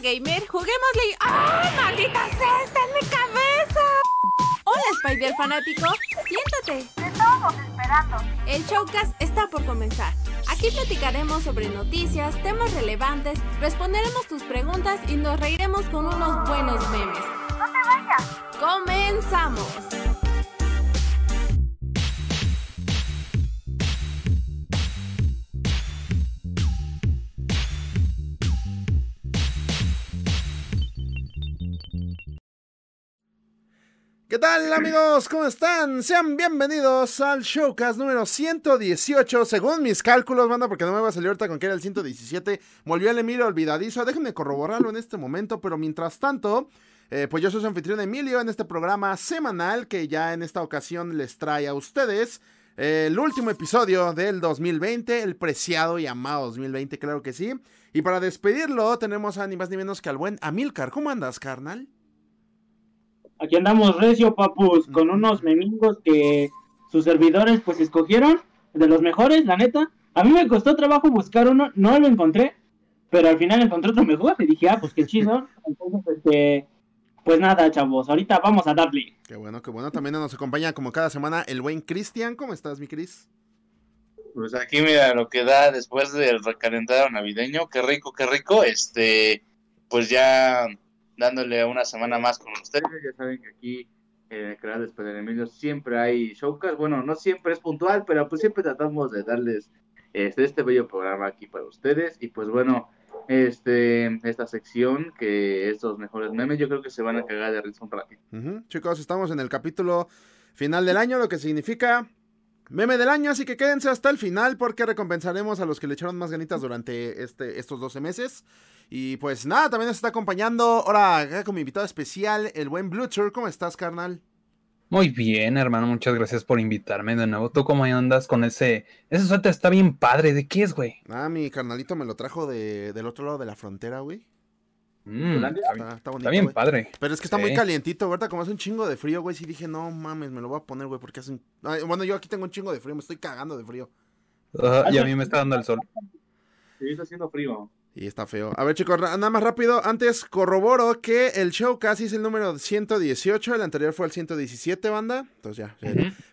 gamer, juguemos League. ¡Ay, maldita sea! ¡Está en mi cabeza! Hola, Spider fanático. Siéntate. Te estábamos esperando. El showcast está por comenzar. Aquí platicaremos sobre noticias, temas relevantes, responderemos tus preguntas y nos reiremos con unos buenos memes. ¡No te vayas! ¡Comenzamos! ¿Qué tal amigos? ¿Cómo están? Sean bienvenidos al Showcast número 118, según mis cálculos, banda, porque no me va a salir ahorita con que era el 117. Volvió el Emilio olvidadizo, déjenme corroborarlo en este momento, pero mientras tanto, eh, pues yo soy su anfitrión Emilio en este programa semanal que ya en esta ocasión les trae a ustedes eh, el último episodio del 2020, el preciado y amado 2020, claro que sí. Y para despedirlo tenemos a ni más ni menos que al buen Amilcar. ¿Cómo andas, carnal? Aquí andamos recio, papus, con unos memingos que sus servidores pues escogieron, de los mejores, la neta. A mí me costó trabajo buscar uno, no lo encontré, pero al final encontré otro mejor y dije, ah, pues qué chido. Entonces, este, pues nada, chavos, ahorita vamos a darle. Qué bueno, qué bueno. También nos acompaña como cada semana el buen Cristian. ¿Cómo estás, mi Cris? Pues aquí mira lo que da después del recalentado navideño, qué rico, qué rico. Este, pues ya dándole una semana más con ustedes. Ya saben que aquí en el canal de Spider Emilio siempre hay showcast. Bueno, no siempre es puntual, pero pues siempre tratamos de darles este, este bello programa aquí para ustedes. Y pues bueno, este, esta sección que estos mejores memes, yo creo que se van a cagar de risa un ratito. Ujú. Chicos, estamos en el capítulo final del año, lo que significa meme del año, así que quédense hasta el final porque recompensaremos a los que le echaron más ganitas durante este, estos 12 meses. Y pues nada, también nos está acompañando ahora acá con mi invitado especial, el buen Blucher. ¿Cómo estás, carnal? Muy bien, hermano, muchas gracias por invitarme de nuevo. ¿Tú cómo andas con ese? Ese suéter está bien padre, ¿de qué es, güey? Ah, mi carnalito me lo trajo de, del otro lado de la frontera, güey. Mm, está, bien- Está, está bonito, está bien güey. padre. Pero es que está Sí. muy calientito, ahorita como hace un chingo de frío, güey, sí dije, no mames, me lo voy a poner, güey, porque hace un... Ay, bueno, yo aquí tengo un chingo de frío, me estoy cagando de frío. Y a mí me está dando el sol. Sí, está haciendo frío. Y está feo. A ver, chicos, nada más rápido. Antes corroboro que el show casi es el número 118. El anterior fue el 117, banda. Entonces ya.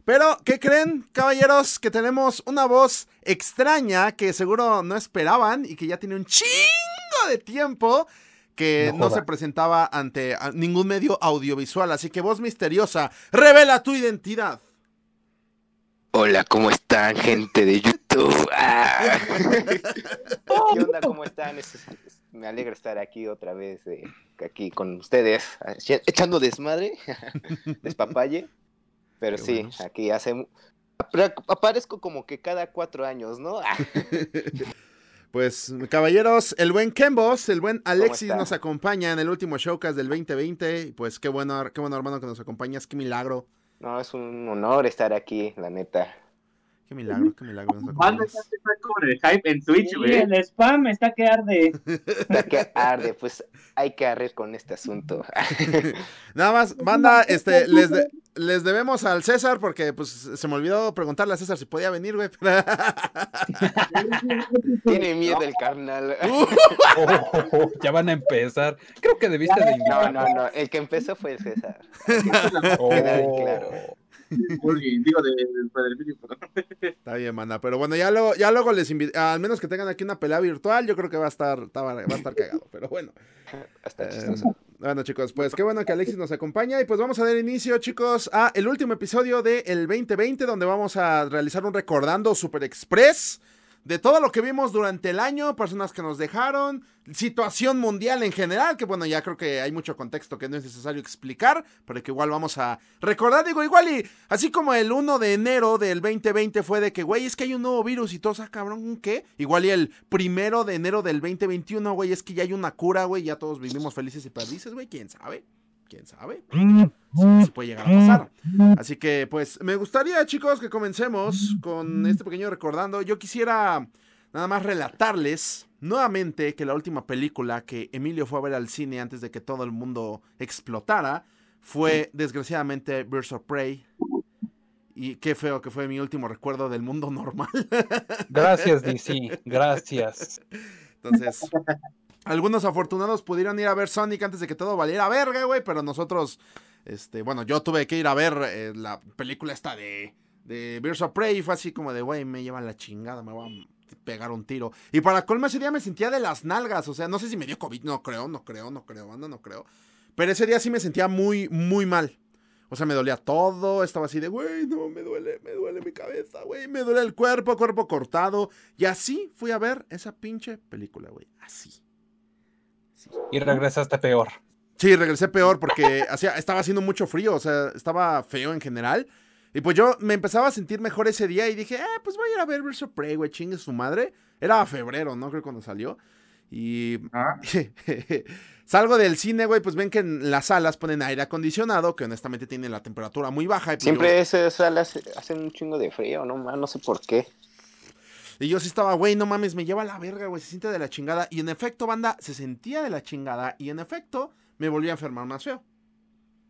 Pero, ¿qué creen, caballeros? Que tenemos una voz extraña que seguro no esperaban y que ya tiene un chingo de tiempo que No se presentaba ante ningún medio audiovisual. Así que, voz misteriosa, revela tu identidad. Hola, ¿cómo están, gente de YouTube? Ah. ¿Qué onda? ¿Cómo están? Es- es- me alegra estar aquí otra vez, eh, aquí con ustedes, eche- echando desmadre, despapalle. Pero Qué sí, aquí hace... Aparezco como que cada cuatro años, ¿no? Pues, caballeros, el buen Kembos, el buen Alexis nos acompaña en el último showcast del 2020. Y Pues qué bueno, qué bueno hermano que nos acompañas, qué milagro. No, es un honor estar aquí, la neta. Qué milagro, qué milagro. acompañas. está con el hype en Twitch, Sí, güey. el spam está que arde. Está que arde, pues hay que arder con este asunto. Nada más, banda, este, les, de- les debemos al César porque pues se me olvidó preguntarle a César si podía venir, güey. Tiene miedo el carnal. Oh, ya van a empezar. Creo que debiste de No, invitar. no, no, el que empezó fue el César. Oh. Queda bien claro. Digo, de, de. Está bien, banda, pero bueno, ya luego, ya luego les invito, al menos que tengan aquí una pelea virtual, yo creo que va a estar, va a estar cagado, pero bueno. Está Eh, chistoso. bueno, chicos, pues qué bueno que Alexis nos acompaña. Y pues vamos a dar inicio, chicos, a el último episodio del el 2020, donde vamos a realizar un recordando Super Express de todo lo que vimos durante el año, personas que nos dejaron, situación mundial en general, que bueno, ya creo que hay mucho contexto que no es necesario explicar, pero que igual vamos a recordar, digo, igual y así como el 1 de enero del 2020 fue de que, güey, es que hay un nuevo virus y todo, ah, cabrón, ¿qué? Igual y el primero de enero del 2021, güey, es que ya hay una cura, güey, ya todos vivimos felices y perdices, güey, quién sabe, quién sabe. Sí, puede llegar a pasar. Así que, pues, me gustaría, chicos, que comencemos con este pequeño recordando. Yo quisiera nada más relatarles nuevamente que la última película que Emilio fue a ver al cine antes de que todo el mundo explotara fue, desgraciadamente, Birds of Prey. Y qué feo que fue mi último recuerdo del mundo normal. Gracias, DC. Gracias. Entonces, algunos afortunados pudieron ir a ver Sonic antes de que todo valiera verga, güey, pero nosotros, este, bueno, yo tuve que ir a ver eh, la película esta de, de Birds of Prey y fue así como de, güey, me llevan la chingada, me voy a pegar un tiro. Y para colmo ese día me sentía de las nalgas, o sea, no sé si me dio COVID, no creo, no creo, no creo, anda, no creo. Pero ese día sí me sentía muy, muy mal. O sea, me dolía todo, estaba así de, güey, no, me duele, me duele mi cabeza, güey, me duele el cuerpo, cuerpo cortado. Y así fui a ver esa pinche película, güey, así. Y regresaste peor. Sí, regresé peor porque hacía, estaba haciendo mucho frío, o sea, estaba feo en general. Y pues yo me empezaba a sentir mejor ese día y dije, eh, pues voy a ir a ver Birds of Prey, güey, chingue su madre. Era febrero, ¿no? Creo cuando salió. Y Ah. salgo del cine, güey, pues ven que en las salas ponen aire acondicionado, que honestamente tiene la temperatura muy baja. Y pues Siempre yo- esas salas hacen un chingo de frío, no más, no sé por qué. Y yo sí estaba, güey, no mames, me lleva la verga, güey, se siente de la chingada. Y en efecto, banda, se sentía de la chingada. Y en efecto, me volví a enfermar más feo.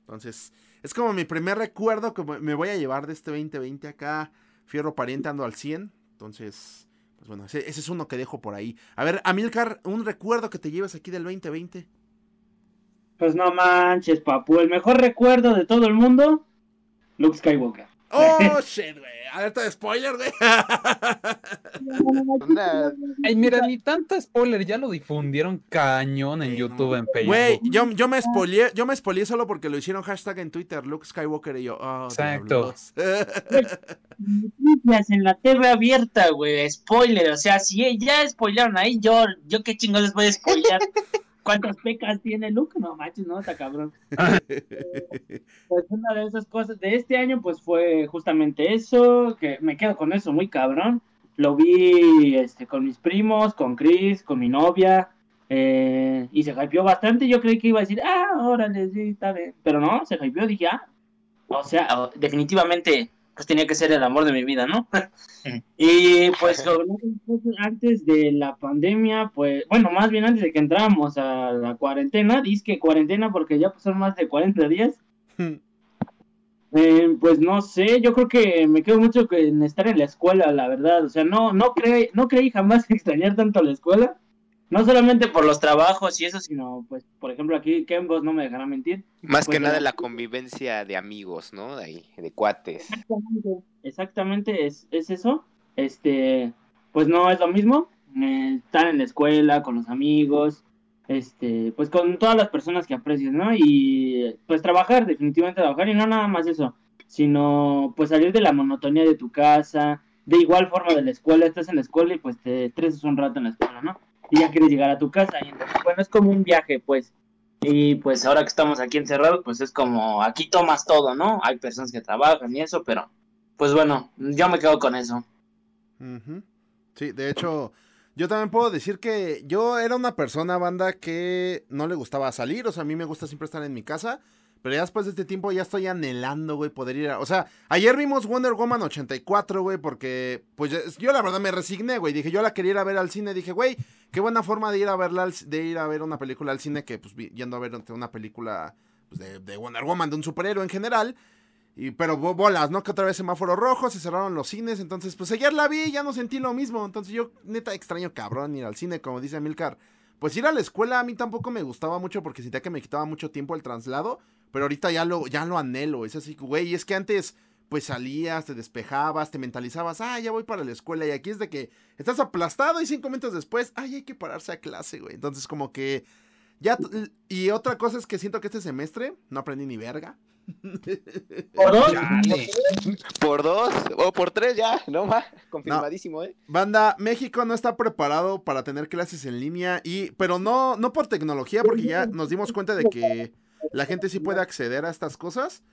Entonces, es como mi primer recuerdo que me voy a llevar de este 2020 acá. Fierro pariente, ando al 100. Entonces, pues bueno, ese, ese es uno que dejo por ahí. A ver, Amilcar, un recuerdo que te lleves aquí del 2020. Pues no manches, papu. El mejor recuerdo de todo el mundo, Luke Skywalker. Oh, shit, güey. Alerta de spoiler, güey. Ay, mira, ni tanto spoiler, ya lo difundieron cañón en YouTube, en Facebook. Güey, yo, yo me spoileé, yo me spoileé solo porque lo hicieron hashtag en Twitter, Luke Skywalker y yo. Oh, Exacto. Noticias en la TV abierta, güey. Spoiler, o sea, si ya spoilearon ahí, yo, yo qué chingo les voy a spoilear. ¿Cuántas pecas tiene Luke? No manches, no, está cabrón. Pues una de esas cosas de este año, pues fue justamente eso, que me quedo con eso muy cabrón. Lo vi este, con mis primos, con Chris, con mi novia, eh, y se hypeó bastante. Yo creí que iba a decir, ah, órale, sí, está bien. Pero no, se hypeó, dije, ah, O sea, definitivamente, pues tenía que ser el amor de mi vida, ¿no? y pues, antes de la pandemia, pues, bueno, más bien antes de que entramos a la cuarentena, que cuarentena porque ya pasaron más de 40 días. Eh, pues no sé, yo creo que me quedo mucho en estar en la escuela, la verdad. O sea, no, no creí, no creí jamás extrañar tanto la escuela. No solamente por los trabajos y eso, sino, pues, por ejemplo, aquí Kembos no me dejará mentir. Más Pues que nada la- convivencia de amigos, ¿no? De ahí, de cuates. Exactamente, exactamente es, es eso. Este, pues no es lo mismo eh, estar en la escuela con los amigos, este, pues con todas las personas que aprecias, ¿no? Y pues trabajar, definitivamente trabajar y no nada más eso, sino pues salir de la monotonía de tu casa, de igual forma de la escuela, estás en la escuela y pues te estresas un rato en la escuela, ¿no? Y ya quieres llegar a tu casa y entonces, bueno, es como un viaje, pues. y pues ahora que estamos aquí encerrados, pues es como, aquí tomas todo, ¿no? Hay personas que trabajan y eso, pero, pues bueno, yo me quedo con eso. Sí, de hecho, yo también puedo decir que yo era una persona, banda, que no le gustaba salir. O sea, a mí me gusta siempre estar en mi casa. Pero ya después de este tiempo ya estoy anhelando, güey, poder ir a... O sea, ayer vimos Wonder Woman 84, güey, porque... Pues yo, la verdad me resigné, güey. Dije, yo la quería ir a ver al cine. Dije, güey, qué buena forma de ir a verla, de ir a ver una película al cine que, pues, yendo a ver una película pues, de, de Wonder Woman, de un superhéroe en general. Y, pero bo- bolas, ¿no? Que otra vez semáforo rojo, se cerraron los cines, entonces pues ayer la vi y ya no sentí lo mismo. Entonces yo neta extraño cabrón ir al cine, como dice Milcar. Pues ir a la escuela a mí tampoco me gustaba mucho porque sentía que me quitaba mucho tiempo el traslado, pero ahorita ya lo, ya lo anhelo. Es así, güey, y es que antes pues salías, te despejabas, te mentalizabas, ah, ya voy para la escuela y aquí es de que estás aplastado y cinco minutos después, ay, hay que pararse a clase, güey. Entonces como que ya... Y otra cosa es que siento que este semestre no aprendí ni verga. ¿Por dos? Chale. Por dos o por tres ya, no más. Confirmadísimo, ¿eh? Banda, México no está preparado para tener clases en línea y pero no no por tecnología porque ya nos dimos cuenta de que la gente sí puede acceder a estas cosas,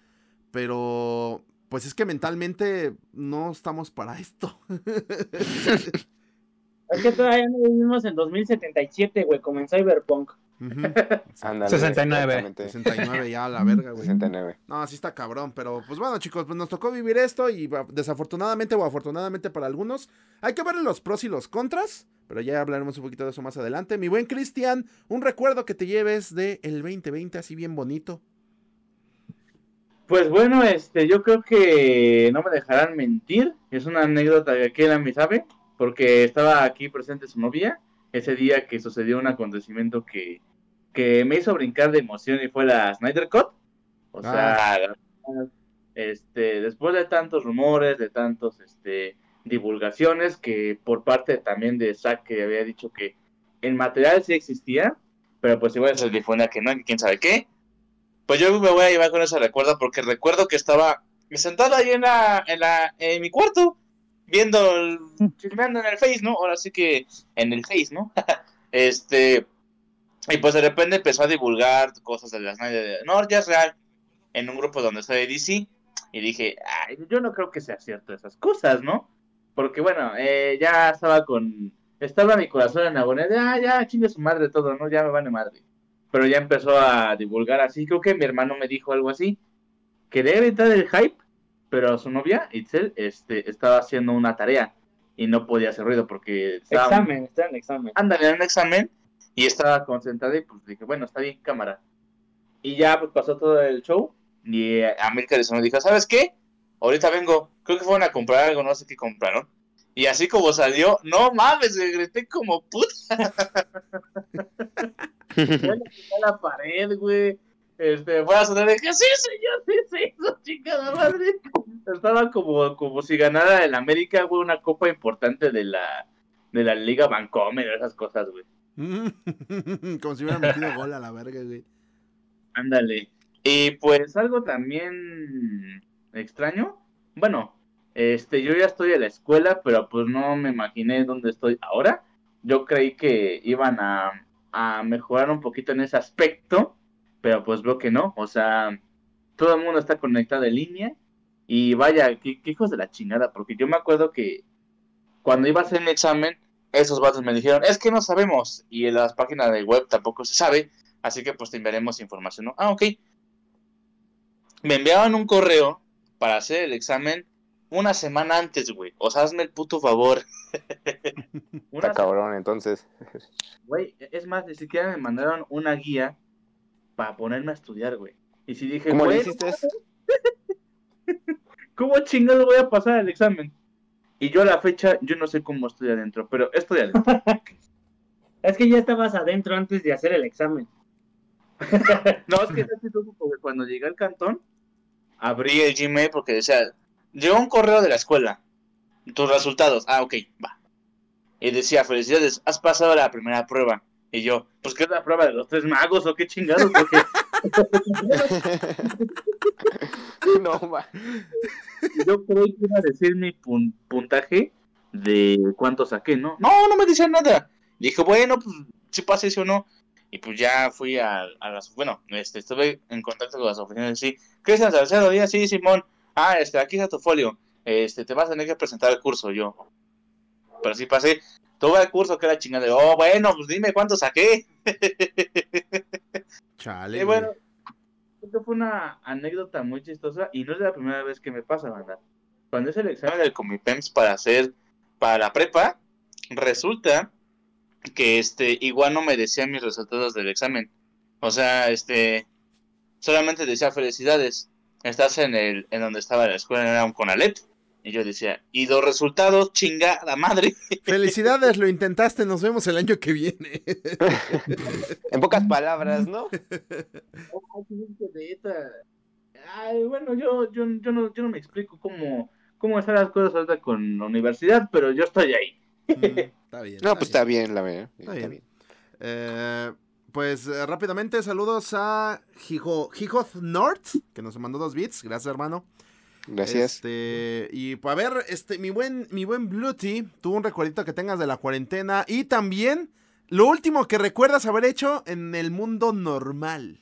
pero pues es que mentalmente no estamos para esto. Es que todavía no vivimos en 2077, güey, como en Cyberpunk. Ujú. Ándale, 69. exactamente. 69 ya a la verga, güey. 69. No, así está cabrón, pero pues bueno, chicos, pues nos tocó vivir esto y va- desafortunadamente o afortunadamente para algunos, hay que ver los pros y los contras, pero ya hablaremos un poquito de eso más adelante. Mi buen Cristian, un recuerdo que te lleves del 2020 así bien bonito. Pues bueno, este, yo creo que no me dejarán mentir. Es una anécdota que aquí mi sabe, porque estaba aquí presente su novia ese día que sucedió un acontecimiento que, que me hizo brincar de emoción y fue la Snyder Cut. O sea, este, después de tantos rumores, de tantos este, divulgaciones, que por parte también de Zack que había dicho que el material sí existía, pero pues igual se difundía que no, que quién sabe qué. Pues yo me voy a llevar con ese recuerdo porque recuerdo que estaba sentado ahí en la, en la, en mi cuarto, viendo, el, chismeando en el Face, ¿no? Ahora sí que en el Face, ¿no? este, y pues de repente empezó a divulgar cosas de las de no, ya es real, en un grupo donde estoy de DC, y dije, Ay, yo no creo que sea cierto esas cosas, ¿no? Porque bueno, eh, ya estaba con, estaba mi corazón en agonía de, ah, ya, chingue su madre todo, ¿no? Ya me van a madre. Pero ya empezó a divulgar así, creo que mi hermano me dijo algo así, que debe entrar el hype, pero su novia, Itzel, este, estaba haciendo una tarea y no podía hacer ruido porque estaba... Examen, está en examen. Ándale, en un examen y estaba concentrada y pues dije, bueno, está bien, cámara. Y ya pues pasó todo el show y eh, América de me dijo, ¿sabes qué? Ahorita vengo, creo que fueron a comprar algo, no sé qué compraron. Y así como salió, no mames, me grité como puta. la pared, güey. Este, fue a sonar de que sí, señor, sí, sí, eso, chingada madre. Estaba como, como si ganara el América, güey, una copa importante de la, de la Liga Bancomer, esas cosas, güey. como si hubiera metido gol a la verga, güey. Ándale. Y pues algo también extraño. Bueno, este, yo ya estoy en la escuela, pero pues no me imaginé dónde estoy ahora. Yo creí que iban a, a mejorar un poquito en ese aspecto, pero pues veo que no. O sea, todo el mundo está conectado en línea. Y vaya, qué, hijos de la chingada, porque yo me acuerdo que cuando iba a hacer mi examen, esos vatos me dijeron, es que no sabemos, y en las páginas de web tampoco se sabe, así que pues te enviaremos información. ¿no? Ah, ok me enviaban un correo para hacer el examen una semana antes, güey. O sea, hazme el puto favor. Está cabrón, entonces. Güey, es más, ni siquiera me mandaron una guía para ponerme a estudiar, güey. Y si dije, ¿cómo hiciste ¿Cómo chingado voy a pasar el examen? Y yo a la fecha, yo no sé cómo estoy adentro, pero estoy adentro. es que ya estabas adentro antes de hacer el examen. no, es que cuando llegué al cantón, abrí el Gmail porque decía, llegó un correo de la escuela, tus resultados, ah, ok, va. Y decía, felicidades, has pasado la primera prueba. Y yo, pues ¿qué es la prueba de los tres magos o qué chingados? Porque... no, va. Yo creo que iba a decir mi puntaje de cuánto saqué, ¿no? No, no me decía nada. Dije, bueno, pues si pasa eso o no. Y pues ya fui a, a las, bueno, este, estuve en contacto con las oficinas sí. Cristian Salcedo Díaz, sí, Simón. Ah, este, aquí está tu folio. Este, te vas a tener que presentar el curso, yo. Pero sí pasé. Tuve el curso que era chingada. Oh, bueno, pues dime cuánto saqué. Chale. Y bueno, esto fue una anécdota muy chistosa y no es la primera vez que me pasa, ¿verdad? Cuando es el examen del Comipems para hacer, para la prepa, resulta que este igual no me decía mis resultados del examen. O sea, este solamente decía felicidades. Estás en el en donde estaba la escuela era un Conalep y yo decía, "Y los resultados, chingada madre." Felicidades, lo intentaste, nos vemos el año que viene. en pocas palabras, ¿no? Ay, bueno, yo, yo, yo, no, yo no me explico cómo, cómo están las cosas ahorita con la universidad, pero yo estoy ahí. está bien. No, pues está bien, la verdad. Está, bien. Eh, pues eh, rápidamente, saludos a Hijoth North, que nos mandó dos bits. Gracias, hermano. Gracias. Este, y pues a ver, este, mi buen, mi buen Bluety, tuvo un recuerdito que tengas de la cuarentena. Y también lo último que recuerdas haber hecho en el mundo normal.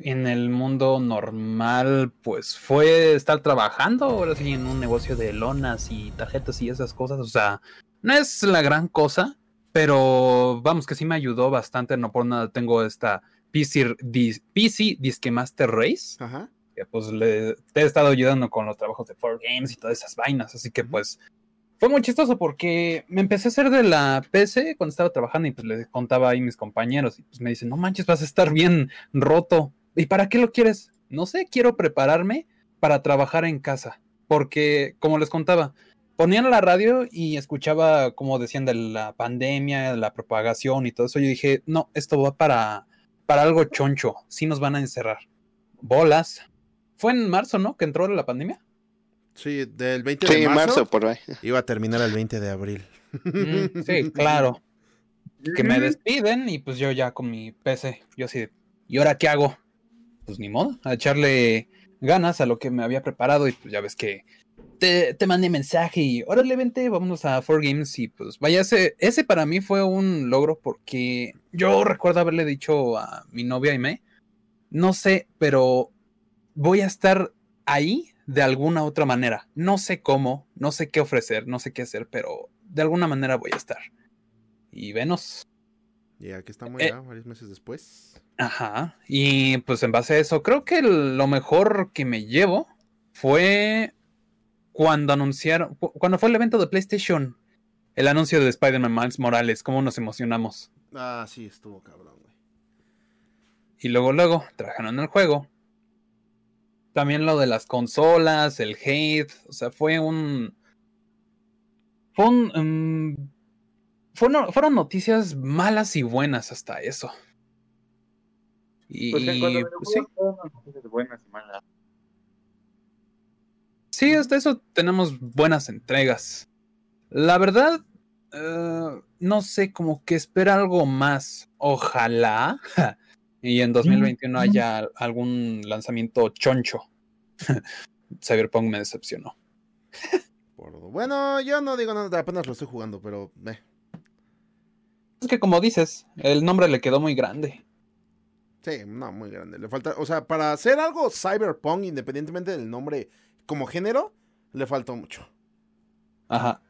En el mundo normal, pues fue estar trabajando ahora sí en un negocio de lonas y tarjetas y esas cosas. O sea, no es la gran cosa, pero vamos que sí me ayudó bastante. No por nada tengo esta PC, PC Disque Master Race. Ajá. Que pues le, te he estado ayudando con los trabajos de 4Games y todas esas vainas. Así que pues fue muy chistoso porque me empecé a hacer de la PC cuando estaba trabajando y pues le contaba ahí mis compañeros y pues me dicen, no manches, vas a estar bien roto. ¿Y para qué lo quieres? No sé, quiero prepararme para trabajar en casa. Porque, como les contaba, ponían la radio y escuchaba como decían de la pandemia, de la propagación y todo eso. Yo dije, no, esto va para, para algo choncho. Sí nos van a encerrar. Bolas. Fue en marzo, ¿no? Que entró la pandemia. Sí, del 20 de Sí, marzo, marzo, por ahí. iba a terminar el 20 de abril. Mm, sí, claro. Que me despiden y pues yo ya con mi PC. Yo así, de, ¿y ahora qué hago? Pues ni modo, a echarle ganas a lo que me había preparado y pues ya ves que te, te mandé mensaje y órale, vente, vámonos a 4Games y pues vaya, ese, ese para mí fue un logro porque yo recuerdo haberle dicho a mi novia y me, no sé, pero voy a estar ahí de alguna otra manera. No sé cómo, no sé qué ofrecer, no sé qué hacer, pero de alguna manera voy a estar. Y venos. Y aquí estamos Eh. ya, varios meses después. Ajá. Y pues en base a eso, creo que lo mejor que me llevo fue cuando anunciaron, cu- cuando fue el evento de PlayStation, el anuncio de Spider-Man Miles Morales, cómo nos emocionamos. Ah, sí, estuvo cabrón, güey. Y luego, luego, trabajaron el juego. También lo de las consolas, el hate, o sea, fue un... Fue un... mm, fueron, fueron noticias malas y buenas hasta eso. Y Pues en cuanto a pues, sí. cosas buenas y malas. Sí, hasta eso tenemos buenas entregas. La verdad, eh, no sé, como que espera algo más. Ojalá. y en 2021 haya algún lanzamiento choncho. Cyberpunk me decepcionó. Bueno, yo no digo nada, apenas lo estoy jugando, pero eh. Es que como dices, el nombre le quedó muy grande. Sí, no, muy grande. Le falta, o sea, para hacer algo cyberpunk, independientemente del nombre como género, le faltó mucho. Ajá.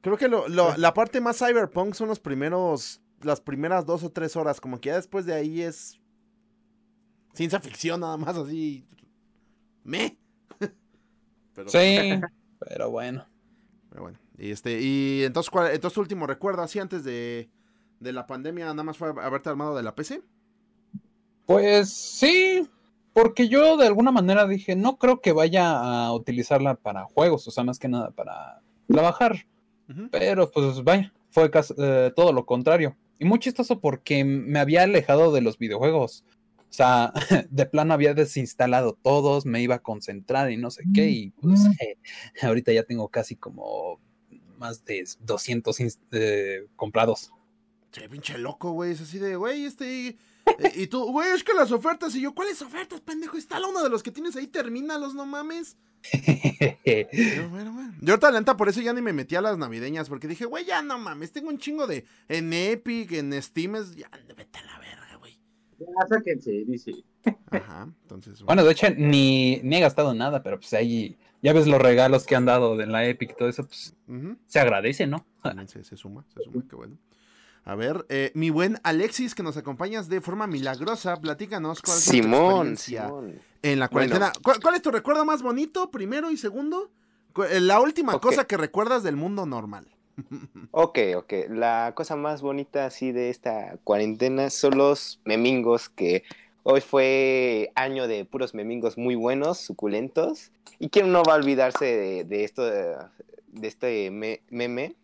Creo que lo, lo- la parte más cyberpunk son los primeros, las primeras dos o tres horas, como que ya después de ahí es ciencia ficción nada más, así. Me. Pero, Sí, pero bueno. pero bueno. Y este, y entonces, ¿cuál, entonces último recuerdo, así antes de, de la pandemia, nada más fue haberte armado de la PC. Pues sí, porque yo de alguna manera dije, no creo que vaya a utilizarla para juegos, o sea, más que nada para trabajar. Pero pues vaya, fue cas- eh, todo lo contrario. Y muy chistoso porque me había alejado de los videojuegos. O sea, de plano había desinstalado todos, me iba a concentrar y no sé qué. Y pues eh, ahorita ya tengo casi como más de 200 ins- eh, comprados. Che, pinche loco, güey. Es así de, güey, este. Y tú, güey, es que las ofertas. Y yo, ¿cuáles ofertas, pendejo? Instala uno de los que tienes ahí, termínalos, no mames. Yo, bueno, bueno. Yo por eso ya ni me metí a las navideñas. Porque dije, güey, ya no mames. Tengo un chingo de. En Epic, en Steam. Es, ya, vete a la verga, güey. Ya, sáquense, dice. Ajá, entonces. Bueno, de hecho, ni, ni he gastado nada, pero pues ahí ya ves los regalos que han dado de la Epic y todo eso, pues se agradece, ¿no? también se, se suma, se suma, qué bueno. A ver, eh, mi buen Alexis, que nos acompañas de forma milagrosa, platícanos cuál es tu experiencia Simón. en la Bueno. cuarentena. ¿Cuál, cuál es tu recuerdo más bonito, primero y segundo? Eh, La última cosa que recuerdas del mundo normal. Ok, ok. La cosa más bonita así de esta cuarentena son los memingos que hoy fue año de puros memingos muy buenos, suculentos. ¿Y quién no va a olvidarse de, de esto, de, de este me- meme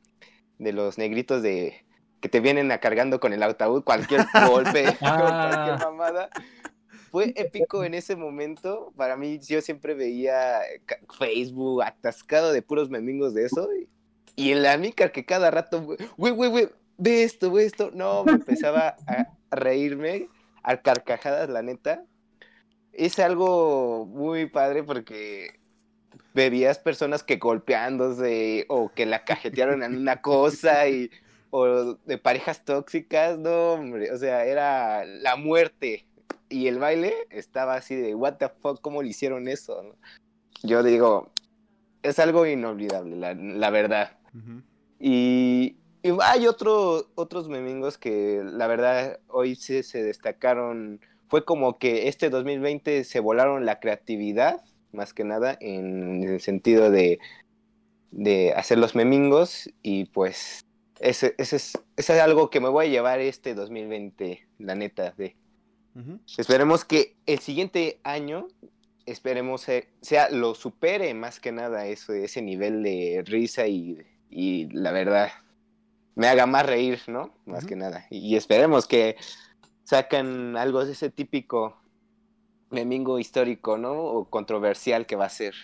de los negritos de que te vienen a cargando con el ataúd cualquier golpe, Ah. cualquier mamada? Fue épico en ese momento. Para mí, yo siempre veía ca- Facebook atascado de puros memingos de eso. Y, y en la mica que cada rato, güey, güey, güey, ve esto, ve esto. No, me empezaba a a reírme a carcajadas, la neta. Es algo muy padre porque veías personas que golpeándose o que la cajetearon en una cosa y o de parejas tóxicas, no, hombre, o sea, era la muerte. Y el baile estaba así de, what the fuck, ¿cómo le hicieron eso? no? Yo digo, es algo inolvidable, la, la verdad. Y, y hay otro, otros memingos que la verdad hoy sí se destacaron. Fue como que este 2020 se volaron la creatividad, más que nada, en el sentido de, de hacer los memingos. Y pues ese, ese es, ese es algo que me voy a llevar este 2020, la neta. De. Esperemos que el siguiente año esperemos sea lo supere más que nada eso, ese nivel de risa y, y la verdad me haga más reír, ¿no? Más que nada. Y, esperemos que sacan algo de ese típico memingo histórico, ¿no? O controversial que va a ser.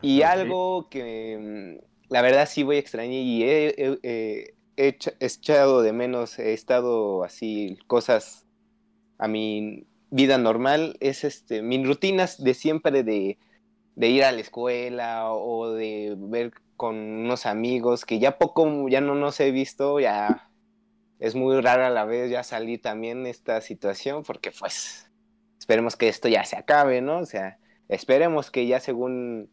y algo que mm, la verdad sí voy a extrañar y he, echado de menos, he estado así cosas a mi vida normal, es este, mis rutinas de siempre de, de ir a la escuela o de ver con unos amigos que ya poco, ya no nos he visto, ya es muy rara la vez ya salir también esta situación, porque pues esperemos que esto ya se acabe, ¿no? O sea, esperemos que ya según,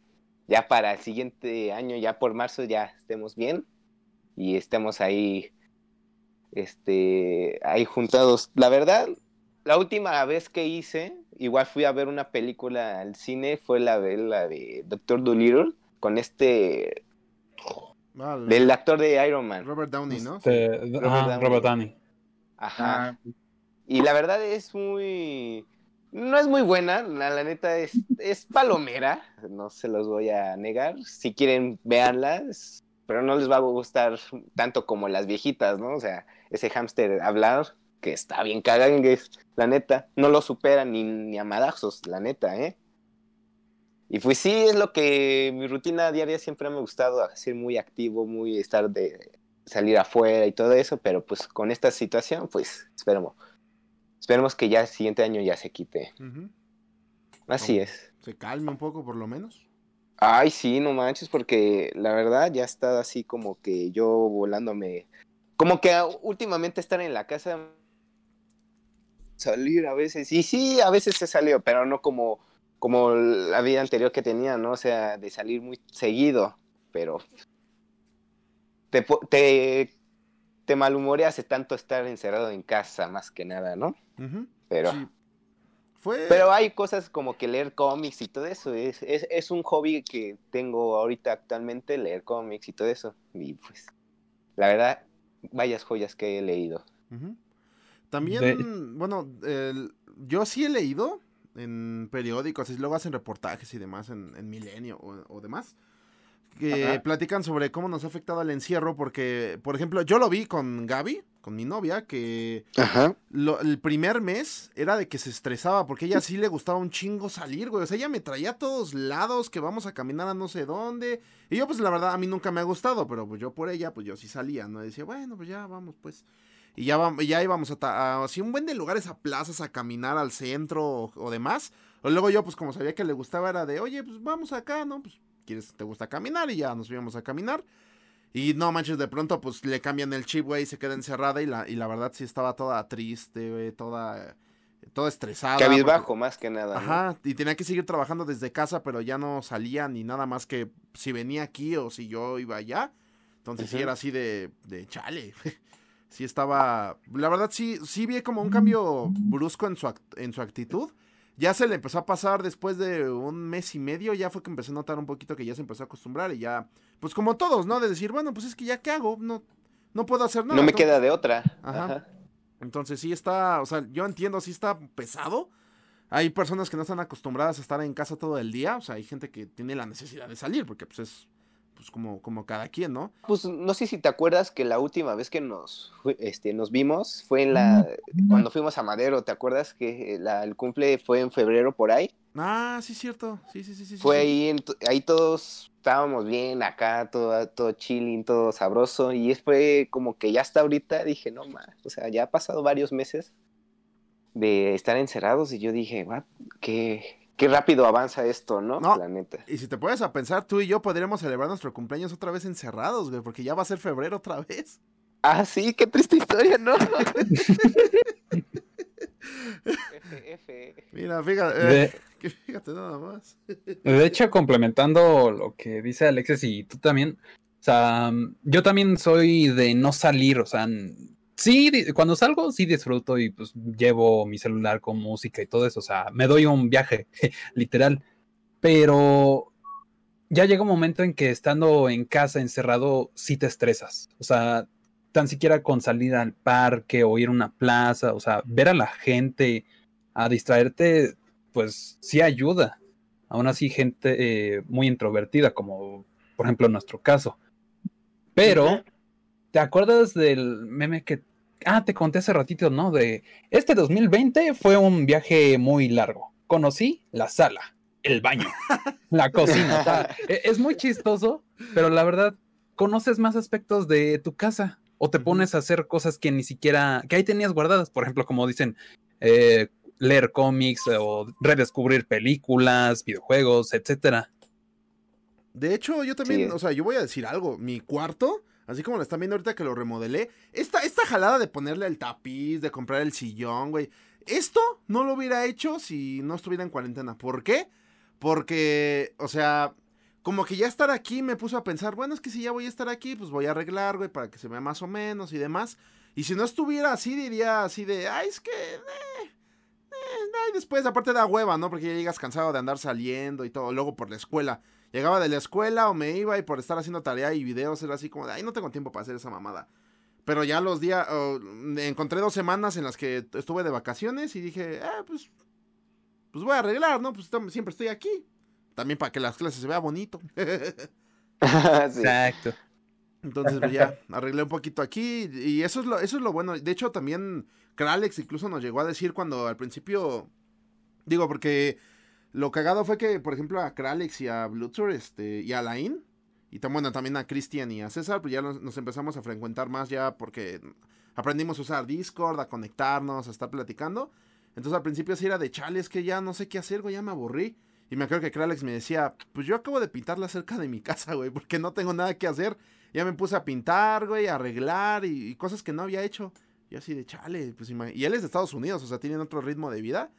ya para el siguiente año, ya por marzo ya estemos bien y estemos ahí, este, ahí juntados. La verdad, la última vez que hice, igual fui a ver una película al cine, fue la de, la de Doctor Dolittle, con este del actor de Iron Man. Robert Downey, ¿no? Este, Robert, Downey. Ajá. Ah. Y la verdad es muy... No es muy buena, la, neta es, es palomera, no se los voy a negar. Si quieren, véanla, pero no les va a gustar tanto como las viejitas, ¿no? O sea, ese hámster hablar, que está bien cagangues, la neta. No lo supera ni, ni a madazos, la neta, ¿eh? Y pues sí, es lo que mi rutina diaria siempre me ha gustado, ser muy activo, muy estar de salir afuera y todo eso, pero pues con esta situación, pues esperemos, esperemos que ya el siguiente año ya se quite. Así es. Se calme un poco por lo menos. Ay, sí, no manches, porque la verdad ya está así como que yo volándome, como que últimamente estar en la casa, salir a veces, y sí, a veces se salió, pero no como como la vida anterior que tenía, ¿no? O sea, de salir muy seguido, pero te, te, te malhumore hace tanto estar encerrado en casa, más que nada, ¿no? Pero... Fue... Pero hay cosas como que leer cómics y todo eso. Es, es, es, un hobby que tengo ahorita actualmente, leer cómics y todo eso. Y pues, la verdad, vayas joyas que he leído. También, bueno, yo sí he leído, en periódicos y luego hacen reportajes y demás en, Milenio o, demás que platican sobre cómo nos ha afectado el encierro porque, por ejemplo, yo lo vi con Gaby, con mi novia, que el primer mes era de que se estresaba porque ella sí le gustaba un chingo salir, güey. O sea, ella me traía a todos lados, que vamos a caminar a no sé dónde. Y yo, pues, la verdad, a mí nunca me ha gustado, pero pues yo por ella, pues yo sí salía, ¿no? Y decía, bueno, pues ya vamos, pues. Y ya, ya íbamos a, así un buen de lugares a plazas a caminar al centro o, demás. O luego yo, pues como sabía que le gustaba, era de, oye, pues vamos acá, ¿no? Pues quieres, te gusta caminar y ya nos íbamos a caminar. Y no manches, de pronto pues le cambian el chip, güey, y se queda encerrada y la, y la verdad sí estaba toda triste, güey, toda, toda estresada. Cabizbajo más que nada. Ajá, y tenía que seguir trabajando desde casa, pero ya no salía ni nada más que si venía aquí o si yo iba allá. Entonces sí era así de, de chale. sí estaba, la verdad sí, sí vi como un cambio brusco en su, en su actitud. Ya se le empezó a pasar después de un mes y medio, ya fue que empecé a notar un poquito que ya se empezó a acostumbrar y ya, pues como todos, ¿no? De decir, bueno, pues es que ya qué hago, no, no puedo hacer nada. No me queda de otra. Ajá. Entonces sí está, o sea, yo entiendo, sí está pesado. Hay personas que no están acostumbradas a estar en casa todo el día, o sea, hay gente que tiene la necesidad de salir porque pues es pues como, como cada quien, ¿no? Pues no sé si te acuerdas que la última vez que nos, este, nos vimos fue en la, cuando fuimos a Madero, ¿te acuerdas que el cumple fue en febrero por ahí? Ah, sí, cierto, sí, sí, sí, sí. Fue ahí, ahí todos estábamos bien acá, todo, todo chilling, todo sabroso, y fue como que ya hasta ahorita dije, no más, o sea, ya ha pasado varios meses de estar encerrados y yo dije, qué, qué rápido avanza esto, ¿no? No. Y si te puedes a pensar, tú y yo podríamos celebrar nuestro cumpleaños otra vez encerrados, güey, porque ya va a ser febrero otra vez. Ah, sí, qué triste historia, ¿no? Mira, fíjate, eh, fíjate nada más. De hecho, complementando lo que dice Alexis y tú también, o sea, yo también soy de no salir, o sea, sí, cuando salgo sí disfruto y pues llevo mi celular con música y todo eso, o sea, me doy un viaje, literal, pero ya llega un momento en que estando en casa encerrado sí te estresas, o sea, tan siquiera con salir al parque o ir a una plaza, o sea, ver a la gente, a distraerte, pues sí ayuda. Aún así, gente eh, muy introvertida, como por ejemplo en nuestro caso. Pero, ¿te acuerdas del meme que... Ah, te conté hace ratito, ¿no? De este 2020 fue un viaje muy largo. Conocí la sala, el baño, la cocina. e- es muy chistoso, pero la verdad, conoces más aspectos de tu casa o te pones a hacer cosas que ni siquiera, que ahí tenías guardadas. Por ejemplo, como dicen, eh, leer cómics o redescubrir películas, videojuegos, etcétera. De hecho, yo también, Sí. o sea, yo voy a decir algo. Mi cuarto, así como lo están viendo ahorita que lo remodelé, esta, esta jalada de ponerle el tapiz, de comprar el sillón, güey. Esto no lo hubiera hecho si no estuviera en cuarentena. ¿Por qué? Porque, o sea, como que ya estar aquí me puso a pensar, bueno, es que si ya voy a estar aquí, pues voy a arreglar, güey, para que se vea más o menos y demás. Y si no estuviera así, diría así de, ay, es que... eh, eh, después, aparte da hueva, ¿no? Porque ya llegas cansado de andar saliendo y todo, luego por la escuela. Llegaba de la escuela o me iba y por estar haciendo tarea y videos era así como de, ay, no tengo tiempo para hacer esa mamada. Pero ya los días, oh, encontré dos semanas en las que estuve de vacaciones y dije, ah, pues, pues voy a arreglar, ¿no? Pues siempre estoy aquí. También para que las clases se vea bonito. Sí. Exacto. Entonces pues, ya arreglé un poquito aquí y eso es lo, eso es lo bueno. De hecho también Kralex incluso nos llegó a decir cuando al principio, digo porque lo cagado fue que por ejemplo a Kralex y a Bluetooth este, y a Lain y también a Cristian y a César, pues ya nos, empezamos a frecuentar más ya porque aprendimos a usar Discord, a conectarnos, a estar platicando. Entonces al principio sí era de chale, es que ya no sé qué hacer, güey, ya me aburrí. Y me acuerdo que Kralex me decía, pues yo acabo de pintar la cerca de mi casa, güey, porque no tengo nada que hacer. Ya me puse a pintar, güey, a arreglar y, y cosas que no había hecho. Y así de chale, pues Y él es de Estados Unidos, o sea, tienen otro ritmo de vida.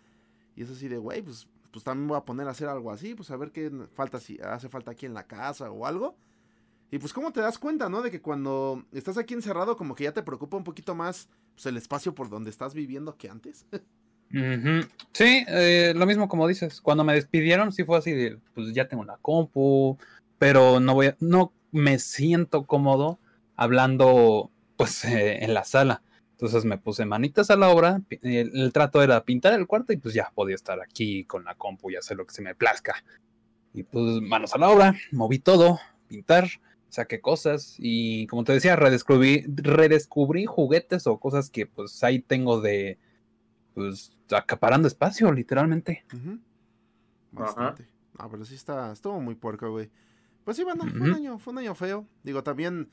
Y es así de, güey, pues, pues también voy a poner a hacer algo así, pues a ver qué falta, si hace falta aquí en la casa o algo. Y pues cómo te das cuenta, ¿no? De que cuando estás aquí encerrado, como que ya te preocupa un poquito más pues, el espacio por donde estás viviendo que antes. Sí, eh, lo mismo como dices. Cuando me despidieron, sí fue así de, pues ya tengo una compu, pero no voy a, no me siento cómodo hablando, pues, eh, en la sala. Entonces me puse manitas a la obra. El, el trato era pintar el cuarto y pues ya podía estar aquí con la compu y hacer lo que se me plazca. Y pues manos a la obra, moví todo, pintar, saqué cosas y como te decía, redescubrí, redescubrí juguetes o cosas que pues ahí tengo de, pues acaparando espacio, literalmente. Bastante. Ah, pero sí está, estuvo muy puerco, güey. Pues sí, bueno, fue un año, fue un año feo. Digo, también,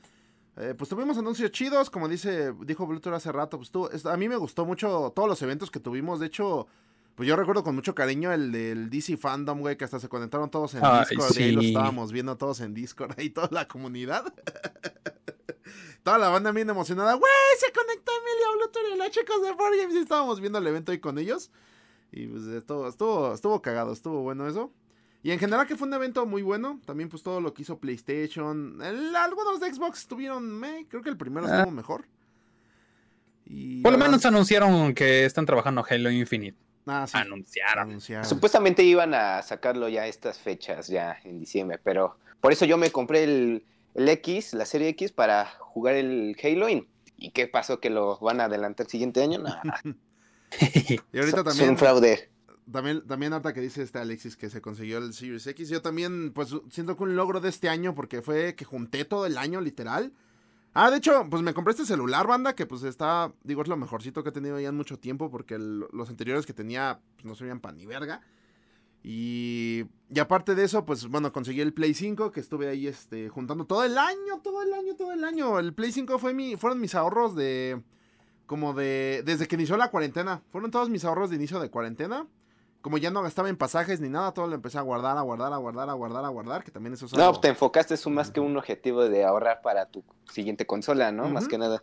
eh, pues tuvimos anuncios chidos, como dice, dijo Bluetooth hace rato, pues tú, a mí me gustó mucho todos los eventos que tuvimos, de hecho, pues yo recuerdo con mucho cariño el del DC Fandom, güey, que hasta se conectaron todos en Ay, Discord, y ahí sí. estábamos viendo todos en Discord, ahí toda la comunidad. Toda la banda bien emocionada, güey, se conectó Emilio Bluetooth y los chicos de Board Games", y estábamos viendo el evento ahí con ellos. Y pues estuvo, estuvo, estuvo cagado, estuvo bueno eso. Y en general que fue un evento muy bueno. También pues todo lo que hizo PlayStation. el- algunos de Xbox estuvieron, meh, creo que el primero Ah. estuvo mejor. Y Por lo menos anunciaron que están trabajando Halo Infinite. Ah, sí, Anunciaron. anunciaron. Supuestamente iban a sacarlo ya estas fechas, ya en diciembre, pero por eso yo me compré el, el X, la serie X, para jugar el Halo. In. ¿Y qué pasó? ¿Que lo van a adelantar el siguiente año? No, Y ahorita son- también, son un fraude. También, también que dice este Alexis que se consiguió el Series X, yo también pues siento que un logro de este año porque fue que junté todo el año literal. Ah, de hecho, pues me compré este celular, banda, que pues está, digo, es lo mejorcito que he tenido ya en mucho tiempo porque los anteriores que tenía pues, no servían para ni verga. Y, y aparte de eso, pues bueno, conseguí el Play 5 que estuve ahí este, juntando todo el año, todo el año, todo el año. El Play 5 fue mi, fueron mis ahorros de, como de, desde que inició la cuarentena. Fueron todos mis ahorros de inicio de cuarentena. Como ya no gastaba en pasajes ni nada, todo lo empecé a guardar, a guardar, a guardar, a guardar, a guardar, que también eso es No, algo- te enfocaste es un- más que un objetivo de ahorrar para tu siguiente consola, ¿no? Más que nada.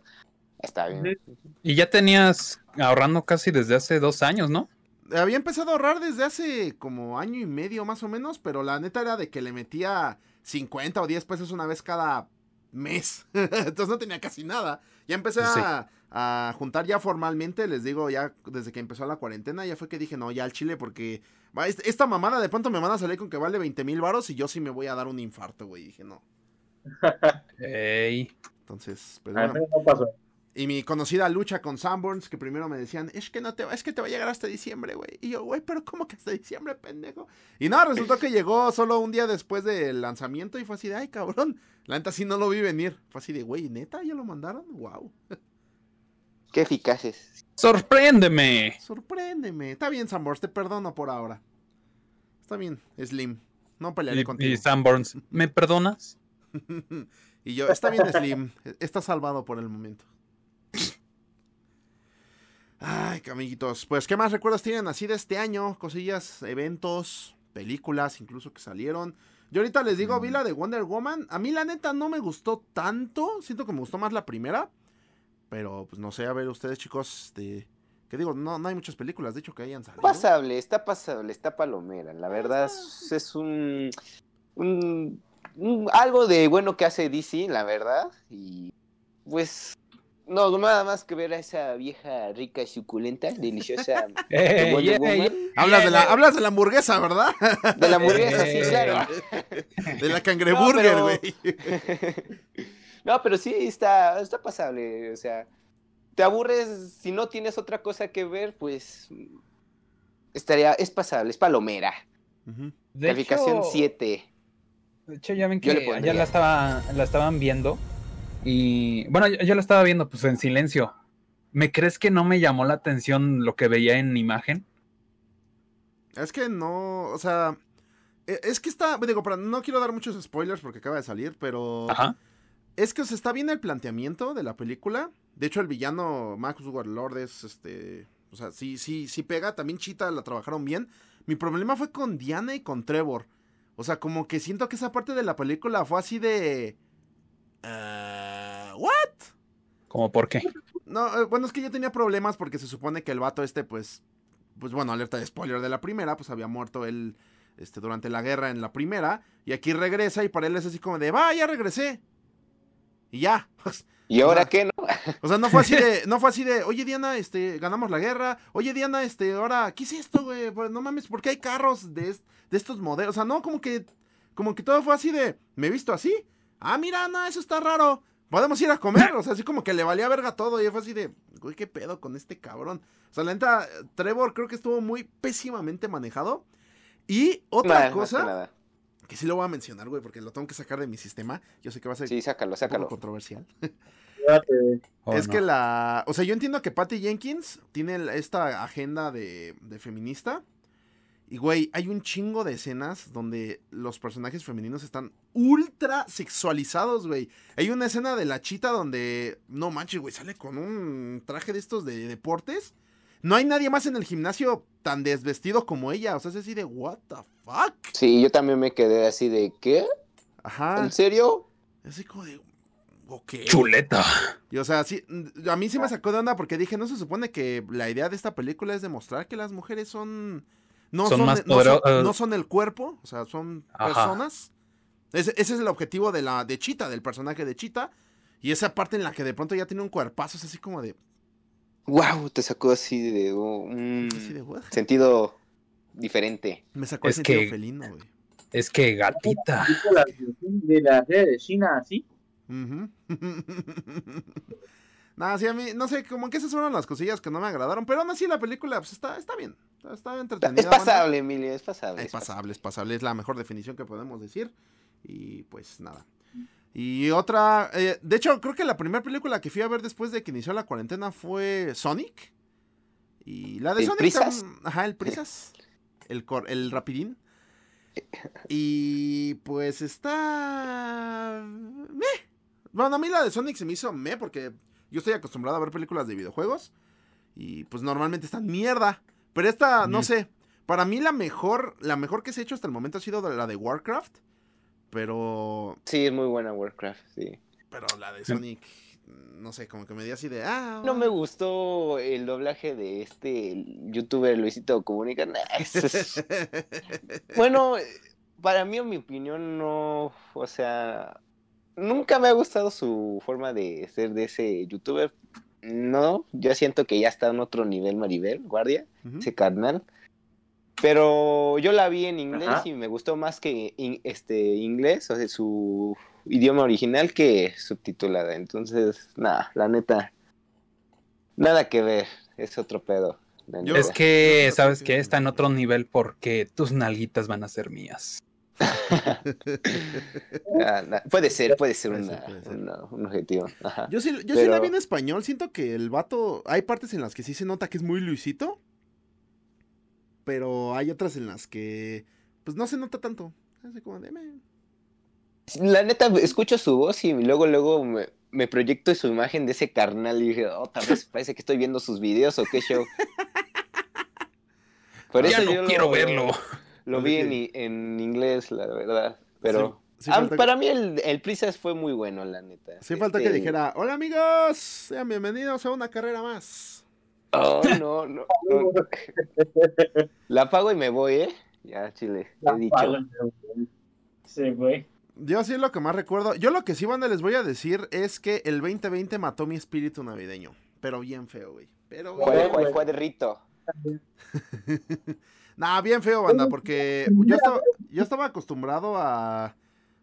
Está bien. Y ya tenías ahorrando casi desde hace dos años, ¿no? Había empezado a ahorrar desde hace como año y medio más o menos, pero la neta era de que le metía 50 o 10 pesos una vez cada mes. Entonces no tenía casi nada. Ya empecé Sí. a, a juntar ya formalmente, les digo, ya desde que empezó la cuarentena, ya fue que dije, no, ya al chile, porque esta mamada de pronto me van a salir con que vale 20 mil varos y yo sí me voy a dar un infarto, güey. Dije, no. Ey. Entonces, pues A bueno. mí no pasó. Y mi conocida lucha con Sanborns, que primero me decían, es que no te va, es que te va a llegar hasta diciembre, güey. Y yo, güey, pero ¿cómo que hasta diciembre, pendejo? Y no, resultó que llegó solo un día después del lanzamiento y fue así de, ay, cabrón. La neta sí no lo vi venir. Fue así de, güey, neta, ya lo mandaron. Wow. Qué eficaces. ¡Sorpréndeme! Sorpréndeme. Está bien, Sanborns, te perdono por ahora. Está bien, Slim. No pelearé Y, contigo. y Sanborns, ¿me perdonas? y yo, está bien, Slim. Está salvado por el momento. Ay, amiguitos. Pues, ¿qué más recuerdos tienen así de este año? Cosillas, eventos, películas, incluso que salieron. Yo ahorita les digo, vi la de Wonder Woman. A mí, la neta, no me gustó tanto. Siento que me gustó más la primera. Pero, pues, no sé, a ver, ustedes, chicos, de... ¿Qué digo? No, no hay muchas películas, de hecho, que hayan salido. Pasable, está pasable, está palomera. La verdad es, es un, un- un- algo de bueno que hace DC, la verdad. Y pues no, nada más que ver a esa vieja rica y suculenta, deliciosa Eh, Wonder yeah. Hablas de, la, hablas de la hamburguesa, ¿verdad? de la hamburguesa, sí, claro. De la cangreburger, No, güey. pero- No, pero sí está, está pasable, o sea, te aburres si no tienes otra cosa que ver, pues estaría, es pasable, es palomera. De Calificación hecho- 7. De hecho, ya ven que ya la, estaba, la estaban viendo. Y bueno, yo, yo la estaba viendo pues en silencio. ¿Me crees que no me llamó la atención lo que veía en imagen? Es que no, o sea, e- es que está, digo, para, no quiero dar muchos spoilers porque acaba de salir, pero Ajá. Es que o sea, está bien el planteamiento de la película. De hecho, el villano Max Warlord es, este, o sea, sí, sí, sí pega. También Chita la trabajaron bien. Mi problema fue con Diana y con Trevor. O sea, como que siento que esa parte de la película fue así de... ah, ¿What? ¿Cómo por qué? No, eh, bueno, es que yo tenía problemas porque se supone que el vato este, pues, pues bueno, alerta de spoiler de la primera, pues había muerto él este, durante la guerra en la primera, y aquí regresa y para él es así como de, va, ya regresé. Y ya. ¿Y ahora qué no? O sea, no fue así de, no fue así de, oye Diana, este, ganamos la guerra, oye Diana, este, ahora, ¿qué es esto, güey? Pues, No mames, ¿por qué hay carros de, est- de estos modelos? O sea, no, como que, como que todo fue así de, ¿me he visto así? Ah, mira, no, eso está raro. Podemos ir a comer, o sea, así como que le valía verga todo y fue así de, güey, ¿qué pedo con este cabrón? O sea, la neta, Trevor creo que estuvo muy pésimamente manejado. Y otra cosa. Que sí lo voy a mencionar, güey, porque lo tengo que sacar de mi sistema. Yo sé que va a ser Sí, sácalo, un poco sácalo. controversial. ¿O es no? que la. O sea, yo entiendo que Patty Jenkins tiene esta agenda de, de feminista. Y, güey, hay un chingo de escenas donde los personajes femeninos están ultra sexualizados, güey. Hay una escena de la chita donde. No manches, güey, sale con un traje de estos de deportes. No hay nadie más en el gimnasio tan desvestido como ella. O sea, es así de, ¿What the fuck? Sí, yo también me quedé así de, ¿qué? Ajá. ¿En serio? Así como de. Ok. Chuleta. Y o sea, sí, a mí sí me sacó de onda porque dije, no se supone que la idea de esta película es demostrar que las mujeres son... No Son más no son, podero- no son el cuerpo, o sea, son Ajá. personas. Ese, ese es el objetivo de la de Chita, del personaje de Chita. Y esa parte en la que de pronto ya tiene un cuerpazo, es así como de... Wow, te sacó así de un así de sentido diferente. Me sacó el Es sentido que- felino, güey. Es que gatita. ¿Viste la versión de la serie de China así? Nada, sí, a mí, no sé, como que esas fueron las cosillas que no me agradaron, pero aún así la película, pues está, está bien, está, está entretenida. Es pasable, Emilio, es pasable. Es pasable, es pasable, es la mejor definición que podemos decir. Y pues nada. Y otra, eh, de hecho, creo que la primera película que fui a ver después de que inició la cuarentena fue Sonic. Y la de ¿El Sonic. Prisas? Ajá, el Prisas. El, cor- el Rapidín. Y pues está. Meh. Bueno, a mí la de Sonic se me hizo me porque yo estoy acostumbrado a ver películas de videojuegos. Y pues normalmente están mierda. Pero esta, no Mm. sé. Para mí la mejor, la mejor que se ha hecho hasta el momento ha sido la de Warcraft. Pero. Sí, es muy buena Warcraft, sí. Pero la de Sonic. No sé, como que me dio así de. Ah. No me gustó el doblaje de este youtuber Luisito Comunica. Nah, es- Bueno, para mí, en mi opinión, no. O sea, nunca me ha gustado su forma de ser de ese youtuber. No, yo siento que ya está en otro nivel Maribel, guardia, Ujú. ese carnal. Pero yo la vi en inglés Ajá. y me gustó más que in- este inglés, o sea, su idioma original que subtitulada. Entonces, nada, la neta, Nada que ver, es otro pedo. Yo- Es que, ¿sabes que- Está en otro nivel porque tus nalguitas van a ser mías. Ah, puede ser, puede ser, Puede una- ser, puede ser. una- un objetivo. Ajá. Yo sí, yo sí la vi en español. Siento que el vato. Hay partes en las que sí se nota que es muy Luisito. Pero hay otras en las que. Pues no se nota tanto. Así como de. La neta, escucho su voz y luego, luego me, me proyecto su imagen de ese carnal y dije, otra vez parece que estoy viendo sus videos o qué show. Por ya eso no yo quiero lo, verlo. Lo vi en, inglés, la verdad. Pero Sí, sí ah, para mí el, el Prisas fue muy bueno, la neta. sí falta que Este, dijera: Hola amigos, sean bienvenidos a una carrera más. Oh, no, no. no. La apago y me voy, ¿eh? Ya, chile, he dicho. Sí, güey. Yo sí lo que más recuerdo. Yo lo que sí, banda, les voy a decir es que el 2020 mató mi espíritu navideño. Pero bien feo, güey. Pero fue, fue de rito. Nah, bien feo, banda, porque yo estaba, yo estaba acostumbrado a,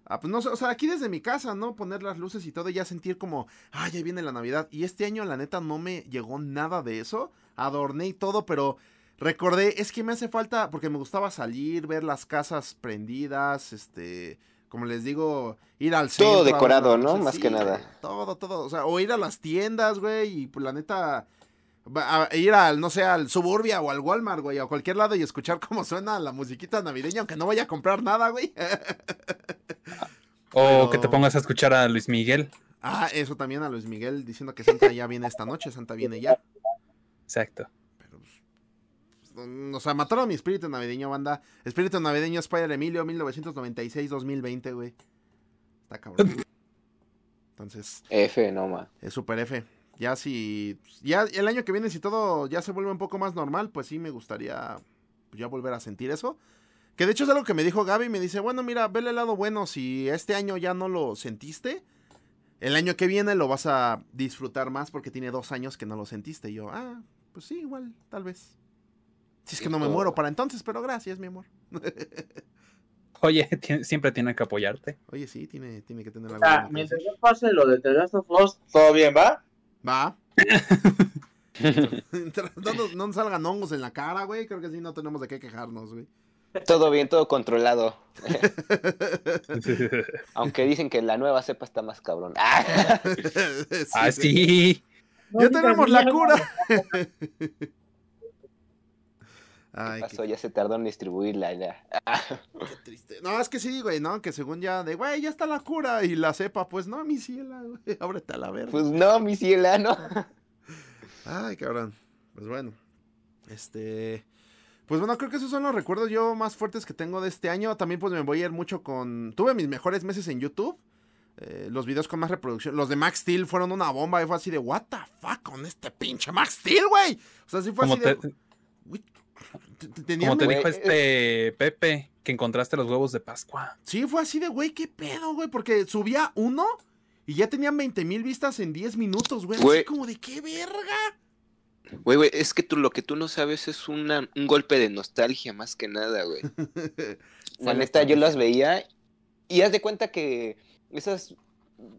a, pues no sé, o sea, aquí desde mi casa, ¿no? Poner las luces y todo y ya sentir como, ay, ya viene la Navidad. Y este año, la neta, no me llegó nada de eso. Adorné y todo, pero recordé, es que me hace falta, porque me gustaba salir, ver las casas prendidas, este, como les digo, ir al centro. Todo decorado, ¿no? Más que nada. Todo, todo, o sea, o ir a las tiendas, güey, y pues la neta... a ir al, no sé, al Suburbia o al Walmart, güey, o a cualquier lado y escuchar cómo suena la musiquita navideña, aunque no vaya a comprar nada, güey. O Pero- que te pongas a escuchar a Luis Miguel. ah, eso también a Luis Miguel diciendo que Santa ya viene esta noche, Santa viene ya. Exacto. Pero, pues, mm, o sea, mataron mi espíritu navideño, banda. Espíritu navideño Spider Emilio 1996-2020, güey. Está cabrón. Entonces, F, no, ma. es super F. Ya si, ya el año que viene, si todo ya se vuelve un poco más normal, pues sí me gustaría pues, ya volver a sentir eso. Que de hecho es algo que me dijo Gaby, me dice, bueno, mira, vele el lado bueno, si este año ya no lo sentiste, el año que viene lo vas a disfrutar más porque tiene dos años que no lo sentiste. Y yo, ah, pues sí, igual, tal vez. Si es que no me muero para entonces, pero gracias, mi amor. Oye, siempre tiene que apoyarte. Oye, sí, tiene, tiene que tener O algo sea, mientras no pase lo de The Last of Us, todo bien, ¿va? Va. No, nos, no nos salgan hongos en la cara, güey. Creo que sí, no tenemos de qué quejarnos, güey. Todo bien, todo controlado. Aunque dicen que la nueva cepa está más cabrón. Ah, Sí, ah, sí. sí. Ya tenemos la cura. Ay, ¿Qué qué, pasó? Ya se tardó en distribuirla. Ya. Qué triste. No, es que sí, güey, ¿no? Que según ya de, güey, ya está la cura. Y la cepa, pues no, mi ciela, güey. Ábrete a la verga. Pues no, mi ciela, no. Ay, cabrón. Pues bueno. Este. Pues bueno, creo que esos son los recuerdos yo más fuertes que tengo de este año. También pues me voy a ir mucho con... Tuve mis mejores meses en YouTube. Eh, los videos con más reproducción. Los de Max Steel fueron una bomba. Y fue así de, what the fuck con este pinche Max Steel, güey. O sea, sí fue Como así de... Uy, como te dijo es- este Pepe, que encontraste los huevos de Pascua. Sí, fue así de, güey, qué pedo, güey. Porque subía uno y ya tenían 20 mil vistas en 10 minutos, güey. Así como de, qué verga. Güey, güey, es que tú lo que tú no sabes es una, un golpe de nostalgia más que nada, güey. La neta, yo las veía y haz de cuenta que esas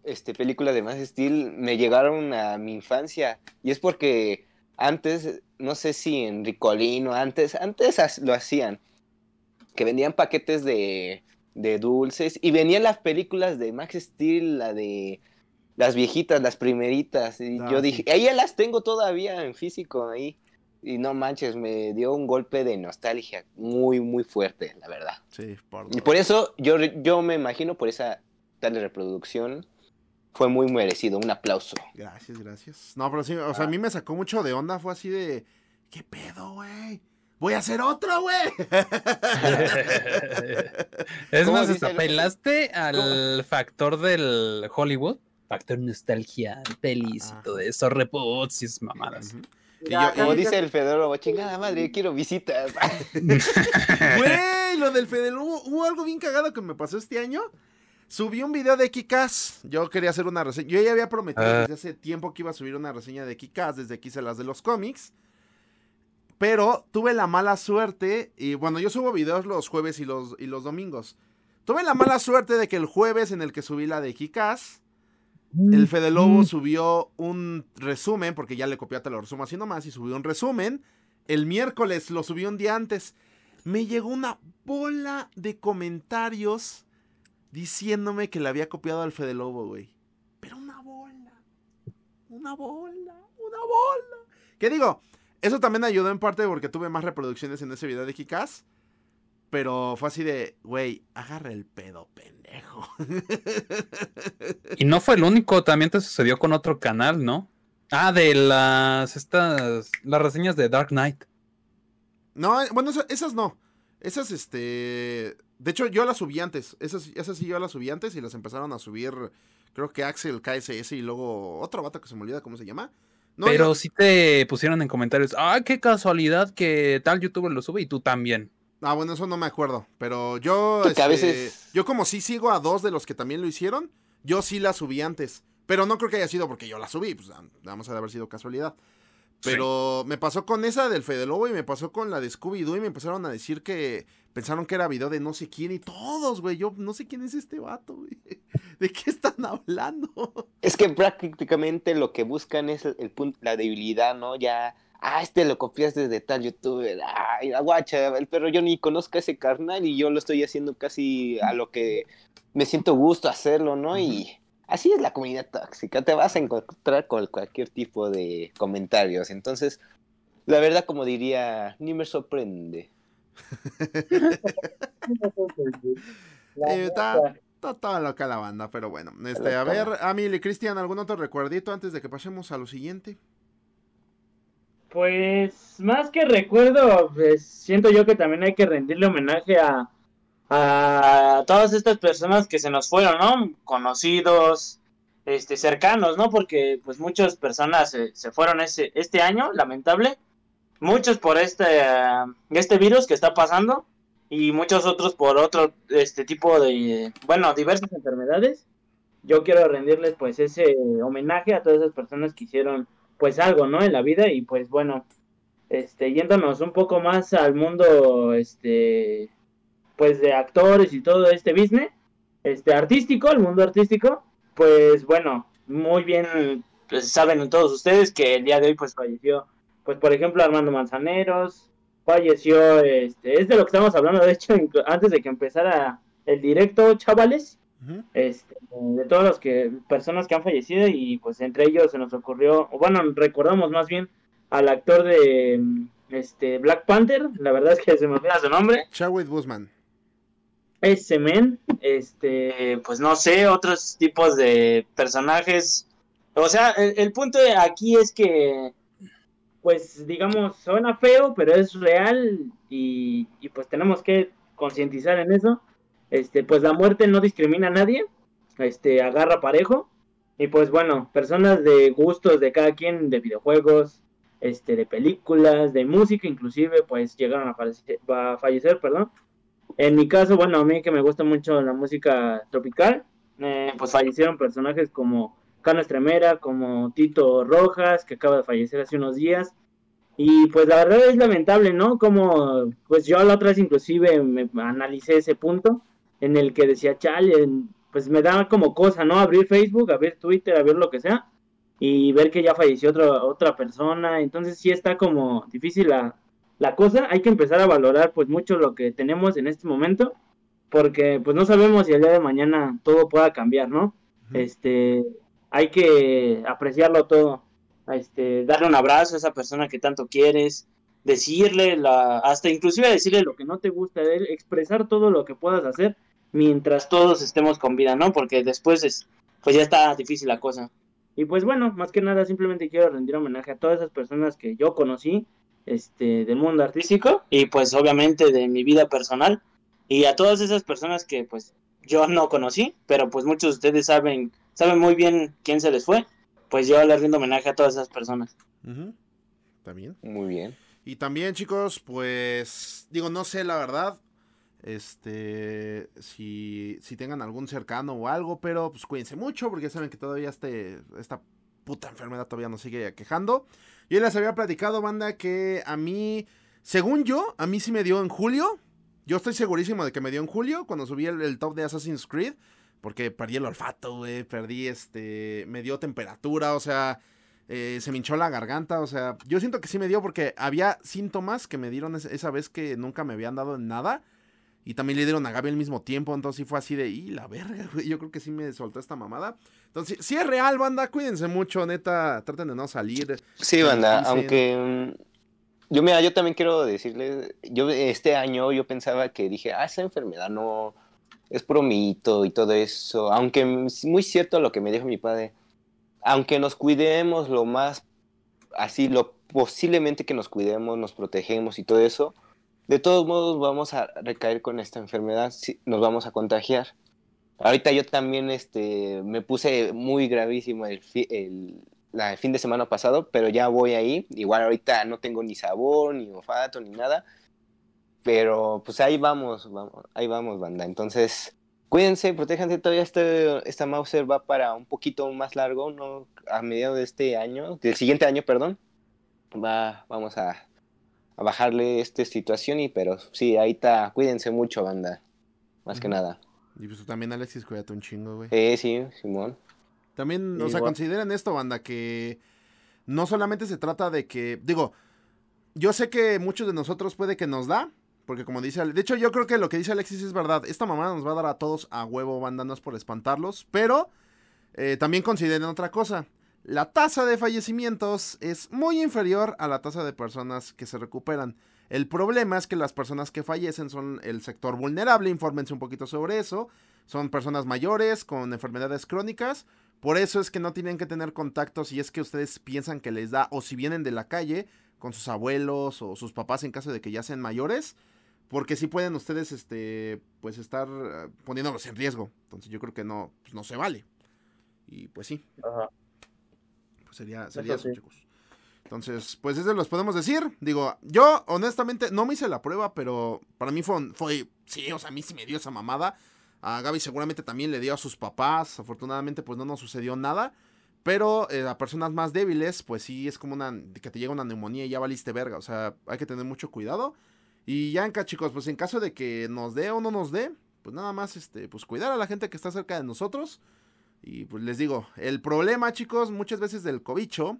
este, películas de más Steel me llegaron a mi infancia. Y es porque antes, no sé si en Ricolino, antes, antes lo hacían, que vendían paquetes de, de dulces y venían las películas de Max Steel, la de las viejitas, las primeritas. Y Ah, yo sí. dije, ahí ya las tengo todavía en físico ahí. Y no manches, me dio un golpe de nostalgia muy, muy fuerte, la verdad. Sí, por Y por eso yo, yo me imagino por esa tal reproducción fue muy merecido. Un aplauso. Gracias, gracias. No, pero sí, o sea, a mí me sacó mucho de onda. Fue así de, ¿qué pedo, güey? Voy a hacer otro, güey. es ¿Cómo más, dice hasta el- pelaste al factor del Hollywood. Factor nostalgia, pelis Ajá. y todo eso, reboots y mamadas. Ujú. Y Ya, yo- Como dice el Fedoro, chingada madre, quiero visitas. Güey, lo del Fedel, hubo, hubo algo bien cagado que me pasó este año. Subí un video de Kikas. Yo quería hacer una reseña. Yo ya había prometido Ah. desde hace tiempo que iba a subir una reseña de Kikas, desde que hice las de los cómics. Pero tuve la mala suerte, y bueno, yo subo videos los jueves y los, y los domingos. Tuve la mala suerte de que el jueves en el que subí la de Kikas, el Fede Lobo subió un resumen, porque ya le copió, te lo resumo así nomás, y subió un resumen. El miércoles lo subió un día antes. Me llegó una bola de comentarios diciéndome que le había copiado al Fede Lobo, güey. Pero una bola. Una bola. Una bola. ¿Qué digo? Eso también ayudó en parte porque tuve más reproducciones en ese video de Kikaz. Pero fue así de, güey, agarra el pedo, pendejo. Y no fue el único, también te sucedió con otro canal, ¿no? Ah, de las estas las reseñas de Dark Knight. No, bueno, esas no. Esas, este. De hecho, yo las subí antes. Esas, esas sí yo las subí antes y las empezaron a subir. Creo que Axel KSS y luego otro vato que se me olvida cómo se llama. No, Pero yo- sí te pusieron en comentarios, ah, qué casualidad que tal youtuber lo sube y tú también. Ah, bueno, eso no me acuerdo. Pero yo. Que a este, veces- Yo, como sí sigo a dos de los que también lo hicieron, yo sí las subí antes. Pero no creo que haya sido porque yo la subí. Pues vamos a haber sido casualidad. Pero me pasó con esa del Fede Lobo y me pasó con la de Scooby-Doo y me empezaron a decir que pensaron que era video de no sé quién y todos, güey. Yo no sé quién es este vato, güey. ¿De qué están hablando? Es que prácticamente lo que buscan es el, el punto, la debilidad, ¿no? Ya, ah, este lo copias desde tal youtuber, ay, la guacha, pero yo ni conozco a ese carnal y yo lo estoy haciendo casi a lo que me siento gusto hacerlo, ¿no? Y así es la comunidad tóxica, te vas a encontrar con cualquier tipo de comentarios, entonces, la verdad, como diría, ni me sorprende. Eh, está, está toda loca la banda, pero bueno. Este, a ver, Amil y Cristian, ¿algún otro recuerdito antes de que pasemos a lo siguiente? Pues más que recuerdo, pues, siento yo que también hay que rendirle homenaje a, a todas estas personas que se nos fueron, ¿no? Conocidos, este, cercanos, ¿no? Porque pues muchas personas se, se fueron ese, este año, lamentable. Muchos por este, este virus que está pasando y muchos otros por otro este tipo de, bueno, diversas enfermedades. Yo quiero rendirles pues ese homenaje a todas esas personas que hicieron pues algo, ¿no? En la vida y pues bueno, este, yéndonos un poco más al mundo, este, pues de actores y todo este business, este, artístico, el mundo artístico, pues bueno, muy bien, pues, saben todos ustedes que el día de hoy pues falleció, pues por ejemplo Armando Manzaneros, falleció, este, es de lo que estamos hablando, de hecho, antes de que empezara el directo, chavales, este, de todos los que personas que han fallecido y pues entre ellos se nos ocurrió, o bueno, recordamos más bien al actor de este Black Panther, la verdad es que se me olvida su nombre, Chadwick Boseman. Ese men, este, pues no sé, otros tipos de personajes, o sea, el, punto aquí es que pues digamos, suena feo, pero es real y, y pues tenemos que concientizar en eso. Este, pues la muerte no discrimina a nadie, este, agarra parejo. Y pues bueno, personas de gustos de cada quien, de videojuegos, este, de películas, de música inclusive, pues llegaron a a fallecer, perdón. En mi caso, bueno, a mí que me gusta mucho la música tropical, eh, pues fallecieron personajes como Cano Estremera, como Tito Rojas, que acaba de fallecer hace unos días. Y pues la verdad es lamentable, ¿no? Como, pues yo la otra vez inclusive me analicé ese punto en el que decía, chale, pues me da como cosa, ¿no? Abrir Facebook, abrir Twitter, abrir lo que sea, y ver que ya falleció otra otra persona. Entonces sí está como difícil la, la cosa. Hay que empezar a valorar pues mucho lo que tenemos en este momento, porque pues no sabemos si el día de mañana todo pueda cambiar, ¿no? Este, hay que apreciarlo todo, este, darle un abrazo a esa persona que tanto quieres, decirle, la, hasta inclusive decirle lo que no te gusta de él, expresar todo lo que puedas hacer mientras todos estemos con vida, ¿no? Porque después es, pues ya está difícil la cosa. Y pues bueno, más que nada simplemente quiero rendir homenaje a todas esas personas que yo conocí, este, del mundo artístico y pues obviamente de mi vida personal y a todas esas personas que pues yo no conocí, pero pues muchos de ustedes saben, saben muy bien quién se les fue, pues yo les rindo homenaje a todas esas personas. Bien. Muy bien. Y también, chicos, pues digo, no sé la verdad, este, si, si tengan algún cercano o algo, pero pues cuídense mucho porque saben que todavía este, esta puta enfermedad todavía nos sigue quejando. Yo les había platicado, banda, que a mí, según yo, a mí sí me dio en julio. Yo estoy segurísimo de que me dio en julio cuando subí el, top de Assassin's Creed. porque perdí el olfato, güey, perdí este, me dio temperatura, o sea, eh, se me hinchó la garganta, o sea, yo siento que sí me dio porque había síntomas que me dieron esa vez que nunca me habían dado en nada. Y también le dieron a Gaby al mismo tiempo, entonces sí fue así de, y la verga, güey, yo creo que sí me soltó esta mamada. Entonces, si es real, banda, cuídense mucho, neta, traten de no salir. Sí, banda, aunque... Mm, yo, mira, yo también quiero decirles, yo este año yo pensaba que dije, ah, esa enfermedad no, es promito y todo eso, aunque es muy cierto lo que me dijo mi padre, aunque nos cuidemos lo más, así, lo posiblemente que nos cuidemos, nos protegemos y todo eso, de todos modos vamos a recaer con esta enfermedad, nos vamos a contagiar. Ahorita yo también este, me puse muy gravísimo el, el, el fin de semana pasado, pero ya voy ahí. Igual ahorita no tengo ni sabor, ni olfato, ni nada. Pero pues ahí vamos, vamos, ahí vamos, banda. Entonces, cuídense, protéjanse. Todavía este, esta Mauser va para un poquito más largo, ¿no? A mediados de este año, del siguiente año, perdón. Va, vamos a a bajarle esta situación y pero sí, ahí está, cuídense mucho, banda. Más que nada. Y pues también, Alexis, cuídate un chingo, güey. Sí, sí, Simón. También, o sea, consideren esto, banda, que no solamente se trata de que, digo, yo sé que muchos de nosotros puede que nos da, porque como dice, de hecho yo creo que lo que dice Alexis es verdad, esta mamá nos va a dar a todos a huevo, banda, no es por espantarlos, pero eh, también consideren otra cosa. La tasa de fallecimientos es muy inferior a la tasa de personas que se recuperan. El problema es que las personas que fallecen son el sector vulnerable, infórmense un poquito sobre eso. Son personas mayores con enfermedades crónicas. Por eso es que no tienen que tener contacto si es que ustedes piensan que les da o si vienen de la calle con sus abuelos o sus papás en caso de que ya sean mayores. Porque si pueden ustedes este, pues estar eh, poniéndolos en riesgo. Entonces yo creo que no, pues no se vale. Y pues sí. Ajá. Sería, sería eso, chicos. Entonces, pues eso los podemos decir. Digo, yo honestamente no me hice la prueba, pero para mí fue, fue, sí, o sea, a mí sí me dio esa mamada. A Gaby seguramente también le dio a sus papás. Afortunadamente, pues no nos sucedió nada. Pero eh, a personas más débiles, pues sí es como una, que te llega una neumonía y ya valiste verga. O sea, hay que tener mucho cuidado. Y ya, chicos, pues en caso de que nos dé o no nos dé, pues nada más, este, pues cuidar a la gente que está cerca de nosotros. Y pues les digo, el problema, chicos, muchas veces del cobicho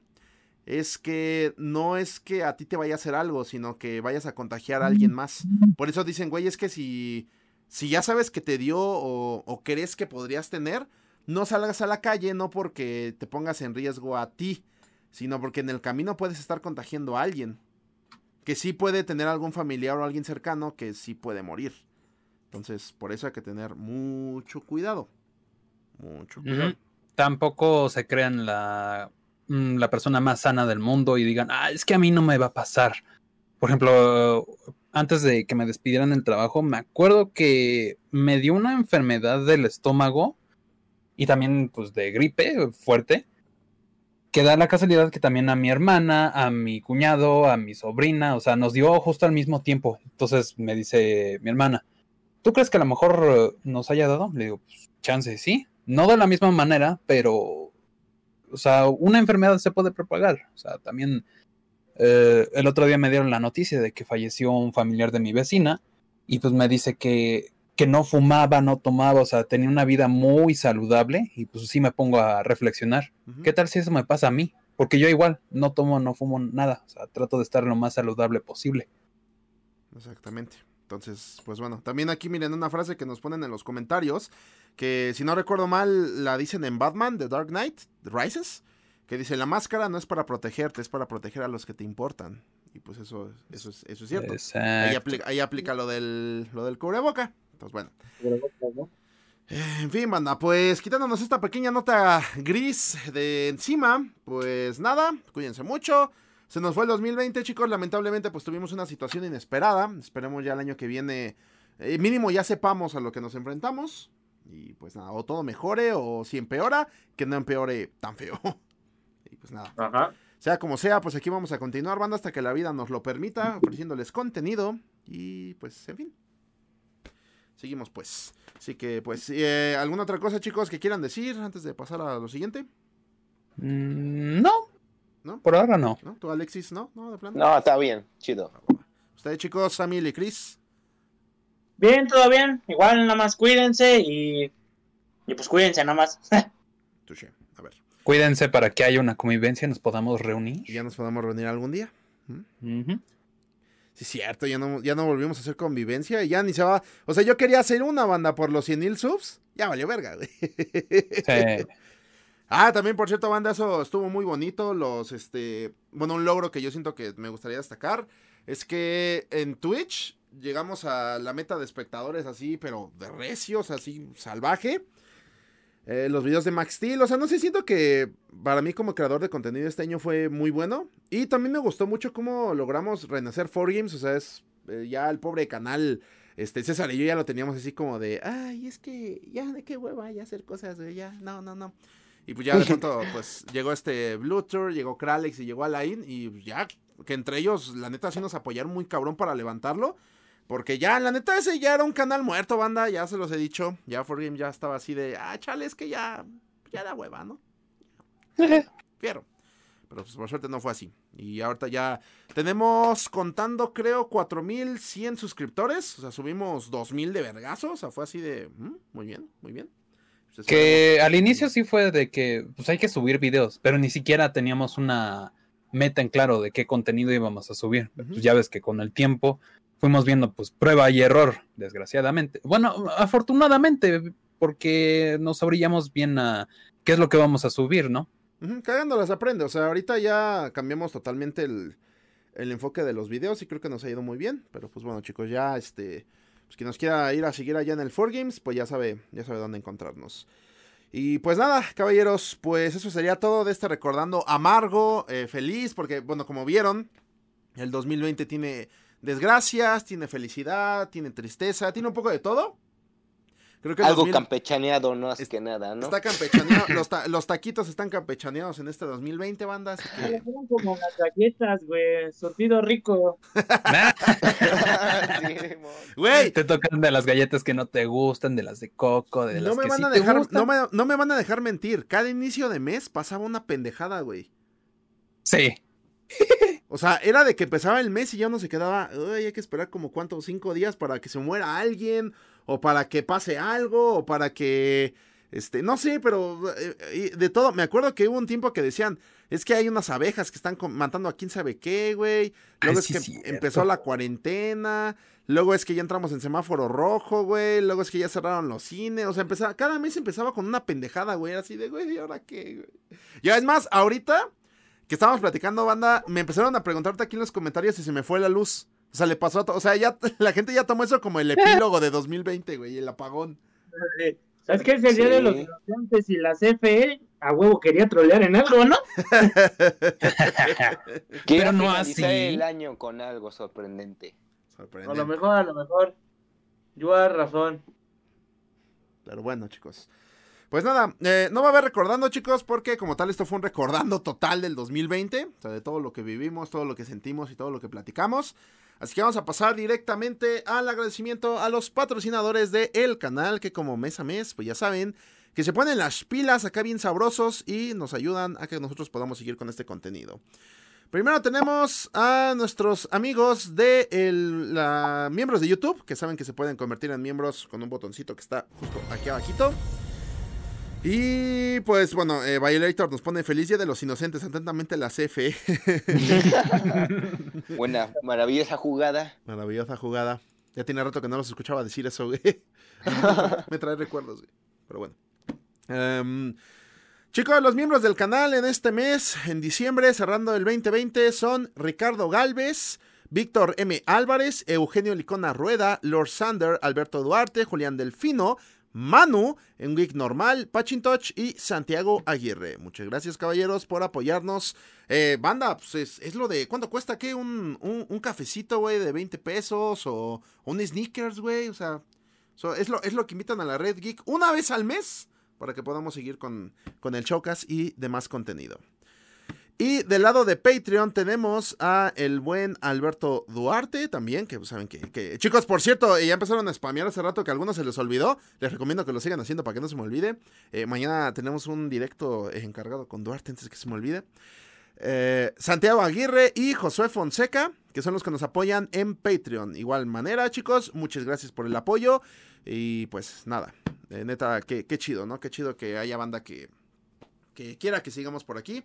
es que no es que a ti te vaya a hacer algo, sino que vayas a contagiar a alguien más. Por eso dicen, güey, es que si, si ya sabes que te dio o, o crees que podrías tener, no salgas a la calle, no porque te pongas en riesgo a ti, sino porque en el camino puedes estar contagiando a alguien. Que sí puede tener algún familiar o alguien cercano que sí puede morir. Entonces, por eso hay que tener mucho cuidado. Mucho. Tampoco se crean la, la persona más sana del mundo y digan, ah, es que a mí no me va a pasar. Por ejemplo, antes de que me despidieran del trabajo, me acuerdo que me dio una enfermedad del estómago y también pues de gripe fuerte, que da la casualidad que también a mi hermana, a mi cuñado, a mi sobrina, o sea, nos dio justo al mismo tiempo. Entonces me dice mi hermana, ¿tú crees que a lo mejor nos haya dado? Le digo, pues chance, sí. No de la misma manera, pero, o sea, una enfermedad se puede propagar. O sea, también eh, el otro día me dieron la noticia de que falleció un familiar de mi vecina y pues me dice que, que no fumaba, no tomaba, o sea, tenía una vida muy saludable y pues sí me pongo a reflexionar. ¿Qué tal si eso me pasa a mí? Porque yo igual no tomo, no fumo nada, o sea, trato de estar lo más saludable posible. Exactamente. Entonces, pues bueno, también aquí miren una frase que nos ponen en los comentarios, que si no recuerdo mal la dicen en Batman, The Dark Knight, The Rises, que dice, la máscara no es para protegerte, es para proteger a los que te importan. Y pues eso, eso, es, eso es cierto. Ahí aplica, ahí aplica, lo del, lo del cubreboca. Entonces, bueno. Eh, en fin, banda, pues quitándonos esta pequeña nota gris de encima, pues nada, cuídense mucho. Se nos fue el 2020, chicos. Lamentablemente, pues tuvimos una situación inesperada. Esperemos ya el año que viene, eh, mínimo ya sepamos a lo que nos enfrentamos. Y pues nada, o todo mejore o si empeora, que no empeore tan feo. y pues nada. Ajá. Sea como sea, pues aquí vamos a continuar, banda, hasta que la vida nos lo permita, ofreciéndoles contenido. Y pues, en fin. Seguimos pues. Así que pues, eh, ¿alguna otra cosa, chicos, que quieran decir antes de pasar a lo siguiente? Mm, no, ¿no? Por ahora no. ¿No? ¿Tú, Alexis, no? ¿No, de plano? No, está bien, chido. Ustedes, chicos, Samuel y Chris. Bien, todo bien. Igual, nada más cuídense y Y pues cuídense nada más. Touché. A ver. Cuídense para que haya una convivencia y nos podamos reunir. Y ya nos podamos reunir algún día. ¿Mm? Ujú. Sí, cierto, ya no, ya no volvimos a hacer convivencia y ya ni se va. O sea, yo quería hacer una banda por los 100 mil subs. Ya valió verga, güey. Sí. Ah, también, por cierto, banda, eso estuvo muy bonito. Los, este, bueno, un logro que yo siento que me gustaría destacar es que en Twitch llegamos a la meta de espectadores así, pero de recios, así, salvaje. Eh, los videos de Max Steel, o sea, no sé, siento que para mí como creador de contenido este año fue muy bueno. Y también me gustó mucho cómo logramos renacer 4Games, o sea, es eh, ya el pobre canal, este, César y yo ya lo teníamos así como de, ay, es que ya de qué hueva ya hacer cosas, ya, no, no, no. Y pues ya de pronto, pues llegó este Bluetooth, llegó Kralex y llegó Alain y ya que entre ellos, la neta, sí nos apoyaron muy cabrón para levantarlo. Porque ya, la neta, ese ya era un canal muerto, banda, ya se los he dicho. Ya 4Game ya estaba así de, ah, chale, es que ya, ya da hueva, ¿no? Fierro. Pero pues por suerte no fue así. Y ahorita ya tenemos contando, creo, 4100 suscriptores. O sea, subimos 2000 de vergazos. O sea, fue así de, "Mm, muy bien, muy bien. Que al inicio sí fue de que pues hay que subir videos, pero ni siquiera teníamos una meta en claro de qué contenido íbamos a subir. Pues ya ves que con el tiempo fuimos viendo pues prueba y error, desgraciadamente. Bueno, afortunadamente, porque nos abrillamos bien a qué es lo que vamos a subir, ¿no? Ujú, cagándolas aprende. O sea, ahorita ya cambiamos totalmente el, el enfoque de los videos y creo que nos ha ido muy bien. Pero pues bueno, chicos, ya este. Pues quien nos quiera ir a seguir allá en el 4Games, pues ya sabe, ya sabe dónde encontrarnos. Y pues nada, caballeros, pues eso sería todo de este recordando amargo, eh, feliz, porque bueno, como vieron, el 2020 tiene desgracias, tiene felicidad, tiene tristeza, tiene un poco de todo. Creo que el Algo 2000 campechaneado, no más Es- que nada, ¿no? está campechaneado, los, ta- los taquitos están campechaneados en este 2020, banda, así que... Como las galletas, güey. Surtido rico. Sí. Güey, Te tocan de las galletas que no te gustan, de las de coco, de las no me que van sí a te dejar, gustan. no me, no me van a dejar mentir. Cada inicio de mes pasaba una pendejada, güey. Sí. O sea, era de que empezaba el mes y ya uno se quedaba, "Ay, hay que esperar como cuánto, cinco días para que se muera alguien, o para que pase algo, o para que, este, no sé, pero eh, eh, de todo. Me acuerdo que hubo un tiempo que decían, es que hay unas abejas que están matando a quién sabe qué, güey. Luego Ay, es sí, que cierto. empezó la cuarentena. Luego es que ya entramos en semáforo rojo, güey. Luego es que ya cerraron los cines. O sea, empezaba, cada mes empezaba con una pendejada, güey. Así de, güey, ¿y ahora qué, güey? Ya es más, ahorita que estábamos platicando, banda, me empezaron a preguntarte aquí en los comentarios si se me fue la luz. O sea, le pasó a to- O sea, ya la gente ya tomó eso como el epílogo de 2020, güey, el apagón. ¿Sabes qué? Es el día de los inocentes y la CFE a huevo quería trolear en algo, ¿no? Quiero no así. el año con algo sorprendente. A lo Sorprendente. mejor, a lo mejor. Yo a razón. Pero bueno, chicos. Pues nada, eh, no va a haber recordando, chicos, porque como tal esto fue un recordando total del 2020, o sea, de todo lo que vivimos, todo lo que sentimos y todo lo que platicamos. Así que vamos a pasar directamente al agradecimiento a los patrocinadores del canal, que como mes a mes, pues ya saben, que se ponen las pilas acá bien sabrosos y nos ayudan a que nosotros podamos seguir con este contenido. Primero tenemos a nuestros amigos de el- la- miembros de YouTube, que saben que se pueden convertir en miembros con un botoncito que está justo aquí abajito. Y pues bueno, eh, Violator nos pone feliz día de los inocentes, atentamente la CFE. Buena, maravillosa jugada. Maravillosa jugada. Ya tiene rato que no los escuchaba decir eso, güey. Me trae recuerdos, güey. Pero bueno. Em, chicos, los miembros del canal en este mes, en diciembre, cerrando el 2020, son Ricardo Galvez, Víctor M. Álvarez, Eugenio Licona Rueda, Lord Sander, Alberto Duarte, Julián Delfino, Manu, en Week Normal, Pachintoch y Santiago Aguirre. Muchas gracias, caballeros, por apoyarnos. Eh, banda, pues es, es lo de. ¿Cuánto cuesta qué? Un, un, cafecito, güey, de 20 pesos o un sneakers, güey. O sea, es, lo, es lo que invitan a la Red Geek una vez al mes para que podamos seguir con, con el Chocas y demás contenido. Y del lado de Patreon tenemos a el buen Alberto Duarte también, que saben que, que- Chicos, por cierto, eh, ya empezaron a spamear hace rato que a algunos se les olvidó. Les recomiendo que lo sigan haciendo para que no se me olvide. Eh, mañana tenemos un directo encargado con Duarte antes de que se me olvide. Eh, Santiago Aguirre y Josué Fonseca, que son los que nos apoyan en Patreon. Igual manera, chicos, muchas gracias por el apoyo. Y pues nada, neta, qué, qué chido, ¿no? Qué chido que haya banda que, que quiera que sigamos por aquí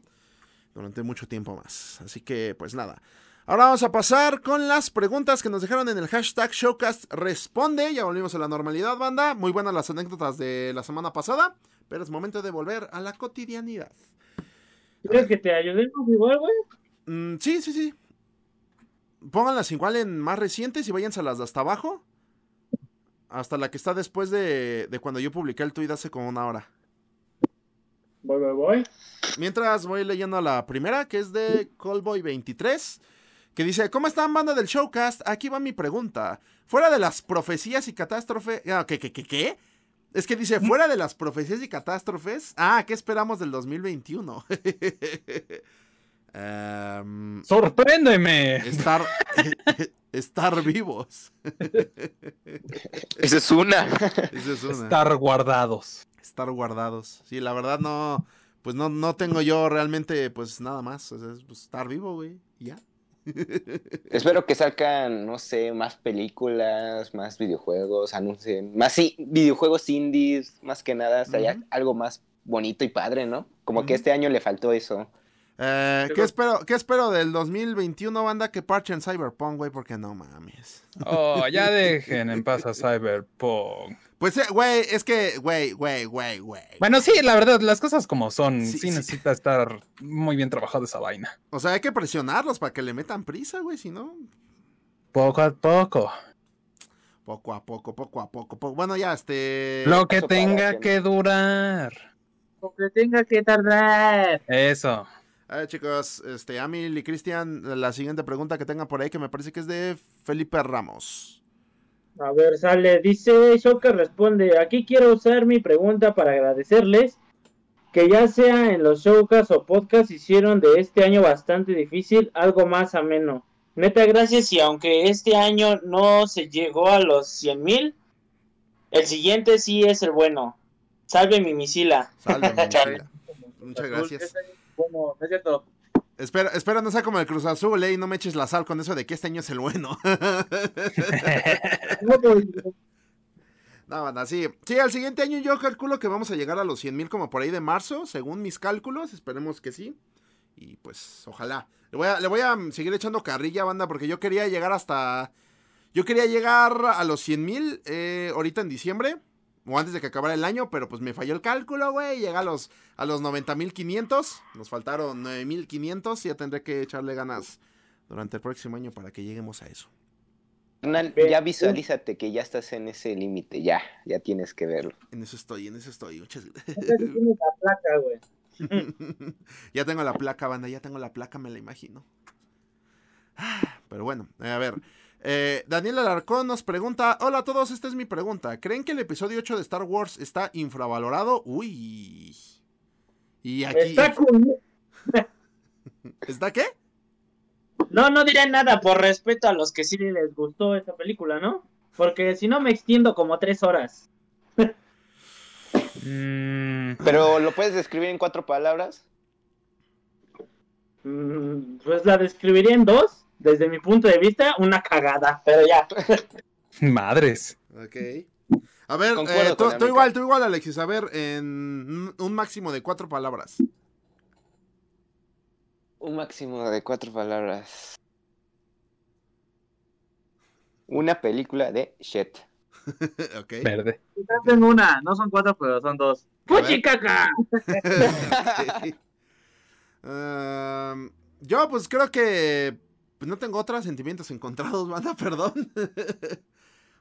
durante mucho tiempo más. Así que, pues nada. Ahora vamos a pasar con las preguntas que nos dejaron en el hashtag Showcast Responde. Ya volvimos a la normalidad, banda. Muy buenas las anécdotas de la semana pasada, pero es momento de volver a la cotidianidad. ¿Quieres que te ayudemos igual, güey? Mm, sí, sí, sí. Pónganlas igual en más recientes y váyanse a las de hasta abajo. Hasta la que está después de, de cuando yo publiqué el tweet hace como una hora. Voy, voy, voy. Mientras voy leyendo la primera, que es de Callboy23, que dice, ¿cómo están banda del showcast? Aquí va mi pregunta. Fuera de las profecías y catástrofes... Ah, ¿Qué, qué, qué, qué? Es que dice, fuera de las profecías y catástrofes... Ah, ¿qué esperamos del 2021? Em, ¡Sorpréndeme! estar, estar vivos. Esa es una. Esa es una. Estar guardados. Estar guardados. Sí, la verdad no, pues no, no tengo yo realmente pues nada más. O sea, es, pues, estar vivo, güey. Ya. Espero que salgan, no sé, más películas, más videojuegos, anuncien, más sí, videojuegos indies, más que nada, hasta ya Ujú. algo más bonito y padre, ¿no? Como que este año le faltó eso. Eh, ¿qué, Pero- espero, ¿Qué espero del 2021, banda? Que parchen Cyberpunk, güey, porque no mames. Oh, ya dejen en paz a Cyberpunk. Pues, eh, güey, es que, güey, güey, güey, güey. Bueno, sí, la verdad, las cosas como son. Sí, Sí, sí. necesita estar muy bien trabajado esa vaina. O sea, hay que presionarlos para que le metan prisa, güey, si no, Poco a poco. poco a poco, poco a poco. poco. Bueno, ya, este... Lo que tenga que- que durar. Porque tenga que tardar. Eso. A ver, chicos, este, Amil y Cristian, la siguiente pregunta que tengan por ahí, que me parece que es de Felipe Ramos. A ver, sale, dice Shocker responde, aquí quiero usar mi pregunta para agradecerles que ya sea en los showcasts o podcasts hicieron de este año bastante difícil algo más ameno. Neta, gracias y aunque este año no se llegó a los 100 mil, el siguiente sí es el bueno. Salve mi misila. Salve, mi. Muchas gracias. Bueno, es cierto. Espera, espera, no sea como el Cruz Azul, eh, y no me eches la sal con eso de que este año es el bueno. no, banda, sí. Sí, al siguiente año yo calculo que vamos a llegar a los 100 mil como por ahí de marzo, según mis cálculos. Esperemos que sí. Y pues, ojalá. Le voy a, le voy a seguir echando carrilla, banda, porque yo quería llegar hasta... Yo quería llegar a los 100 mil eh, ahorita en diciembre. O antes de que acabara el año, pero pues me falló el cálculo, güey. Llega a los, a los 90.500. Nos faltaron 9.500. Ya tendré que echarle ganas durante el próximo año para que lleguemos a eso. Ya visualízate que ya estás en ese límite, ya, ya tienes que verlo. En eso estoy, en eso estoy. Muchas tienes la placa, güey. ya tengo la placa, banda, ya tengo la placa, me la imagino. Ah, Pero bueno, a ver. Eh, Daniel Alarcón nos pregunta: Hola a todos, esta es mi pregunta. ¿Creen que el episodio 8 de Star Wars está infravalorado? Uy. Y aquí. Está cool. ¿Está qué? No, no diré nada por respeto a los que sí les gustó esa película, ¿no? Porque si no me extiendo como tres horas. Mm, Pero lo puedes describir en cuatro palabras. Mm, Pues la describiría en dos. Desde mi punto de vista, una cagada. Pero ya. madres. Ok. A ver, eh, tú, igual, tú igual, Alexis. A ver, en un- máximo de cuatro palabras. Un máximo de cuatro palabras. Una película de shit. ok. Verde. en una. No son cuatro, pero son dos. ¡Puchi caca! Um, yo pues creo que pues, no tengo otros sentimientos encontrados, banda, perdón.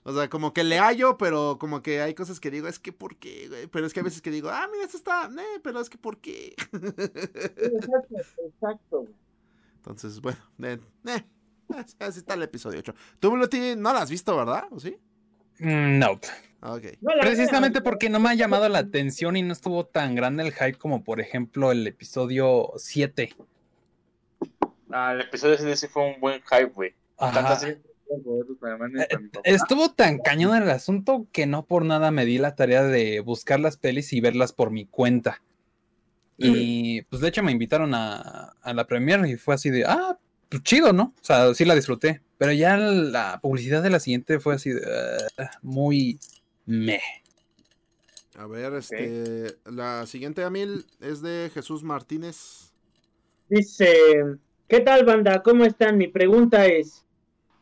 o sea, como que le hallo, pero como que hay cosas que digo, es que ¿por qué, güey? Pero es que a veces que digo, ah, mira, esto está, eh, pero es que ¿por qué? Exacto, exacto. Entonces, bueno, eh, eh, así está el episodio 8. Tú, Bluti, no la has visto, ¿verdad? ¿O sí? Mm, No. Ok. No, la Precisamente porque no me ha llamado la atención y no estuvo tan grande el hype como, por ejemplo, el episodio 7. Ah, el episodio de ese fue un buen hype, güey. Papá. Estuvo tan cañón el asunto que no por nada me di la tarea de buscar las pelis y verlas por mi cuenta. Y pues de hecho me invitaron a, a la premiere y fue así de, ah, pues chido, ¿no? O sea, sí la disfruté. Pero ya la publicidad de la siguiente fue así de, "Ah, muy meh. A ver, este, la siguiente Amil es de Jesús Martínez. Dice, ¿qué tal banda? ¿Cómo están? Mi pregunta es,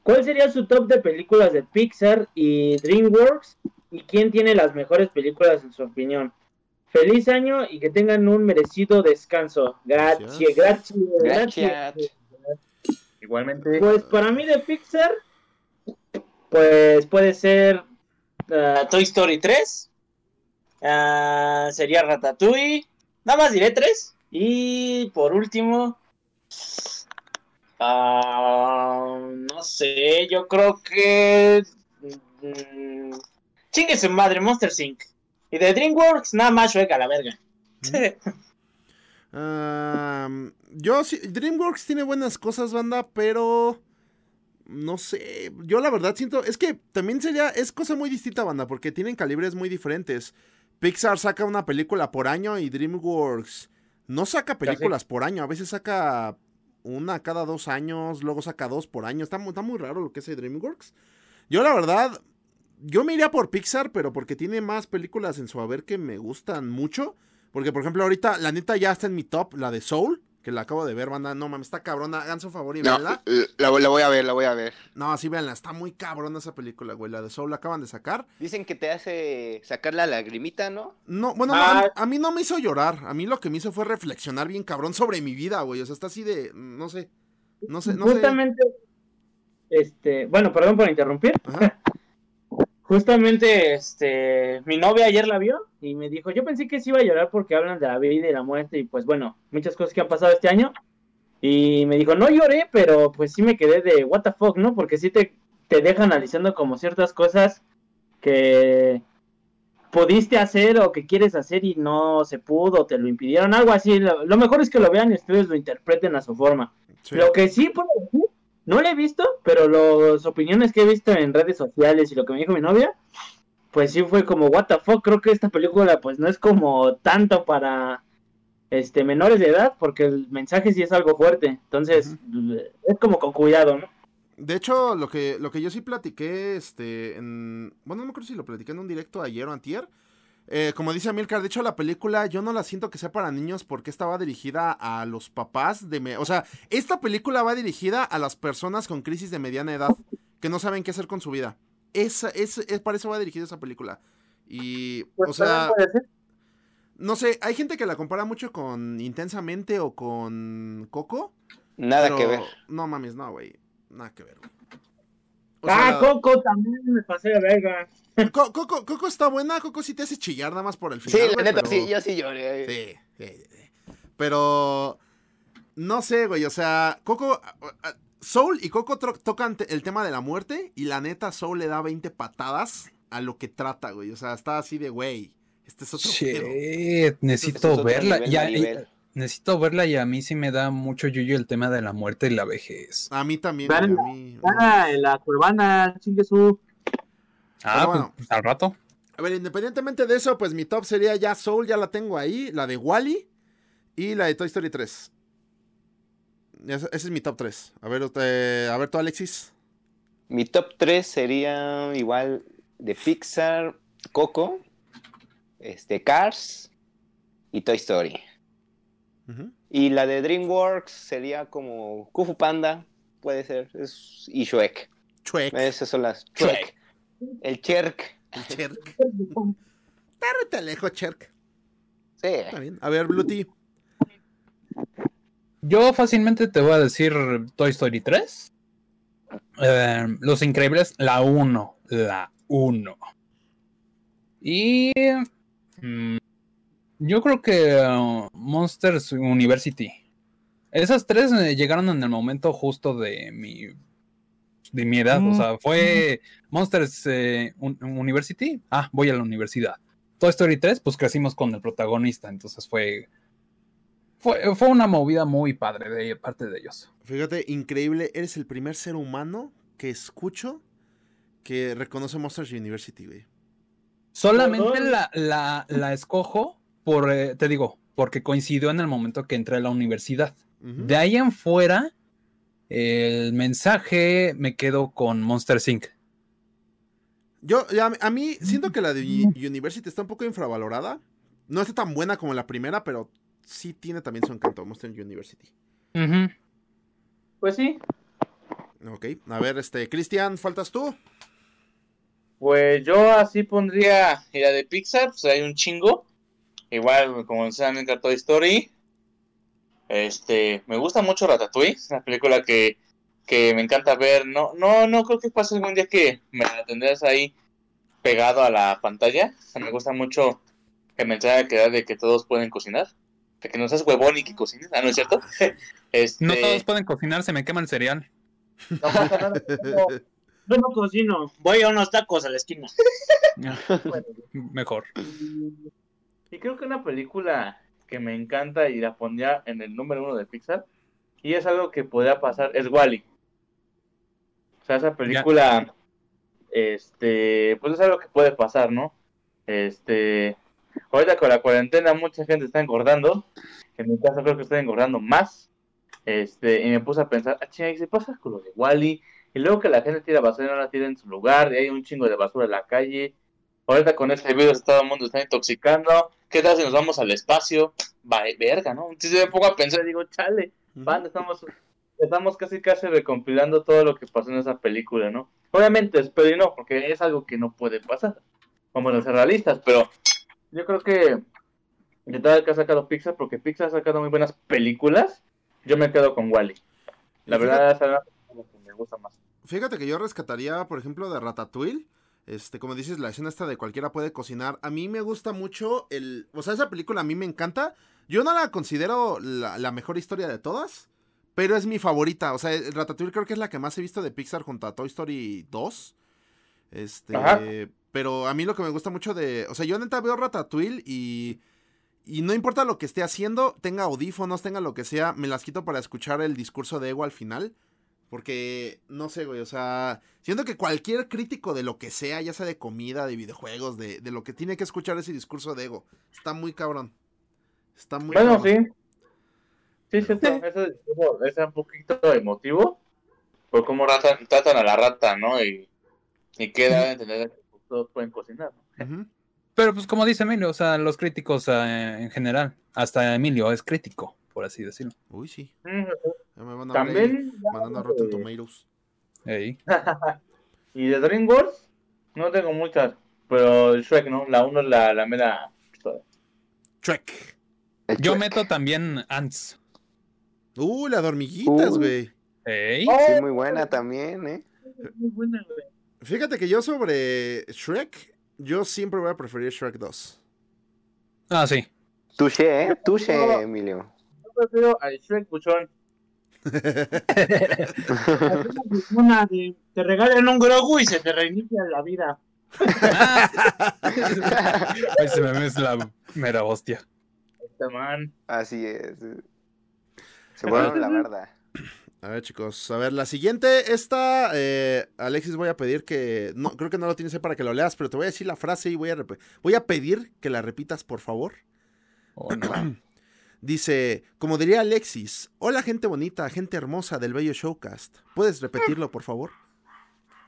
¿cuál sería su top de películas de Pixar y DreamWorks? ¿Y quién tiene las mejores películas en su opinión? Feliz año y que tengan un merecido descanso. Gracias, gracias, gracias. Igualmente. Pues para mí de Pixar, pues puede ser uh, Toy Story 3. Uh, sería Ratatouille. Nada más diré 3. Y por último, uh, no sé, yo creo que... Mm, chingue su madre, Monster Inc. Y de DreamWorks, nada más sueca la verga. Uh, yo sí, DreamWorks tiene buenas cosas, banda, pero no sé, yo la verdad siento, es que también sería, es cosa muy distinta, banda, porque tienen calibres muy diferentes. Pixar saca una película por año y DreamWorks no saca películas por año, a veces saca una cada dos años, luego saca dos por año, está, está muy raro lo que hace DreamWorks. Yo la verdad, yo me iría por Pixar, pero porque tiene más películas en su haber que me gustan mucho. Porque, por ejemplo, ahorita, la neta ya está en mi top, la de Soul, que la acabo de ver, banda. No mames, está cabrona. Hagan su favor y No, véanla. la, la voy a ver, la voy a ver. No, sí, véanla. Está muy cabrona esa película, güey. La de Soul la acaban de sacar. Dicen que te hace sacar la lagrimita, ¿no? No, bueno, no, Ah. a, a mí no me hizo llorar. A mí lo que me hizo fue reflexionar bien cabrón sobre mi vida, güey. O sea, está así de. No sé. No sé, no sé. Justamente, este, bueno, perdón por interrumpir. Ajá. Justamente, este, mi novia ayer la vio y me dijo, yo pensé que sí iba a llorar porque hablan de la vida y la muerte y pues bueno, muchas cosas que han pasado este año. Y me dijo, no lloré, pero pues sí me quedé de what the fuck, ¿no? Porque sí te, te deja analizando como ciertas cosas que pudiste hacer o que quieres hacer y no se pudo, te lo impidieron, algo así. Lo, lo mejor es que lo vean y ustedes lo interpreten a su forma. Sí. Lo que sí puedo decir, no lo he visto, pero las opiniones que he visto en redes sociales y lo que me dijo mi novia, pues sí fue como, what the fuck, creo que esta película pues no es como tanto para este menores de edad, porque el mensaje sí es algo fuerte, entonces es como con cuidado, ¿no? De hecho, lo que, lo que yo sí platiqué, este, en... Bueno, no me acuerdo si lo platiqué en un directo ayer o antier. Eh, como dice Amilcar, de hecho la película yo no la siento que sea para niños porque estaba dirigida a los papás de... me- O sea, esta película va dirigida a las personas con crisis de mediana edad que no saben qué hacer con su vida. Esa, es, es- para eso va dirigida esa película. Y, Pues o sea, también puede ser. no sé, hay gente que la compara mucho con Intensamente o con Coco. Nada pero- que ver. No mames, no, güey. Nada que ver, güey. O ah, sea, Coco también me pasé de verga. Co- Coco, Coco está buena, Coco sí te hace chillar nada más por el Sí, final. la güey, neta, pero- sí, yo sí lloré. Sí, sí, sí. Pero no sé, güey, o sea, Coco Soul y Coco tocan el tema de la muerte y la neta Soul le da 20 patadas a lo que trata, güey. O sea, está así de, güey, este es otro. Shit, necesito Eso es otro verla. nivel, Ya. Necesito verla y a mí sí me da mucho yuyo el tema de la muerte y la vejez. A mí también, güey, a mí. Ah, en la cuevana, chingue su. Ah, pues, bueno. pues, al rato. A ver, independientemente de eso, pues mi top sería ya Soul, ya la tengo ahí, la de Wally y la de Toy Story 3. Ese, ese es mi top 3. A ver, usted- a ver tú, Alexis. Mi top 3 sería igual de Pixar, Coco, este, Cars y Toy Story. Ujú. Y la de DreamWorks sería como Kung Fu Panda, puede ser, es, y Shrek. Chuec. Esas son las Shrek. El Cherk. El Cherk. Tárrete lejos, Cherk. Sí. Está bien. A ver, Bluty. Yo fácilmente te voy a decir Toy Story 3. Eh, Los Increíbles, la 1. La 1. Y. mm, yo creo que uh, Monsters University. Esas tres eh, llegaron en el momento justo de mi. De mi edad. O sea, fue Monsters eh, Un- University. Ah, voy a la universidad. Toy Story 3, pues crecimos con el protagonista. Entonces fue. Fue, fue una movida muy padre de parte de ellos. Fíjate, increíble. Eres el primer ser humano que escucho que reconoce Monsters University, güey. Solamente la, la, la escojo por, eh, te digo, porque coincidió en el momento que entré a la universidad. De ahí en fuera, el mensaje me quedo con Monster Inc. Yo, a mí, siento que la de Uni- University está un poco infravalorada. No está tan buena como la primera, pero sí tiene también su encanto, Monster University. Pues sí, Ok, a ver, este, Cristian, ¿faltas tú? Pues yo así pondría y la de Pixar, pues hay un chingo. Igual, como saben, en Toy Story. Este, me gusta mucho Ratatouille, es una película que, que me encanta ver. No, no, no creo que pase algún día que me la tendrás ahí pegado a la pantalla. O sea, me gusta mucho el mensaje que da de que todos pueden cocinar. De que no seas huevón y que cocines. Ah, ¿no es cierto? Este, No todos pueden cocinar, se me quema el cereal. no. Yo yo no cocino, voy a unos tacos a la esquina. Mejor. Y creo que una película que me encanta y la pondría en el número uno de Pixar, y es algo que podría pasar, es Wally. O sea, esa película, este, pues es algo que puede pasar, ¿no? Este, ahorita con la cuarentena mucha gente está engordando, en mi caso creo que estoy engordando más, este, y me puse a pensar, ah, chinga, ¿y se pasa con lo de Wally? Y luego que la gente tira basura y no la tira en su lugar, y hay un chingo de basura en la calle, Ahorita con este virus todo el mundo está intoxicando. ¿Qué tal si nos vamos al espacio? Va, verga, ¿no? Entonces me pongo a pensar y digo, chale, banda, estamos, estamos casi casi recompilando todo lo que pasó en esa película, ¿no? Obviamente espero y no, porque es algo que no puede pasar. Vamos a ser realistas, pero yo creo que de el que ha sacado Pixar, porque Pixar ha sacado muy buenas películas, yo me quedo con Wally. La verdad es la que me gusta más. Fíjate que yo rescataría, por ejemplo, de Ratatouille. Este, como dices, la escena esta de cualquiera puede cocinar. A mí me gusta mucho el. O sea, esa película a mí me encanta. Yo no la considero la, la mejor historia de todas. Pero es mi favorita. O sea, el Ratatouille creo que es la que más he visto de Pixar junto a Toy Story 2. Este. Ajá. Pero a mí lo que me gusta mucho de. O sea, yo neta veo Ratatouille y. Y no importa lo que esté haciendo, tenga audífonos, tenga lo que sea, me las quito para escuchar el discurso de Ego al final. Porque, no sé, güey, o sea, siento que cualquier crítico de lo que sea, ya sea de comida, de videojuegos, de, de lo que tiene que escuchar ese discurso de ego, está muy cabrón. Está muy Bueno, cabrón. sí. Sí, cierto. Ese discurso es un poquito emotivo por cómo ratan- tratan a la rata, ¿no? Y, y queda de entender que todos pueden cocinar, ¿no? Pero pues como dice Emilio, o sea, los críticos eh, en general, hasta Emilio es crítico, por así decirlo. Uy, sí. Mm, me van a ver ahí También. mandando a Rotten Tomatoes. Ey. y de DreamWorks, no tengo muchas, pero Shrek, ¿no? La uno es la, la mera. El Yo Shrek. meto también Ants. Uh, la de hormiguitas, güey. Ey. Sí, muy buena también, ¿eh? Muy buena, güey. Fíjate que yo sobre Shrek, yo siempre voy a preferir Shrek 2. Ah, sí. Touché, ¿eh? Touché, No. Emilio. Yo prefiero al Shrek Puchón. Una de te regalan un Grogu y se te reinicia la vida. Ese meme es la mera hostia. Este man. Así es. Se fueron la verdad. A ver, chicos, a ver, la siguiente, esta, eh, Alexis, voy a pedir que, no, creo que no lo tienes ahí para que lo leas, pero te voy a decir la frase y voy a, voy a pedir que la repitas, por favor. Oh, no. Dice, como diría Alexis, hola gente bonita, gente hermosa del bello Showcast. ¿Puedes repetirlo, por favor?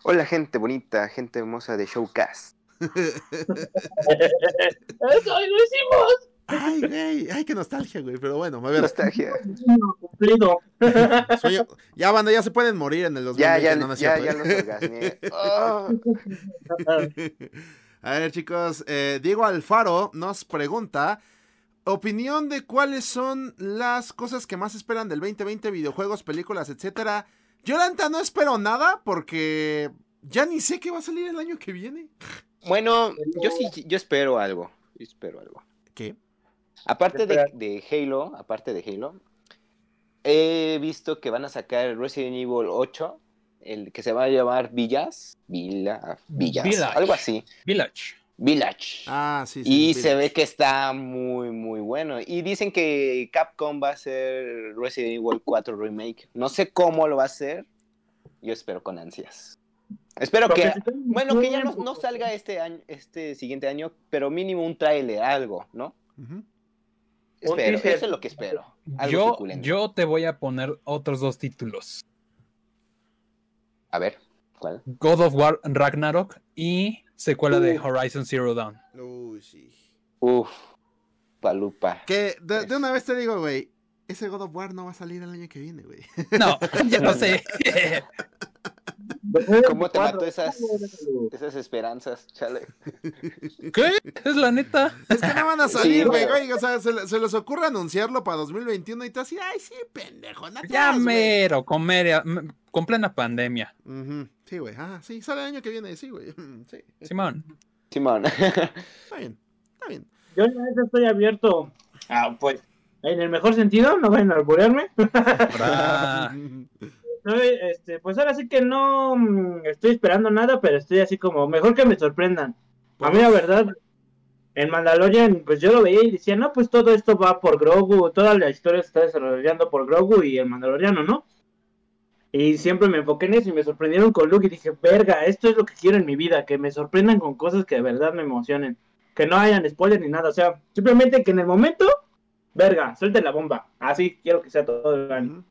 Hola, gente bonita, gente hermosa de Showcast. ¡Eso lo hicimos! Ay, güey, ay, qué nostalgia, güey, pero bueno, a ver, Nostalgia. Cumplido. sueño- ya, banda, ya se pueden morir en el 2020, Ya, ya, no, no ya, ya ¿eh? los. Oh. A ver, chicos, eh, Diego Alfaro nos pregunta opinión de cuáles son las cosas que más esperan del 2020, videojuegos, películas, etcétera. Yo la neta no espero nada porque ya ni sé qué va a salir el año que viene. Bueno, yo sí, yo espero algo. Yo espero algo. ¿Qué? Aparte de Halo, aparte de Halo, he visto que van a sacar Resident Evil 8, el que se va a llamar Villas, Villa, Villas, Village. algo así, Village. Village. Ah, sí, sí. y se ve que está muy, muy bueno. Y dicen que Capcom va a hacer Resident Evil 4 Remake. No sé cómo lo va a hacer. Yo espero con ansias. Espero que, bueno, que ya no, no salga este año, este siguiente año, pero mínimo un tráiler, algo, ¿no? Ujú. Espero, eso es lo que espero. Algo Yo, suculento. yo te voy a poner otros dos títulos. A ver. ¿Cuál? God of War Ragnarok y secuela de Horizon Zero Dawn. Uy, sí. Uf, palupa. Que de, de una vez te digo, güey, ese God of War no va a salir el año que viene, güey. No, ya lo sé. ¿Cómo te mató esas, esas esperanzas, chale? ¿Qué? Es la neta. Es que no van a salir, güey, güey. güey. O sea, se, le- se les ocurre anunciarlo para 2021 y tú así, ay, sí, pendejo, no te Ya güey". mero, comer, m- con plena pandemia. Ujú, Sí, güey. Ah, sí, sale el año que viene, sí, güey. Sí, Simón. Simón. está bien, está bien. Yo neta estoy abierto. Ah, pues. En el mejor sentido, no vayan a alburearme. Este, pues ahora sí que no mm, estoy esperando nada, pero estoy así como, mejor que me sorprendan. A mí la verdad, en Mandalorian, pues yo lo veía y decía, no, pues todo esto va por Grogu, toda la historia se está desarrollando por Grogu y el Mandaloriano, ¿no? Y siempre me enfoqué en eso y me sorprendieron con Luke y dije, verga, esto es lo que quiero en mi vida, que me sorprendan con cosas que de verdad me emocionen, que no hayan spoilers ni nada, o sea, simplemente que en el momento, verga, suelte la bomba, así quiero que sea todo el año.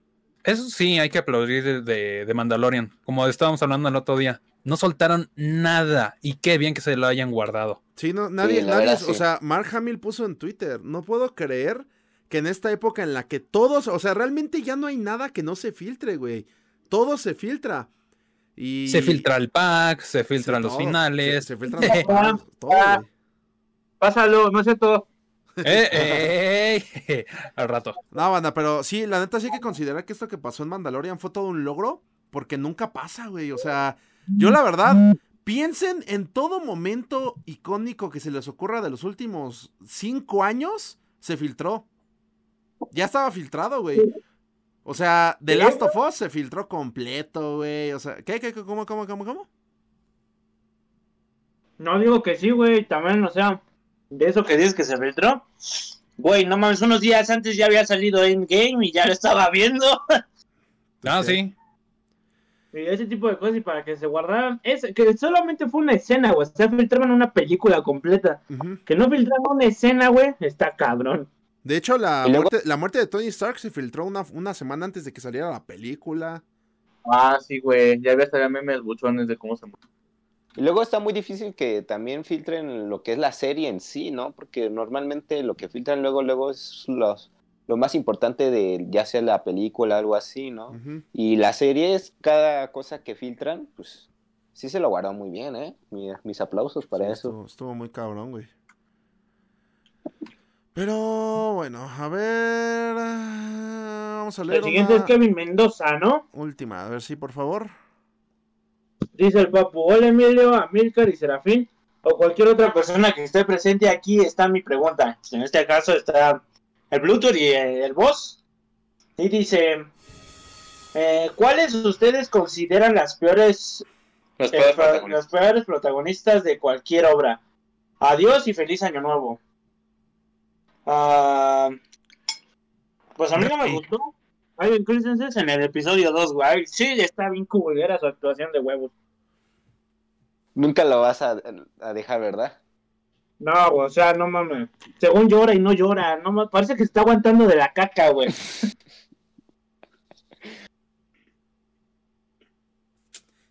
Eso sí, hay que aplaudir de, de, de Mandalorian. Como estábamos hablando el otro día. No soltaron nada. Y qué bien que se lo hayan guardado. Sí, no, nadie, nadie, verdad, o sí. sea, Mark Hamill puso en Twitter, no puedo creer que en esta época en la que todos, o sea, realmente ya no hay nada que no se filtre, güey. Todo se filtra. Y... Se filtra el pack, se Sí, filtran los todo. finales. Se, se filtran los finales, todo, Ah. güey. Pásalo, no sé todo. Eh, eh, eh, al rato. No, banda, pero sí, la neta sí hay que considerar que esto que pasó en Mandalorian fue todo un logro, porque nunca pasa, güey. O sea, yo la verdad, piensen en todo momento icónico que se les ocurra de los últimos cinco años, se filtró. Ya estaba filtrado, güey. O sea, The. Last of Us se filtró completo, güey. O sea, ¿qué, qué, qué, cómo, cómo, cómo, cómo? No digo que sí, güey, también, o sea, de eso que dices que se filtró. Güey, no mames, unos días antes ya había salido Endgame y ya lo estaba viendo. Ah, sí. Y ese tipo de cosas, y para que se guardaran, es que solamente fue una escena, güey, o sea, filtraban una película completa. Que no filtraran una escena, güey, está cabrón. De hecho, la, luego- muerte, la muerte de Tony Stark se filtró una, una semana antes de que saliera la película. Ah, sí, güey. Ya había hasta memes buchones de cómo se murió. Y luego está muy difícil que también filtren lo que es la serie en sí, ¿no? Porque normalmente lo que filtran luego, luego es los, lo más importante de ya sea la película, algo así, ¿no? Ujú. Y las series, cada cosa que filtran, pues sí se lo guardó muy bien, ¿eh? Mi- mis aplausos para Sí, eso. Estuvo, estuvo muy cabrón, güey. Pero bueno, a ver. Vamos a leer El siguiente una es Kevin Mendoza, ¿no? última. A ver si, por favor. Dice el papu, hola Emilio, Amilcar y Serafín, o cualquier otra persona que esté presente aquí, está mi pregunta. En este caso está el Bluetooth y el boss. Y dice, eh, ¿cuáles ustedes consideran las peores, Los eh, peores pro- protagonistas. los peores protagonistas de cualquier obra? Adiós y feliz año nuevo. Ah, pues a mí no me gustó. Ivan Christensen en el episodio 2, güey. Sí, está bien culera su actuación de huevos. Nunca lo vas a, a dejar, ¿verdad? No, güey, o sea, no mames. Según llora y no llora, no mames, parece que se está aguantando de la caca, güey.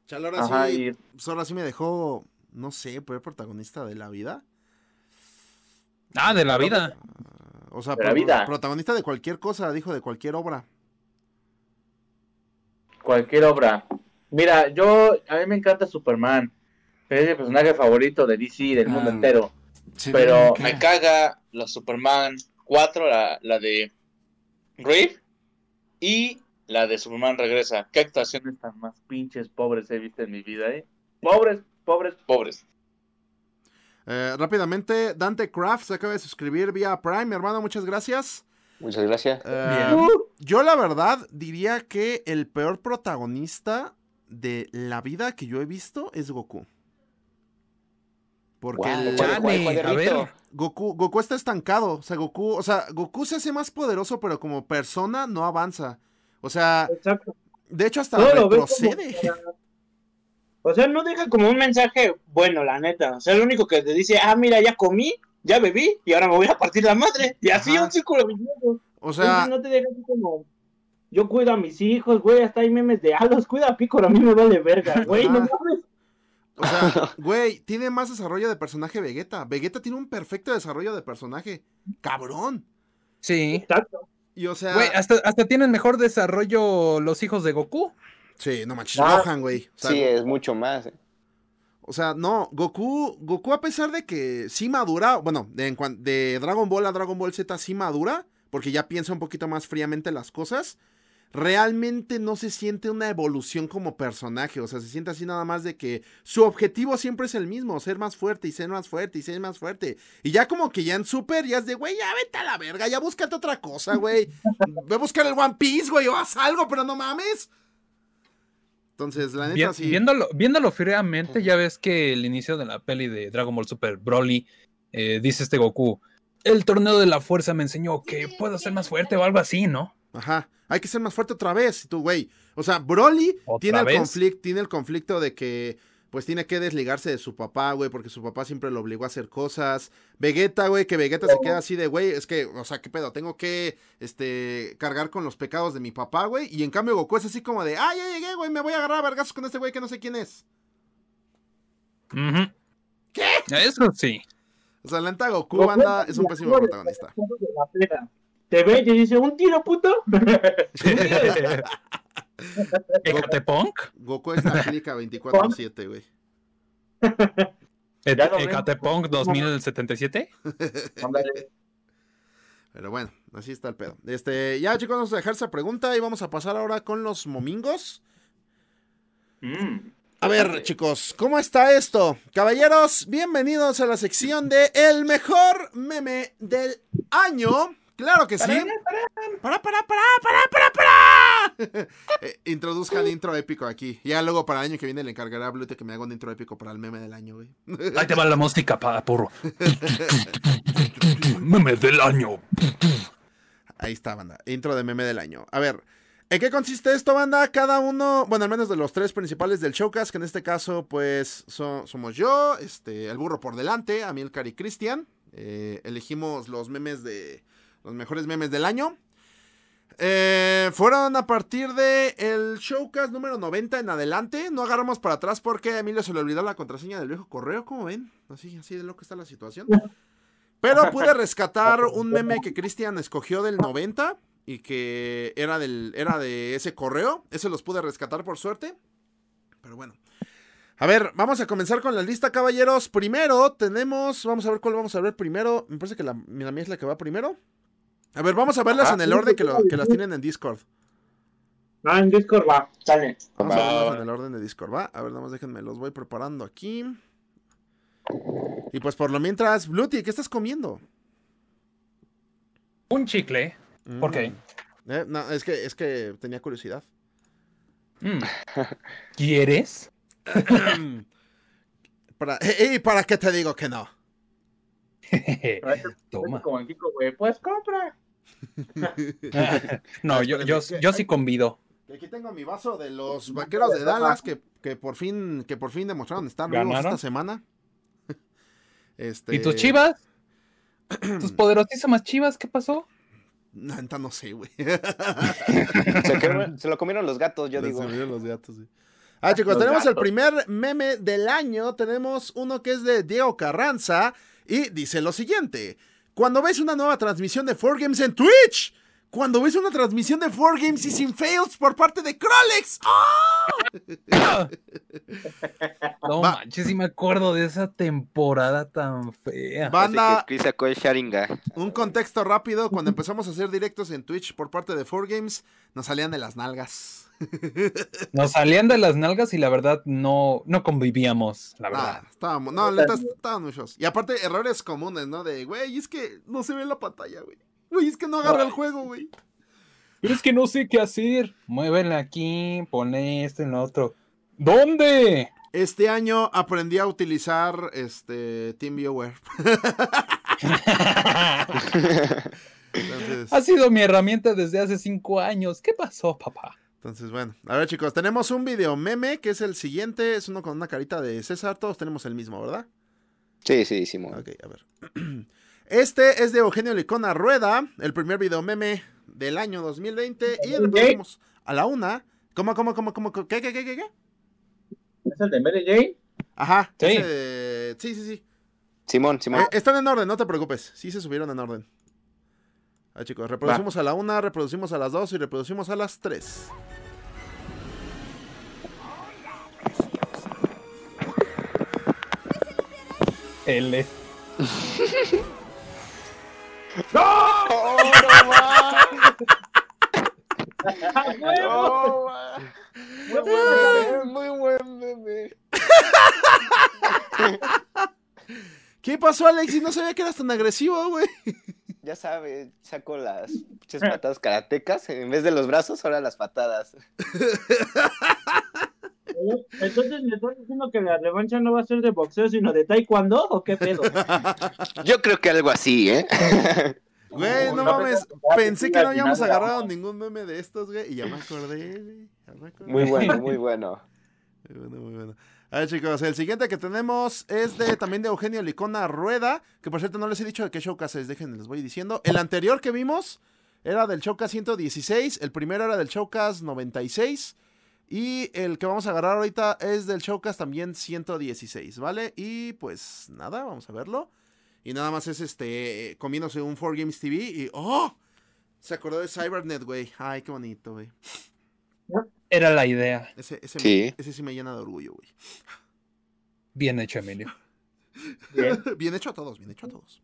Chalo, ahora Ajá, sí. y pues ahora sí me dejó, no sé, peor protagonista de la vida. Ah, de la vida. O sea, De la vida. protagonista de cualquier cosa, dijo de cualquier obra. cualquier obra. Mira, yo, a mí me encanta Superman. Es el personaje favorito de DC del mundo Ah, entero. Sí, Pero ¿qué? me caga la Superman 4, la, la de Reeve y la de Superman Regresa. ¿Qué actuaciones tan más pinches pobres he visto en mi vida, eh? Pobres, pobres, pobres. Eh, rápidamente, Dante Craft se acaba de suscribir vía Prime, hermano, muchas gracias. Muchas gracias. Eh, Bien. yo la verdad diría que el peor protagonista de la vida que yo he visto es Goku. Porque Guau, el- ¿cuál- cuál- Chale, cuál a derrito? ver. Goku, Goku está estancado. O sea, Goku, o sea, Goku se hace más poderoso, pero como persona no avanza. O sea, Exacto. de hecho hasta como retrocede. O sea, no deja como un mensaje bueno, la neta. O sea, lo único que te dice, ah, mira, ya comí, ya bebí y ahora me voy a partir la madre. Y así Ajá. un círculo vicioso. O sea, Entonces no te deja así como yo cuido a mis hijos, güey, hasta hay memes de, ah, los cuida a Picoro, a mí me vale verga, güey, no mames. O sea, güey, tiene más desarrollo de personaje Vegeta. Vegeta tiene un perfecto desarrollo de personaje. Cabrón. Sí. Exacto. Y o sea. Güey, hasta, hasta tienen mejor desarrollo los hijos de Goku. Sí, no manches, Ah. Gohan, güey. O sea, Sí, es mucho más. eh. O sea, no, Goku, Goku a pesar de que sí madura, bueno, de, en cuan- de Dragon Ball a Dragon Ball Z sí madura, porque ya piensa un poquito más fríamente las cosas, realmente no se siente una evolución como personaje, o sea, se siente así nada más de que su objetivo siempre es el mismo, ser más fuerte y ser más fuerte y ser más fuerte. Y ya como que ya en Super ya es de, güey, ya vete a la verga, ya búscate otra cosa, güey. Ve a buscar el One Piece, güey, o haz algo, pero no mames. Entonces, la neta Bien- sí. viéndolo, viéndolo fríamente, ya ves que el inicio de la peli de Dragon Ball Super Broly eh, dice este Goku. El torneo de la fuerza me enseñó que puedo ser más fuerte o algo así, ¿no? Ajá. Hay que ser más fuerte otra vez, tú, güey. O sea, Broly tiene el conflicto de que pues tiene que desligarse de su papá, güey, porque su papá siempre lo obligó a hacer cosas. Vegeta, güey, que Vegeta se queda así de, güey, es que, o sea, qué pedo, tengo que este cargar con los pecados de mi papá, güey, y en cambio Goku es así como de, "Ah, ya llegué, güey, me voy a agarrar a vergazos con este güey que no sé quién es." ¿Qué? Eso sí. O sea, la neta Goku, Goku banda, es un pésimo protagonista. Te ve y te dice, un tiro, puto. Ecatepunk. Goku es la clica 24/7, güey. Ecatepunk 2077. Ándale. Pero bueno, así está el pedo. Este, ya chicos, vamos a dejar esa pregunta y vamos a pasar ahora con los momingos. Mm. A ver, chicos, ¿cómo está esto? Caballeros, bienvenidos a la sección de El mejor meme del año. Claro que sí. Para, para, para, para, para, para. Eh, introduzcan intro épico aquí. Ya luego para el año que viene le encargaré a Blute que me haga un intro épico para el meme del año, güey. Ahí te va la música, porro. Meme del año. Ahí está, banda. Intro de meme del año. A ver, ¿en qué consiste esto, banda? Cada uno, bueno, al menos de los tres principales del showcast, que en este caso, pues, so- somos yo, este, el burro por delante, Amilcar y Cristian. Eh, elegimos los memes de. Los mejores memes del año. Eh, fueron a partir de el showcast número 90 en adelante. No agarramos para atrás porque a Emilio se le olvidó la contraseña del viejo correo. ¿Cómo ven? Así, así de loco está la situación. Pero pude rescatar un meme que Cristian escogió del 90 y que era, del, era de ese correo. Ese los pude rescatar por suerte. Pero bueno. A ver, vamos a comenzar con la lista, caballeros. Primero tenemos, vamos a ver cuál vamos a ver primero. Me parece que la, la mía es la que va primero. A ver, vamos a verlas Ajá. en el orden que, lo- que las tienen en Discord. Ah, en Discord va, sale. Vamos a verlas va. en el orden de Discord, ¿va? A ver, nada más déjenme, los voy preparando aquí. Y pues por lo mientras, Bluty, ¿qué estás comiendo? Un chicle. ¿Por qué? Mm. Eh, no, es que, es que tenía curiosidad. Mm. ¿Quieres? para, ¿Y para qué te digo que no? Toma. Como el Kiko, güey, pues compra. No, yo, yo, yo sí convido. Aquí tengo mi vaso de los vaqueros de Dallas que, que por fin que por fin demostraron estar vivos ¿Ganaron? esta semana. Este, ¿Y tus chivas? ¿Tus poderosísimas chivas? ¿Qué pasó? No, no sé, güey. Se, quedaron- se lo comieron los gatos, yo digo. subieron los gatos, sí. Ah, chicos, Los tenemos el primer meme del año. Tenemos uno que es de Diego Carranza y dice lo siguiente: Cuando ves una nueva transmisión de 4Games en Twitch, cuando ves una transmisión de 4Games y sin fails por parte de Krolex, ¡ah! No Va. manches, sí me acuerdo de esa temporada tan fea. Banda, Así que Chris sacó el Sharinga. un contexto rápido: cuando empezamos a hacer directos en Twitch por parte de 4Games, nos salían de las nalgas. Nos salían de las nalgas y la verdad no, no convivíamos, la verdad. Ah, estábamos, no, la neta, estaban muchos. Y aparte, errores comunes, ¿no? De, güey, es que no se ve la pantalla, güey. Güey, es que no agarra el juego, güey. Pero es que no sé qué hacer. Muévele aquí, pone esto en lo otro. ¿Dónde? Este año aprendí a utilizar este TeamViewer. Entonces, ha sido mi herramienta desde hace cinco años. ¿Qué pasó, papá? entonces, bueno. A ver, chicos, tenemos un video meme que es el siguiente. Es uno con una carita de César. Todos tenemos el mismo, ¿verdad? Sí, sí, Simón. Ok, a ver. Este es de Eugenio Licona Rueda. El primer video meme del año 2020 y reproducimos a la una. ¿Cómo, cómo, cómo, cómo? ¿Qué, qué, qué, qué? qué? ¿Es el de Mary Jane? Ajá. Sí. ese- sí, sí, sí. Simón, Simón. Eh, están en orden, no te preocupes. Sí se subieron en orden. Ah, chicos, reproducimos a la una, reproducimos a las dos y reproducimos a las tres. L. ¡Oh, no! ¡Oh, va! Muy buen meme, muy buen meme. ¿Qué pasó, Alexis? No sabía que eras tan agresivo, güey. Ya sabe, saco las pinches patadas karatecas. En vez de los brazos, ahora las patadas. Entonces me estás diciendo que la revancha no va a ser de boxeo, sino de taekwondo, ¿o qué pedo? Yo creo que algo así, ¿eh? Güey, no No, mames. Pensé que no habíamos agarrado ningún meme de estos, güey. Y ya me acordé, güey. Ya me acordé. Muy bueno, muy bueno. Muy bueno, muy bueno. A ver, chicos, el siguiente que tenemos es de también de Eugenio Licona Rueda, que por cierto no les he dicho de qué showcast es, déjenme les voy diciendo. El anterior que vimos era del showcast 116, el primero era del showcast 96 y el que vamos a agarrar ahorita es del showcast también 116, ¿vale? Y pues nada, vamos a verlo. Y nada más es este comiéndose un 4Games TV y ¡oh! Se acordó de Cybernet, güey. Ay, qué bonito, güey. Era la idea. Ese, ese, Sí. ese sí me llena de orgullo, güey. Bien hecho, Emilio. Bien. bien hecho a todos, bien hecho a todos.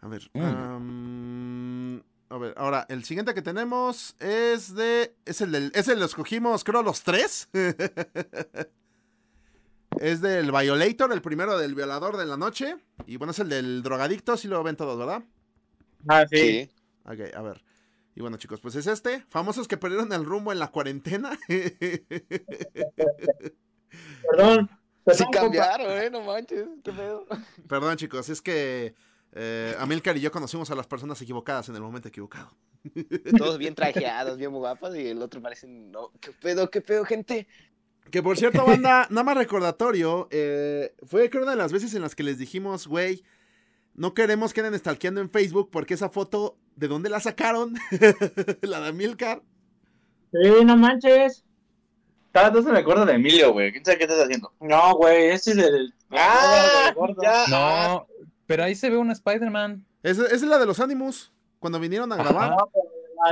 A ver. Mm. A ver, ahora, el siguiente que tenemos es de. Es el del. Ese lo escogimos, creo, los tres. es del Violator, el primero del violador de la noche. Y bueno, es el del drogadicto, si lo ven todos, ¿verdad? Ah, sí. Sí. Ok, a ver. Y bueno, chicos, pues es este. Famosos que perdieron el rumbo en la cuarentena. Perdón. Sí Perdón, cambiaron, ¿eh? No manches, qué pedo. Perdón, chicos, es que. Eh, Amilcar y yo conocimos a las personas equivocadas en el momento equivocado. Todos bien trajeados, bien guapas, y el otro parece, no, qué pedo, qué pedo, gente. Que por cierto, banda, nada más recordatorio, eh, fue creo una de las veces en las que les dijimos, güey, no queremos que anden stalkeando en Facebook porque esa foto, ¿de dónde la sacaron? la de Milcar. Sí, no manches. Cada vez me acuerdo de Emilio, güey. ¿Quién sabe qué estás haciendo? No, güey, este es el. ¡Ah! el gordo. Ya. No, pero ahí se ve un Spider-Man. Esa esa es la de los Animus, cuando vinieron a grabar.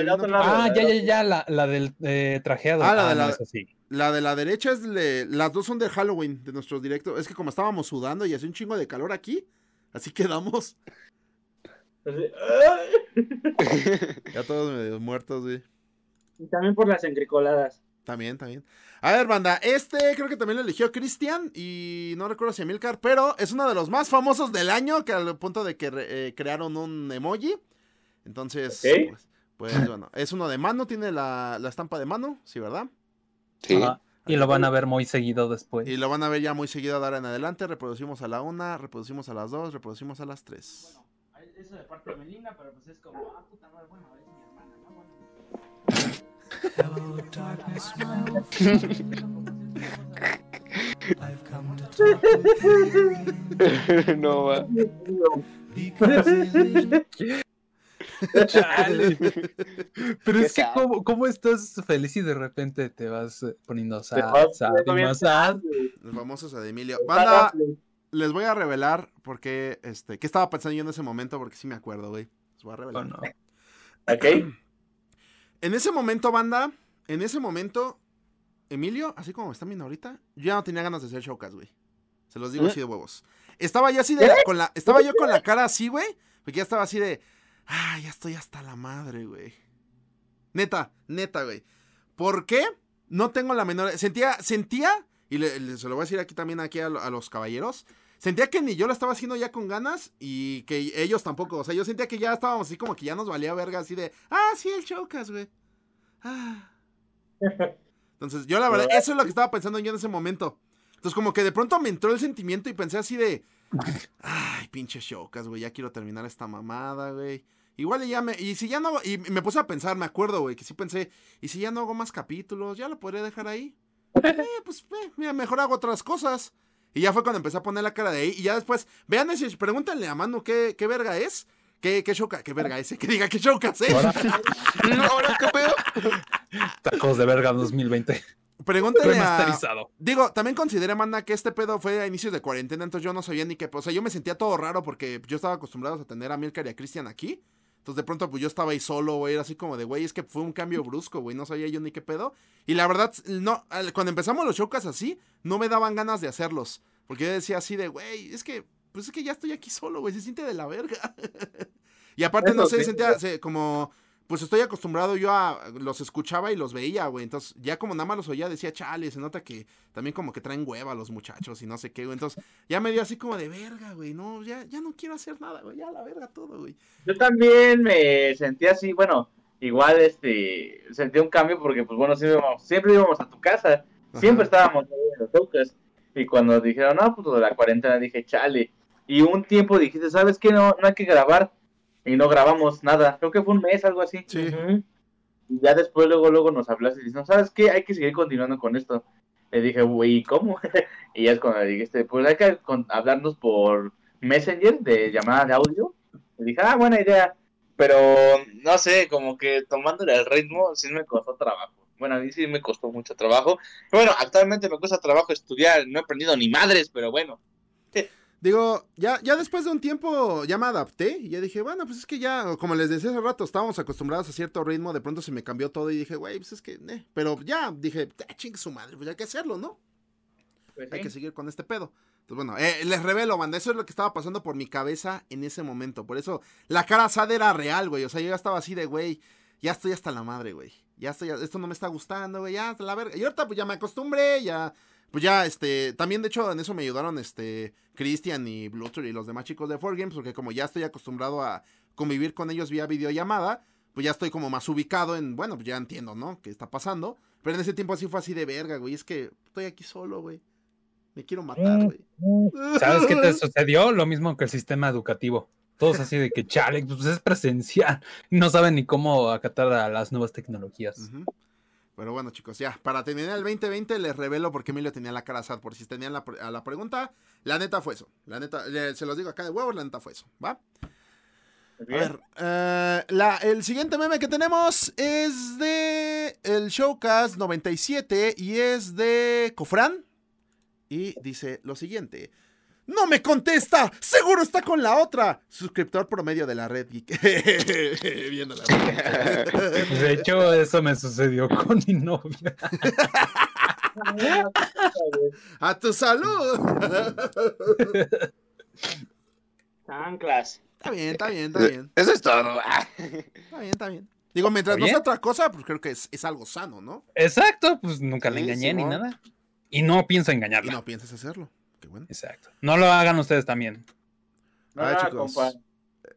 No, otro lado. Ah, ya, ya, ya, la, la del eh, trajeado. Ah, la de no, la- sí. La de la derecha es de, las dos son de Halloween, de nuestros directos. Es que como estábamos sudando y hace un chingo de calor aquí, así quedamos. Ya todos medio muertos, güey. Y también por las engricoladas. También, también. A ver, banda, este creo que también lo eligió Cristian y no recuerdo si Emilcar, pero es uno de los más famosos del año, que al punto de que eh, crearon un emoji. Entonces, pues, pues, bueno, es uno de mano, tiene la, la estampa de mano, sí, ¿verdad? Sí. Ajá. Y lo van a ver muy seguido después. Y lo van a ver ya muy seguido de ahora en adelante. Reproducimos a la una, reproducimos a las dos, reproducimos a las tres. Eso de parte de Melina, pero pues es como, ah, puta madre, bueno, es no va. Chale. Pero Qué es que. ¿cómo, cómo estás feliz y de repente te vas eh, poniendo sad, sad, más sad? Los famosos a de Emilio. Banda, les voy a revelar porque, este, qué estaba pensando yo en ese momento, porque sí me acuerdo, güey. Les voy a revelar. ¿O no? ¿Ok? En ese momento, banda, en ese momento, Emilio, así como me están viendo ahorita, yo ya no tenía ganas de hacer showcast, güey. Se los digo ¿Eh? así de huevos. Estaba yo así de con la, estaba yo con la cara así, güey, porque ya estaba así de, ah, ya estoy hasta la madre, güey. Neta, neta, güey. ¿Por qué? No tengo la menor, sentía, sentía, y le- le- se lo voy a decir aquí también aquí a, a los caballeros, sentía que ni yo lo estaba haciendo ya con ganas y que ellos tampoco. O sea, yo sentía que ya estábamos así como que ya nos valía verga, así de, ah, sí, el showcast, güey. Ah. Entonces, yo la verdad, eso es lo que estaba pensando yo en ese momento. Entonces, como que de pronto me entró el sentimiento y pensé así de, ay, pinche showcast, güey, ya quiero terminar esta mamada, güey. Igual y ya me, y si ya no, y me puse a pensar, me acuerdo, güey, que sí pensé, y si ya no hago más capítulos, ya lo podría dejar ahí. Eh, pues, eh, mira, mejor hago otras cosas. Y ya fue cuando empecé a poner la cara de ahí. Y ya después, vean ese, pregúntenle a Manu qué, qué verga es. ¿Qué, qué showcase? ¿Qué verga ese? Que diga, ¿qué showcase? eh? Ahora, Ahora, ¿qué pedo? tacos de verga 2020. Pregúntale a... Digo, también consideré, manda, que este pedo fue a inicios de cuarentena, entonces yo no sabía ni qué. O sea, yo me sentía todo raro porque yo estaba acostumbrado a tener a Milcar y a Cristian aquí. Entonces de pronto pues yo estaba ahí solo, güey, era así como de, güey, es que fue un cambio brusco, güey, no sabía yo ni qué pedo. Y la verdad, no, cuando empezamos los showcasts así, no me daban ganas de hacerlos. Porque yo decía así de, güey, es que, pues es que ya estoy aquí solo, güey, se siente de la verga. y aparte, no sé, sí. sentía se- como, pues estoy acostumbrado yo a, los escuchaba y los veía, güey. Entonces ya como nada más los oía, decía, chale, se nota que también como que traen hueva los muchachos y no sé qué, güey. Entonces ya me dio así como de verga, güey, no, ya, ya no quiero hacer nada, güey, ya la verga todo, güey. Yo también me sentí así, bueno, igual este, sentí un cambio porque, pues bueno, siempre íbamos, siempre íbamos a tu casa, siempre estábamos ahí en los toques. Y cuando dijeron, no, pues lo de la cuarentena, dije, chale. Y un tiempo dijiste, ¿sabes qué? No, no hay que grabar. Y no grabamos nada. Creo que fue un mes, algo así. Sí. Ujú. Y ya después, luego, luego nos hablaste y dices, no, ¿sabes qué? Hay que seguir continuando con esto. Le dije, güey, ¿cómo? y ya es cuando le dijiste, pues hay que con- hablarnos por Messenger de llamada de audio. Le dije, ah, buena idea. Pero, no sé, como que tomándole el ritmo, sí me costó trabajo. Bueno, a mí sí me costó mucho trabajo. Bueno, actualmente me cuesta trabajo estudiar, no he aprendido ni madres, pero bueno. Digo, ya, ya después de un tiempo ya me adapté y ya dije, bueno, pues es que ya, como les decía hace rato, estábamos acostumbrados a cierto ritmo, de pronto se me cambió todo y dije, güey, pues es que, eh. pero ya dije, "Ah, chingue su madre, pues hay que hacerlo, ¿no? Pues Hay que seguir con este pedo. Entonces, bueno, eh, les revelo, banda, eso es lo que estaba pasando por mi cabeza en ese momento. Por eso, la cara asada era real, güey. O sea, yo ya estaba así de, güey, ya estoy hasta la madre, güey. Ya estoy, esto no me está gustando, güey, ya, hasta la verga. Y ahorita, pues ya me acostumbré, ya, pues ya, este, también de hecho en eso me ayudaron, este, Christian y Bluetooth y los demás chicos de 4Games, porque como ya estoy acostumbrado a convivir con ellos vía videollamada, pues ya estoy como más ubicado en, bueno, pues ya entiendo, ¿no? ¿Qué está pasando? Pero en ese tiempo así fue así de verga, güey. Es que estoy aquí solo, güey. Me quiero matar, güey. ¿Sabes qué te sucedió? Lo mismo que el sistema educativo. Todos así de que, chale, pues es presencial. No saben ni cómo acatar a las nuevas tecnologías. Ujú. Pero bueno, chicos, ya. Para terminar el 2020 les revelo por qué Emilio tenía la cara sad. Por si tenían la, a la pregunta, la neta fue eso. La neta, le- se los digo acá de huevos, la neta fue eso. ¿Va? A ver, eh, la- el siguiente meme que tenemos es de el Showcast 97 y es de Cofran. Y dice lo siguiente. ¡No me contesta! ¡Seguro está con la otra! Suscriptor promedio de la red geek. Viendo la red. De hecho, eso me sucedió con mi novia. ¡A tu salud! Chanclas. Está bien, está bien, está bien. Eso es todo. Está bien, está bien. Digo, mientras ¿Está no sea otra cosa, pues creo que es, es algo sano, ¿no? Exacto, pues nunca le Sí, engañé ni nada. Y no pienso Y engañarla. no pienses hacerlo. Bueno. Exacto. No lo hagan ustedes también. A ver, Ah, chicos. compa.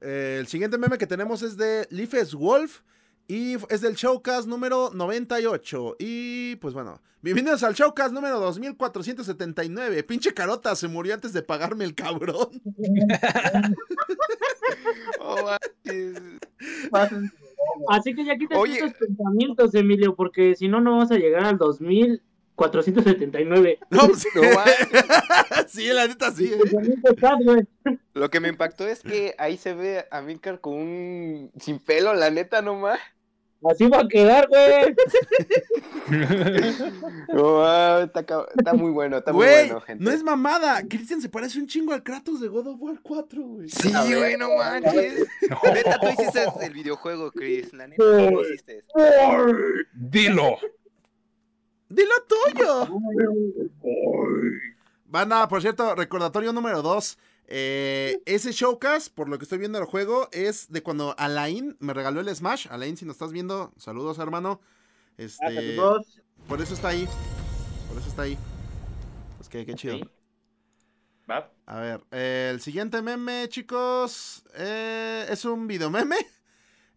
Eh, el siguiente meme que tenemos es de Leafes Wolf. Y es del Showcast número 98. Y pues bueno, bienvenidos al Showcast número 2479. Pinche carota se murió antes de pagarme el cabrón. Oh. Así que ya quítate estos pensamientos, Emilio, porque si no, no vamos a llegar al 2479. No, pues, No, va. sí, la neta sí. eh. Lo que me impactó es que ahí se ve a Milcar con un sin pelo, la neta nomás. Así va a quedar, güey. No, está, muy bueno, está muy bueno, gente. no es mamada. Christian se parece un chingo al Kratos de God of War 4, güey. Sí, A güey, no manches. Neta, tú hiciste el videojuego, Chris. La neta, tú lo hiciste. Dilo. Dilo tuyo. Banda, por cierto, recordatorio número 2. ese showcast, por lo que estoy viendo el juego, es de cuando Alain me regaló el Smash. Alain, si nos estás viendo, saludos, hermano. Ah, Este, saludos. por eso está ahí. Por eso está ahí. Pues que qué chido. Sí. Va. A ver, eh, el siguiente meme, chicos, eh, es un video meme.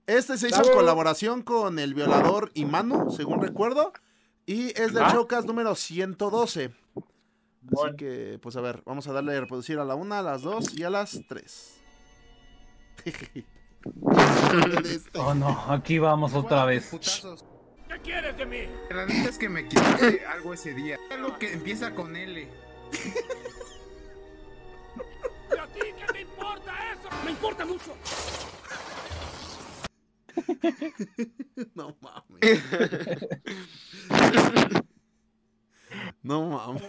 Este se hizo en colaboración con el violador y Manu, según recuerdo. Y es del Ah. showcast número 112. Así Bueno. que, pues a ver, vamos a darle a reproducir a la una, a las dos y a las tres. Este. Oh no, aquí vamos otra vez. Putazos. ¿Qué quieres de mí? La neta es que me quité algo ese día. Algo que empieza con L. ¿Y a ti qué te importa eso? Me importa mucho. no mames. No mames.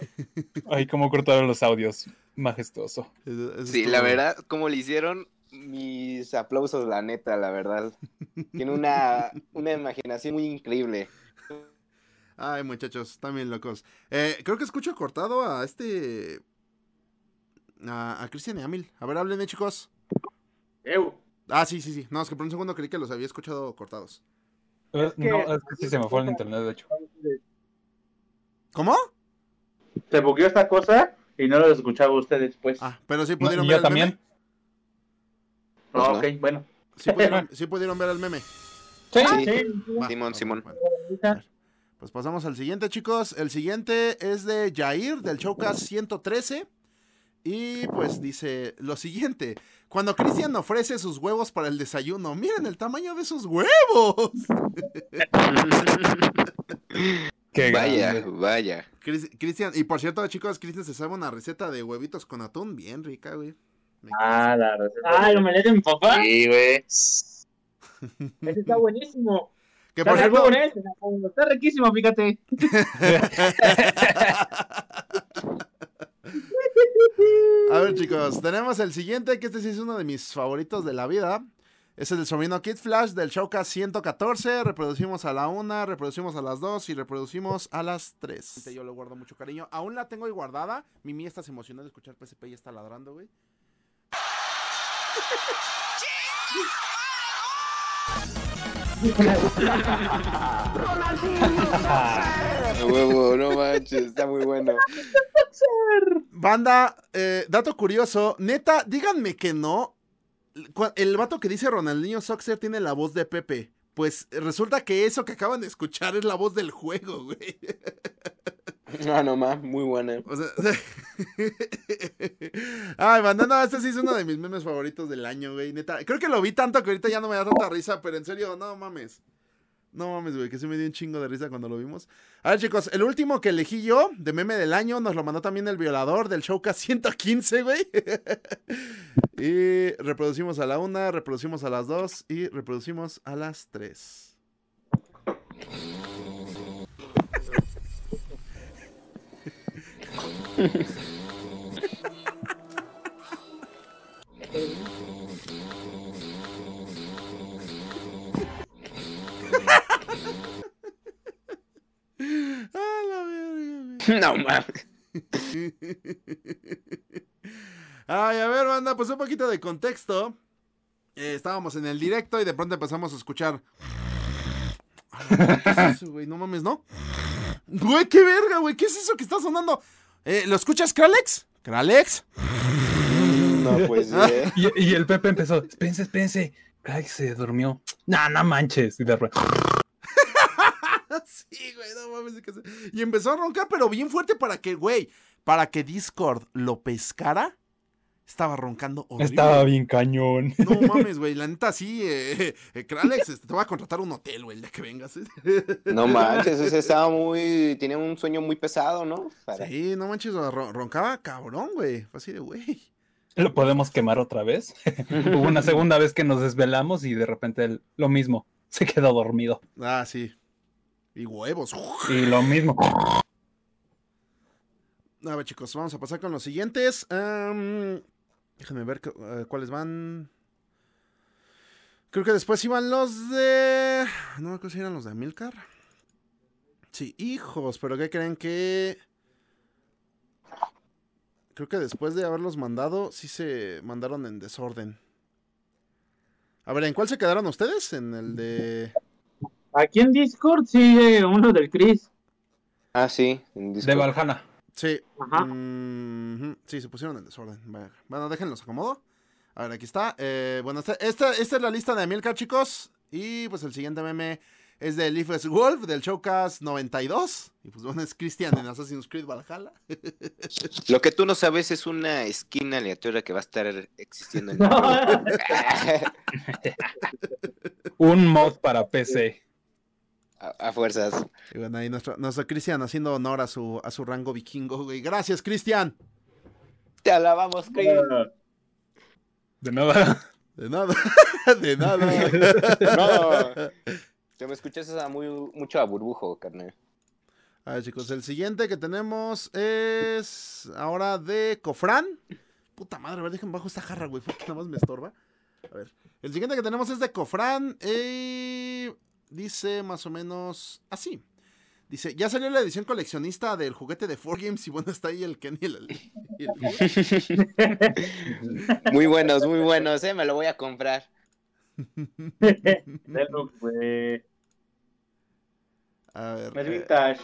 Ay, cómo cortaron los audios. Majestuoso. Eso- eso Sí, la verdad, como le hicieron, mis aplausos, la neta, la verdad. Tiene una, una imaginación muy increíble. Ay, muchachos, bien locos. Eh, creo que escucho cortado a este. A, a Cristian y a Emil. A ver, háblenme, chicos. Eu. Ah, sí, sí, sí. No, es que por un segundo creí que los había escuchado cortados. Que- No, es que sí se me fue el internet, de hecho. ¿Cómo? Se bugueó esta cosa y no lo escuchaba ustedes, pues. Ah, pero sí No, pudieron y ver yo el también. meme. Ah, Pues ok, bueno. Sí pudieron, sí pudieron ver el meme. Sí. Sí. Va, Simón, va, Simón. bueno. Pues pasamos al siguiente, chicos. El siguiente es de Jair, del Showcast 113. Y pues dice lo siguiente. Cuando Cristian ofrece sus huevos para el desayuno, miren el tamaño de sus huevos. Qué vaya, grande. vaya. Cris- Cristian, y por cierto, chicos, Cristian se sabe una receta de huevitos con atún bien rica, güey. Me Ah, la receta. Ah, el omelette de mi papá. Sí, güey. Ese está buenísimo. Que por a cierto. Está riquísimo, fíjate. A ver, chicos, tenemos el siguiente, que este sí es uno de mis favoritos de la vida. Es el del sobrino Kid Flash del Showcast 114. Reproducimos a la una, reproducimos a las dos y reproducimos a las tres. Yo le guardo mucho cariño. Aún la tengo ahí guardada. Mimi está emocionada de escuchar PSP y está ladrando, güey. Huevo, no manches, está muy bueno. Banda, eh, dato curioso. Neta, díganme que no. El vato que dice Ronaldinho Soxer tiene la voz de Pepe. Pues resulta que eso que acaban de escuchar es la voz del juego, güey. Ah, no más, muy buena. O sea, Ay, banda, no, este sí es uno de mis memes favoritos del año, güey. Neta, creo que lo vi tanto que ahorita ya no me da tanta risa, pero en serio, no mames. No mames, güey, que sí me dio un chingo de risa cuando lo vimos. A ver, chicos, el último que elegí yo de meme del año nos lo mandó también el violador del Showcast 115, güey. y reproducimos a la una, reproducimos a las dos y reproducimos a las tres. Ah, la verga, güey. No mames. Ay, a ver, banda, pues un poquito de contexto. Eh, estábamos en el directo y de pronto empezamos a escuchar. ¿Qué es eso, güey? No mames, ¿no? Güey, qué verga, güey. ¿Qué es eso que está sonando? Eh, ¿Lo escuchas, Kralex? ¿Kralex? No, pues eh. Y, y el Pepe empezó, espérense, espérense. Ay, se durmió. Nah, no manches. Y de repente, sí, güey, no mames. Y empezó a roncar, pero bien fuerte para que, güey, para que Discord lo pescara. Estaba roncando horrible. estaba bien cañón. No mames, güey. La neta, sí. Eh, eh, Kralex, este, te voy a contratar un hotel, güey, el día que vengas. ¿eh? No manches, ese estaba muy. Tenía un sueño muy pesado, ¿no? Para- Sí, no manches, ron- roncaba cabrón, güey. Fue así de, güey. ¿Lo podemos quemar otra vez? Hubo una segunda vez que nos desvelamos y de repente lo mismo. Se quedó dormido. Ah, sí. Y huevos. Y lo mismo. A ver, chicos, vamos a pasar con los siguientes. Am, déjenme ver eh, cuáles van. Creo que después iban los de. No me acuerdo si eran los de Amilcar. Sí, hijos, pero ¿qué creen que.? Creo que después de haberlos mandado, sí se mandaron en desorden. A ver, ¿en cuál se quedaron ustedes? En el de. Aquí en Discord sigue uno del Chris. Ah, sí. en De Discord. Valhalla. Sí. Ajá. Mm, sí, se pusieron en desorden. Bueno, déjenlos acomodo. A ver, aquí está. Eh, bueno, esta, esta, esta es la lista de Amilcar, chicos. Y pues el siguiente meme es de Leafless Wolf, del Showcast 92. Y pues bueno, es Christian en Assassin's Creed Valhalla. Lo que tú no sabes es una esquina aleatoria que va a estar existiendo en Un mod para PC. A, a fuerzas. Y bueno, ahí nuestro, nuestro Christian haciendo honor a su, a su rango vikingo, güey. Gracias, Christian. Te alabamos, Chris. De nada. De nada. de nada. No. Te me escuchas a muy, mucho a burbujo, carnal. A ver, chicos, el siguiente que tenemos es ahora de Cofrán. Puta madre, a ver, déjenme bajo esta jarra, güey, porque nada más me estorba. A ver, el siguiente que tenemos es de Cofrán. y dice más o menos así. Dice, ya salió la edición coleccionista del juguete de 4Games y bueno, está ahí el Kenny. el- el- Muy buenos, muy buenos, eh. Me lo voy a comprar. Pues, A ver. es eh, vintage.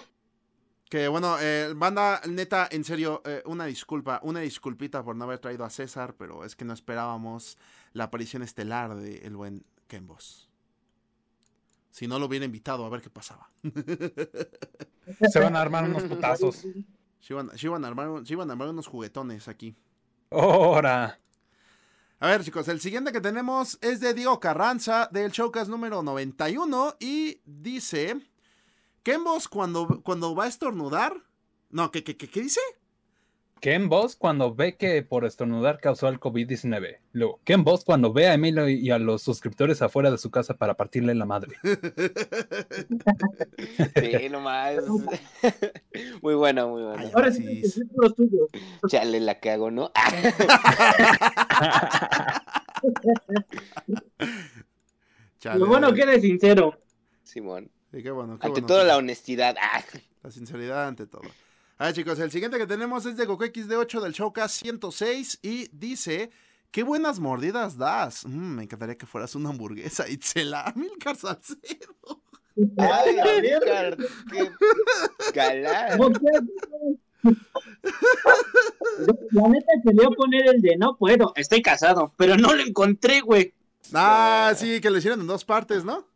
Que bueno, eh, banda, neta, en serio, eh, una disculpa, una disculpita por no haber traído a César, pero es que no esperábamos la aparición estelar de el buen Ken Boss. Si no lo hubiera invitado, a ver qué pasaba. Se van a armar unos putazos. Se iban, se iban a armar, se iban a armar unos juguetones aquí. Ahora. A ver, chicos, el siguiente que tenemos es de Diego Carranza del Showcast número 91 y dice: Ken Boss cuando, cuando va a estornudar. No, ¿qué, qué, qué, qué dice? Ken Boss cuando ve que por estornudar causó el COVID-19. Luego, Ken Boss cuando ve a Emilio y a los suscriptores afuera de su casa para partirle la madre. Sí, nomás. Muy bueno, muy bueno. Ay, Ahora sí, sí, es los tuyos. Chale, la que hago, ¿no? Chale. Lo bueno que eres sincero. Simón. Sí, qué bueno, qué Ante bueno. todo la honestidad. Ah. La sinceridad ante todo. A ver, chicos, el siguiente que tenemos es de Goku XD8 del Showcast 106 y dice: ¡Qué buenas mordidas das! Mm, me encantaría que fueras una hamburguesa. Itzela, Milcar Salcedo. Ay, Oscar, qué galán. ¿Cómo que? La neta quería poner el de no puedo. Estoy casado, pero no lo encontré, güey. Ah, sí, que lo hicieron en dos partes, ¿no?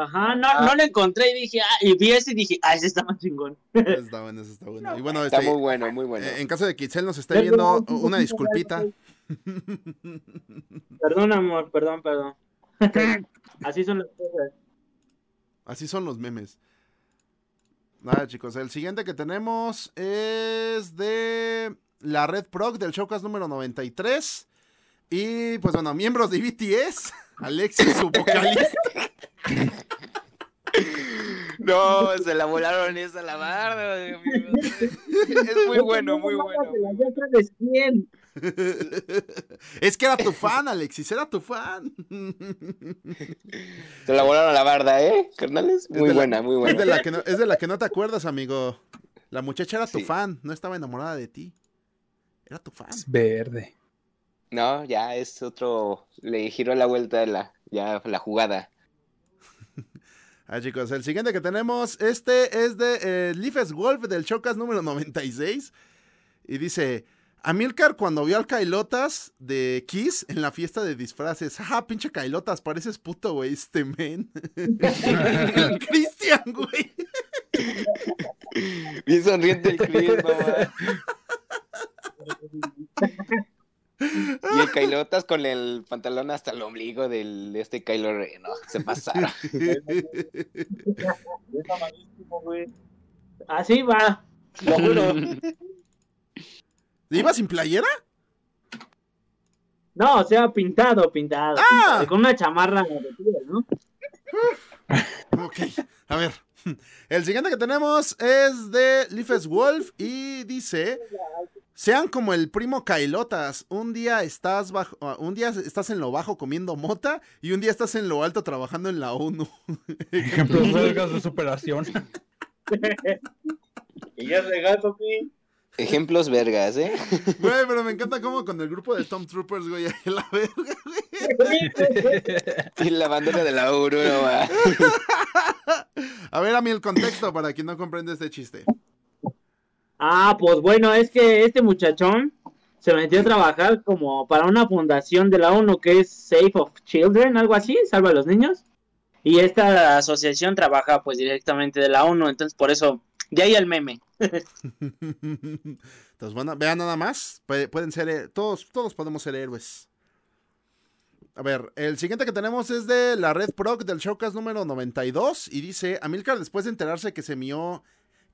Ajá, no, no lo encontré y dije, ah, y vi ese y dije, ah, ese está más chingón. Está bueno, eso está bueno. Y bueno, Está este, muy bueno, muy bueno. eh, en caso de que Itzel nos esté viendo, una disculpita. Perdón, amor, perdón, perdón. Así son las cosas. Así son los memes. Nada, chicos. El siguiente que tenemos es de la Red Proc del Showcast número 93. Y pues bueno, miembros de BTS. Alexis, su vocalista. No, se la volaron esa la barda, amigos. Es muy bueno, muy bueno. Es que era tu fan, Alexis, era tu fan. Se la volaron a la barda, ¿eh, carnales? Es Muy la- buena, muy Es buena. de, la que no, es de la que no te acuerdas, amigo. La muchacha era tu Sí. fan, no estaba enamorada de ti. Era tu fan. Es verde. No, ya es otro. Le giró la vuelta la, ya la jugada. Ah, chicos, el siguiente que tenemos, este es de eh, Leafes Wolf del Chocas número 96. Y dice, Amilcar cuando vio al Kailotas de Kiss en la fiesta de disfraces. ¡Ah, pinche Kailotas! Pareces puto, güey, este men. El Cristian, güey. Bien sonriente el Chris, mamá. Y el Kailotas con el pantalón hasta el ombligo del de este Kylo Ren, no, se pasaron. Está malísimo, güey. Así va, lo juro. ¿Iba sin playera? No, o sea, pintado, pintado. Ah. pintado, Con una chamarra de piel, ¿no? Ok, a ver. El siguiente que tenemos es de Leafes Wolf y dice: Sean como el primo Kailotas. Un día estás bajo, ah, un día estás en lo bajo comiendo mota y un día estás en lo alto trabajando en la ONU. Ejemplos belgas de superación. Y ya regato, güey. Ejemplos vergas, ¿eh? Güey, pero me encanta cómo con el grupo de Stormtroopers, güey, ahí en la verga, güey. Y la bandera de la Uru, no va. A ver, a mí el contexto para quien no comprende este chiste. Ah, pues bueno, es que este muchachón se metió a trabajar como para una fundación de la ONU que es Safe of Children, algo así, salva a los niños. Y esta asociación trabaja pues directamente de la ONU, entonces por eso, de ahí el meme. Entonces, bueno, vean nada más. Puede- Pueden ser, eh, todos, todos podemos ser héroes. A ver, el siguiente que tenemos es de la Red Proc del Showcast número 92 y dice, Amilcar después de enterarse que se mió,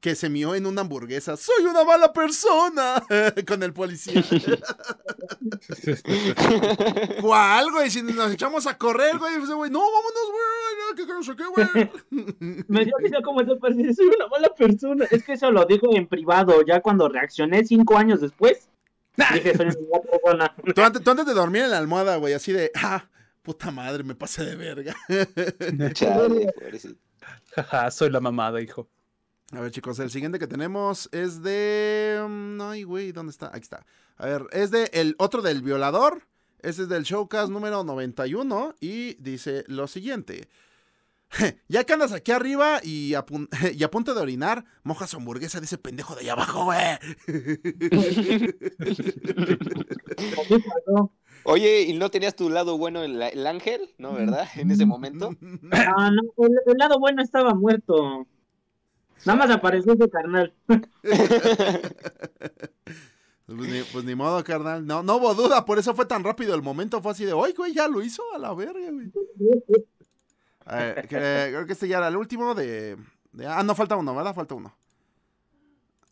que se mió en una hamburguesa. ¡Soy una mala persona! Con el policía. ¿Cuál, güey? Si nos echamos a correr, güey. ese güey, no, vámonos, güey. güey. Me dio risa como eso, pero soy una mala persona. Es que eso lo dijo en privado, ya cuando reaccioné cinco años después. Dije, soy una mala persona. Tú antes, tú antes de dormir en la almohada, güey, así de, ah, puta madre, me pasé de verga. Chale, soy la mamada, hijo. A ver, chicos, el siguiente que tenemos es de. mm, Ay, güey, ¿dónde está? Aquí está. A ver, es de el otro del violador. Este es del showcast número 91 y dice lo siguiente. Ya que andas aquí arriba y a, pun- y a punto de orinar, moja su hamburguesa de ese pendejo de allá abajo, güey. Oye, ¿y no tenías tu lado bueno el, el ángel? ¿No, verdad? En ese momento. Ah, no, el, el lado bueno estaba muerto. Nada más apareció ese carnal. Pues ni, pues ni modo, carnal. No, no hubo duda, por eso fue tan rápido el momento. Fue así de, ¡ay, güey, ya lo hizo a la verga, güey! A ver, que- creo que este ya era el último de, Ah, no, falta uno, ¿verdad? Falta uno.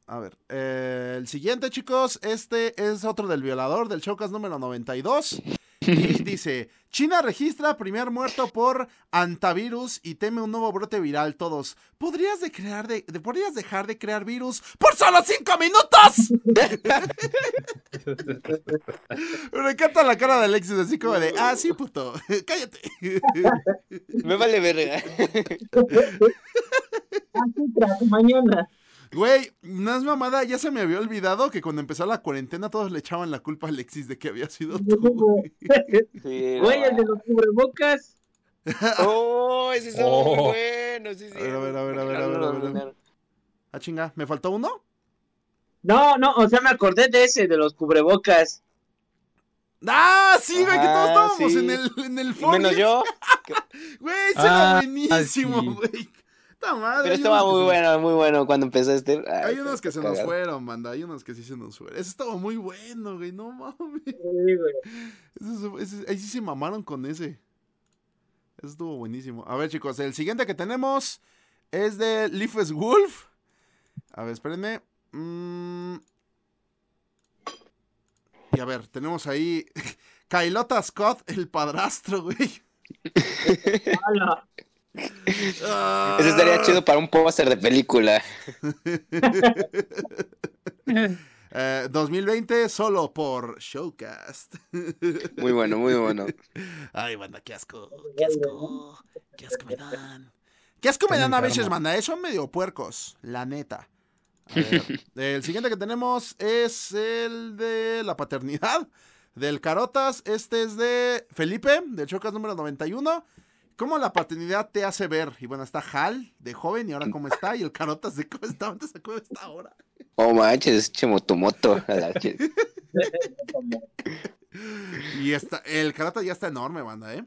A ver, eh, el siguiente, chicos, este es otro del violador, del Showcast número 92. Y dice, China registra primer muerto por antivirus y teme un nuevo brote viral. Todos, ¿podrías, de crear de, de- ¿podrías dejar de crear virus por solo cinco minutos? Me encanta la cara de Alexis, así como de, ah, sí, puto, cállate. Me vale verga. Mañana. Güey, no es mamada, ya se me había olvidado que cuando empezó la cuarentena todos le echaban la culpa a Alexis de que había sido tú. güey. Sí, no. Güey, el de los cubrebocas. Oh, ese es Oh. muy bueno. Sí, sí. A ver, a ver, a ver, a ver, a ver, a ver. Ah, chinga, ¿me faltó uno? No, no, o sea, me acordé de ese, de los cubrebocas. ¡Ah, sí, güey, que todos Ah, estábamos sí. en el, en el Menos yo. Güey, ese era Ah, buenísimo, güey. Madre. Pero estaba muy se- bueno, muy bueno cuando empezó este. Ay, Hay unos que se nos fueron, banda. Hay unos que sí se nos fueron. Ese estaba muy bueno, güey. No mames. Sí, güey. Ese- ese- ahí sí se mamaron con ese. Ese estuvo buenísimo. A ver, chicos, el siguiente que tenemos es de Leafless Wolf. A ver, espérenme. Mm. Y a ver, tenemos ahí Kailota Scott, el padrastro, güey. Ah. Ese estaría chido para un póster de película. Eh, 2020 solo por Showcast. Muy bueno, muy bueno. Ay, banda, qué asco. Qué asco. Qué asco me dan. Qué asco me dan a veces, banda. eh, Son medio puercos, la neta. A ver, el siguiente que tenemos es el de la paternidad del Carotas. Este es de Felipe, del Showcast número 91. ¿Cómo la paternidad te hace ver? Y bueno, está Hal, de joven, y ahora cómo está. Y el Carotas, de cómo está antes a cómo está ahora. Oh manches, chemotomoto. Y está, el Carotas ya está enorme, banda, ¿eh?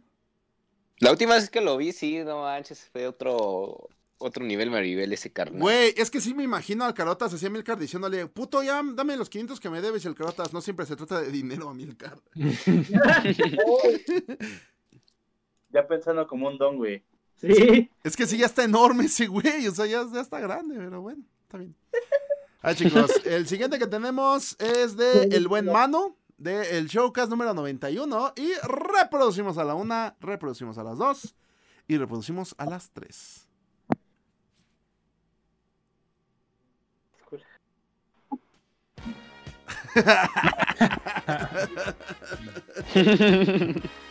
La última vez que lo vi, sí, no manches, fue otro otro nivel Maribel ese carnal. Güey, es que sí me imagino al Carotas así a Milcar diciéndole, puto, ya dame los 500 que me debes y el Carotas no siempre se trata de dinero a Milcar. Ya pensando como un don, güey. Sí. Es que sí, ya está enorme ese güey, o sea, ya, ya está grande, pero bueno, está bien. Ah, chicos, el siguiente que tenemos es de El Buen Mano, de el Showcast número 91, y reproducimos a la una, reproducimos a las dos, y reproducimos a las tres.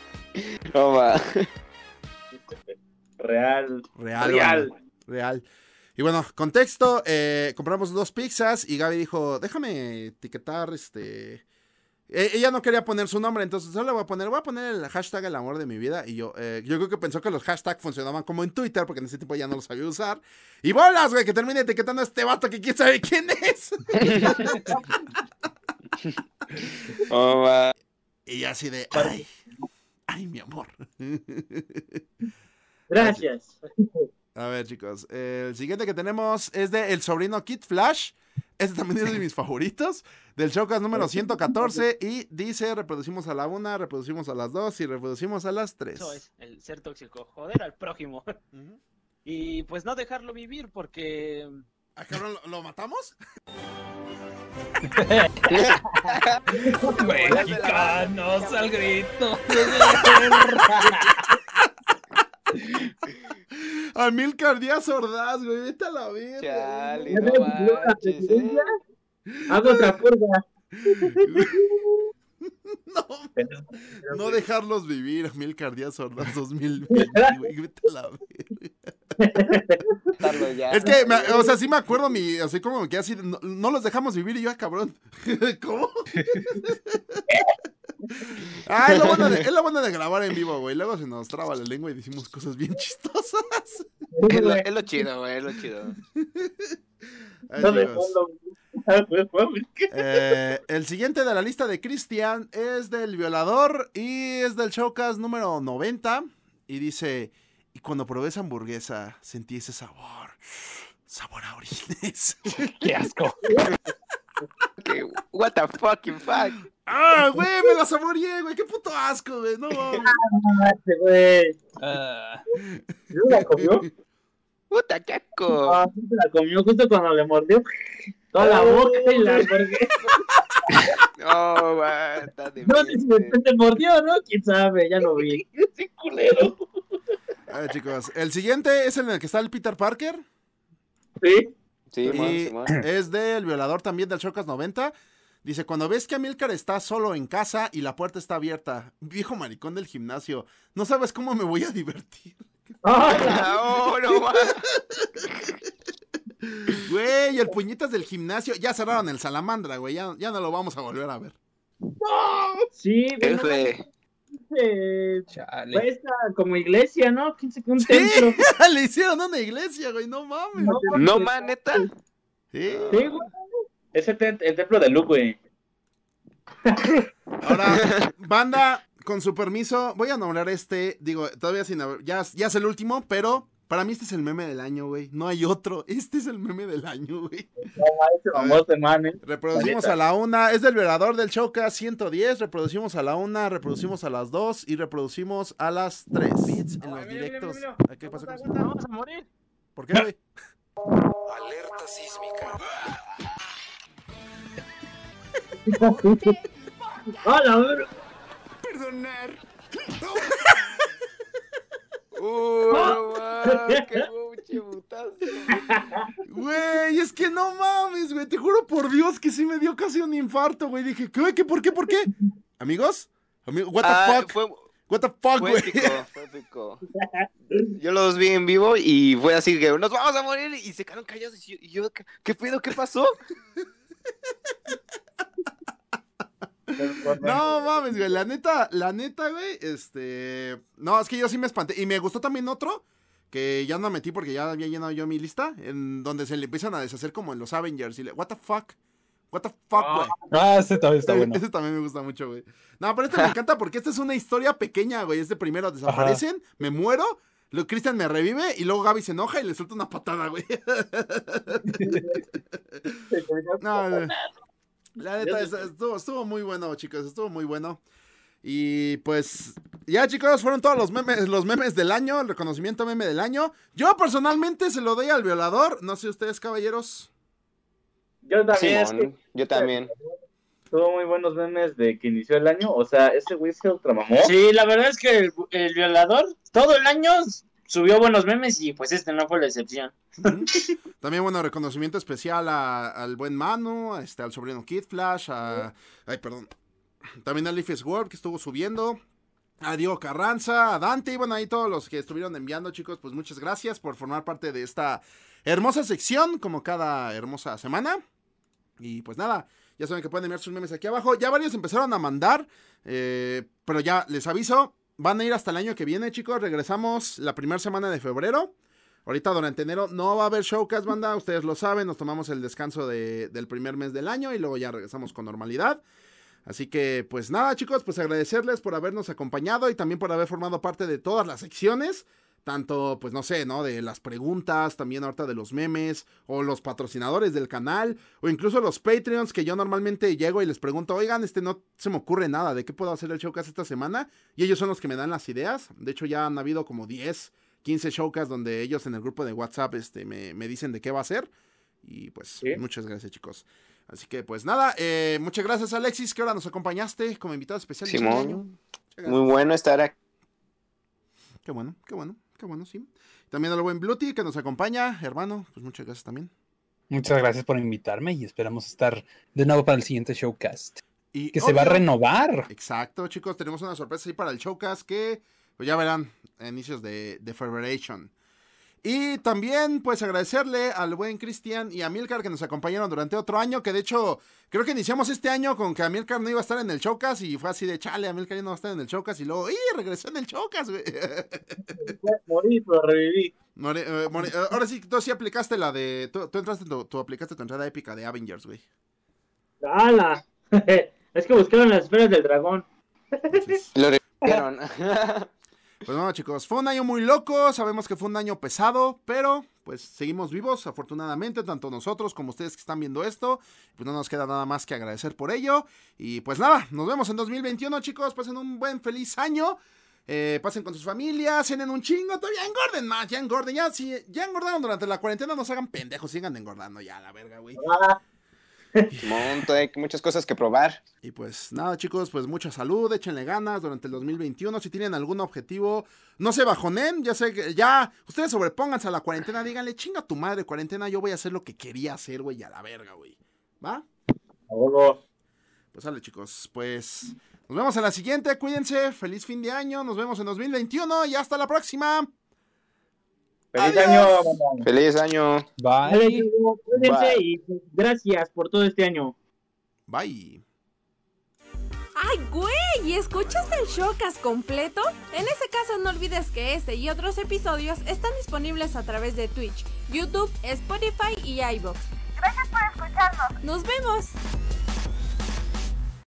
Real. Real. Real. Real. Y bueno, contexto, eh, compramos dos pizzas y Gaby dijo, déjame etiquetar este... E- ella no quería poner su nombre, entonces solo le voy a poner, voy a poner el hashtag el amor de mi vida. Y yo, eh, yo creo que pensó que los hashtags funcionaban como en Twitter, porque en ese tiempo ya no los sabía usar. Y bolas, güey, que termine etiquetando a este vato que quién sabe quién es. Oh, y así de, ay, ay, mi amor. Gracias. A ver, chicos. El siguiente que tenemos es de El Sobrino Kid Flash. Este también es de mis favoritos. Del Showcast número 114. Y dice: reproducimos a la una, reproducimos a las dos y reproducimos a las tres. Eso es, el ser tóxico, joder al prójimo. Y pues no dejarlo vivir porque Ah, cabrón, ¿lo, lo matamos? Mexicanos al grito. Amilcar Díaz Ordaz, güey, vete a la verga. Chale, no manches, ¿eh? Hago otra purga. No, no dejarlos vivir, Amilcar Díaz Ordaz 2020, güey, vete a la verga. Es que, me- o sea, sí me acuerdo mi, así como me quedé así, no, no los dejamos vivir y yo, ah, cabrón. ¿Cómo? Ah, es lo, bueno de, es lo bueno de grabar en vivo, güey. Luego se nos traba la lengua y decimos cosas bien chistosas. Es lo, es lo chido, güey, es lo chido. Ay, No de chicos. fondo. Ah, pues, pues, ¿qué? Eh, el siguiente de la lista de Cristian es del violador y es del showcast número 90. Y dice: Y cuando probé esa hamburguesa, sentí ese sabor. Sabor a orines. Qué asco. What the fucking fuck. ¡Ah, güey! Me la saboreé, güey. ¡Qué puto asco, güey! No mames. Este güey. Ah, ¿Sí se la comió? Puta, qué asco. Ah, sí se la comió justo cuando le mordió toda la boca y la hamburguesa. No, está de No sé si repente mordió, ¿no? ¿Quién sabe? Ya lo vi. Ese culero. A ver, chicos. El siguiente es en el que está el Peter Parker. Sí. Sí, man, Y sí, man. es del violador también del Showcast 90. Dice, cuando ves que Amilcar está solo en casa y la puerta está abierta, viejo maricón del gimnasio, no sabes cómo me voy a divertir. Ah, Oh, no, man. Güey, el puñetas del gimnasio, ya cerraron el salamandra, güey, ya, ya no lo vamos a volver a ver. sí, bueno, F. eh, chale. fue esta como iglesia, ¿no? ¿Quién se un Sí, templo? le hicieron una iglesia, güey, no mames. No, man, neta. Sí. Sí, güey. Ese te- el templo de Luke, güey. Ahora, banda, con su permiso, voy a nombrar este, digo, todavía sin haber, ya, ya es el último, pero para mí este es el meme del año, güey, no hay otro, este es el meme del año, güey. Man, ¿eh? Reproducimos a la una, es del violador del Choca 110, reproducimos a la una, reproducimos a las dos y reproducimos a las tres. Beats en los directos. ¿A ¿Qué pasó? Vamos a morir. ¿Por qué, güey? Alerta sísmica. Hola. Perdonar. Uh, no. Qué putazo. Güey, es que no mames, güey, te juro por Dios que sí me dio casi un infarto, güey. Dije, ¿qué, qué, por qué, por qué? ¿Amigos? Ami- What the Ah, fuck? fue, What the fuck, güey? épico, fue épico. Yo los vi en vivo y fue así que nos vamos a morir y se quedaron callados y yo, y yo, ¿qué, qué pedo? ¿Qué pasó? No mames, güey, la neta, la neta, güey, este... No, es que yo sí me espanté. Y me gustó también otro, que ya no metí porque ya había llenado yo mi lista, en donde se le empiezan a deshacer como en los Avengers. Y le, what the fuck? What the fuck, güey? Ah, ese también está bueno. Ese también me gusta mucho, güey. No, pero este me encanta porque esta es una historia pequeña, güey. Este primero desaparecen, me muero, luego Cristian me revive y luego Gaby se enoja y le suelta una patada, güey. No, güey. La neta, es- estuvo, estuvo muy bueno, chicos, estuvo muy bueno. Y pues, ya chicos, fueron todos los memes, los memes del año, el reconocimiento meme del año. Yo personalmente se lo doy al violador, no sé ustedes, caballeros. Yo también. es que Simón, yo también. Tuvo muy buenos memes de que inició el año. O sea, ese güey se ultramamó. Sí, la verdad es que el, el violador todo el año subió buenos memes y pues este no fue la excepción. También, bueno, reconocimiento especial a- al buen Manu, a este, al sobrino Kid Flash, a. Ay, perdón. También a Leafes World que estuvo subiendo. A Diego Carranza, a Dante, y bueno, ahí todos los que estuvieron enviando, chicos, pues muchas gracias por formar parte de esta hermosa sección, como cada hermosa semana. Y pues nada, ya saben que pueden enviar sus memes aquí abajo. Ya varios empezaron a mandar, eh, pero ya les aviso, van a ir hasta el año que viene, chicos. Regresamos la primera semana de febrero. Ahorita durante enero no va a haber showcast, banda, ustedes lo saben, nos tomamos el descanso de- del primer mes del año y luego ya regresamos con normalidad. Así que, pues nada, chicos, pues agradecerles por habernos acompañado y también por haber formado parte de todas las secciones. Tanto, pues no sé, ¿no? De las preguntas, también ahorita de los memes, o los patrocinadores del canal, o incluso los Patreons que yo normalmente llego y les pregunto, oigan, este no se me ocurre nada, ¿de qué puedo hacer el showcast esta semana? Y ellos son los que me dan las ideas. De hecho, ya han habido como 10, 15 showcasts donde ellos en el grupo de WhatsApp este, me, me dicen de qué va a ser. Y pues, Sí. muchas gracias, chicos. Así que, pues nada, eh, muchas gracias, Alexis, que ahora nos acompañaste como invitado especial. Simón. este gracias. Muy bueno estar aquí. Qué bueno, qué bueno, qué bueno, sí. También al buen Bluty que nos acompaña, hermano, pues muchas gracias también. Muchas gracias por invitarme y esperamos estar de nuevo para el siguiente showcast. Y Que se va a obvio- renovar. Exacto, chicos, tenemos una sorpresa ahí para el showcast que pues ya verán a inicios de, de Federation. Y también, pues agradecerle al buen Cristian y a Milcar que nos acompañaron durante otro año, que de hecho, creo que iniciamos este año con que Amilcar no iba a estar en el showcast y fue así de chale, Amilcar ya no va a estar en el showcast y luego, ¡y! Regresó en el showcast, güey. Morí, pero reviví. Eh, eh, ahora sí, tú sí aplicaste la de. Tú, tú entraste, tú, tú aplicaste tu entrada épica de Avengers, güey. ¡Hala! es que buscaron las esferas del dragón. Entonces, Lo repitieron. Pues bueno, chicos, fue un año muy loco, sabemos que fue un año pesado, pero pues seguimos vivos, afortunadamente, tanto nosotros como ustedes que están viendo esto. Pues no nos queda nada más que agradecer por ello. Y pues nada, nos vemos en 2021, chicos, pasen un buen, feliz año. Eh, pasen con sus familias, cenen un chingo, todavía engorden más, ya engorden, ya, si ya engordaron durante la cuarentena, no se hagan pendejos, sigan engordando ya, la verga, güey. Todavía hay muchas cosas que probar. Y pues nada, chicos, pues mucha salud, échenle ganas durante el 2021. Si tienen algún objetivo, no se bajonen, ya sé que ya, ustedes sobrepónganse a la cuarentena, díganle, chinga tu madre, cuarentena, yo voy a hacer lo que quería hacer, güey, a la verga, güey. ¿Va? luego, Pues sale, chicos, pues nos vemos en la siguiente, cuídense, feliz fin de año, nos vemos en 2021 y hasta la próxima. ¡Feliz año! mamá. Feliz año. Bye. Bye. y gracias por todo este año. Bye. ¡Ay, güey! ¿Escuchaste el showcast completo? En ese caso no olvides que este y otros episodios están disponibles a través de Twitch, YouTube, Spotify y iVoox. Gracias por escucharnos. ¡Nos vemos!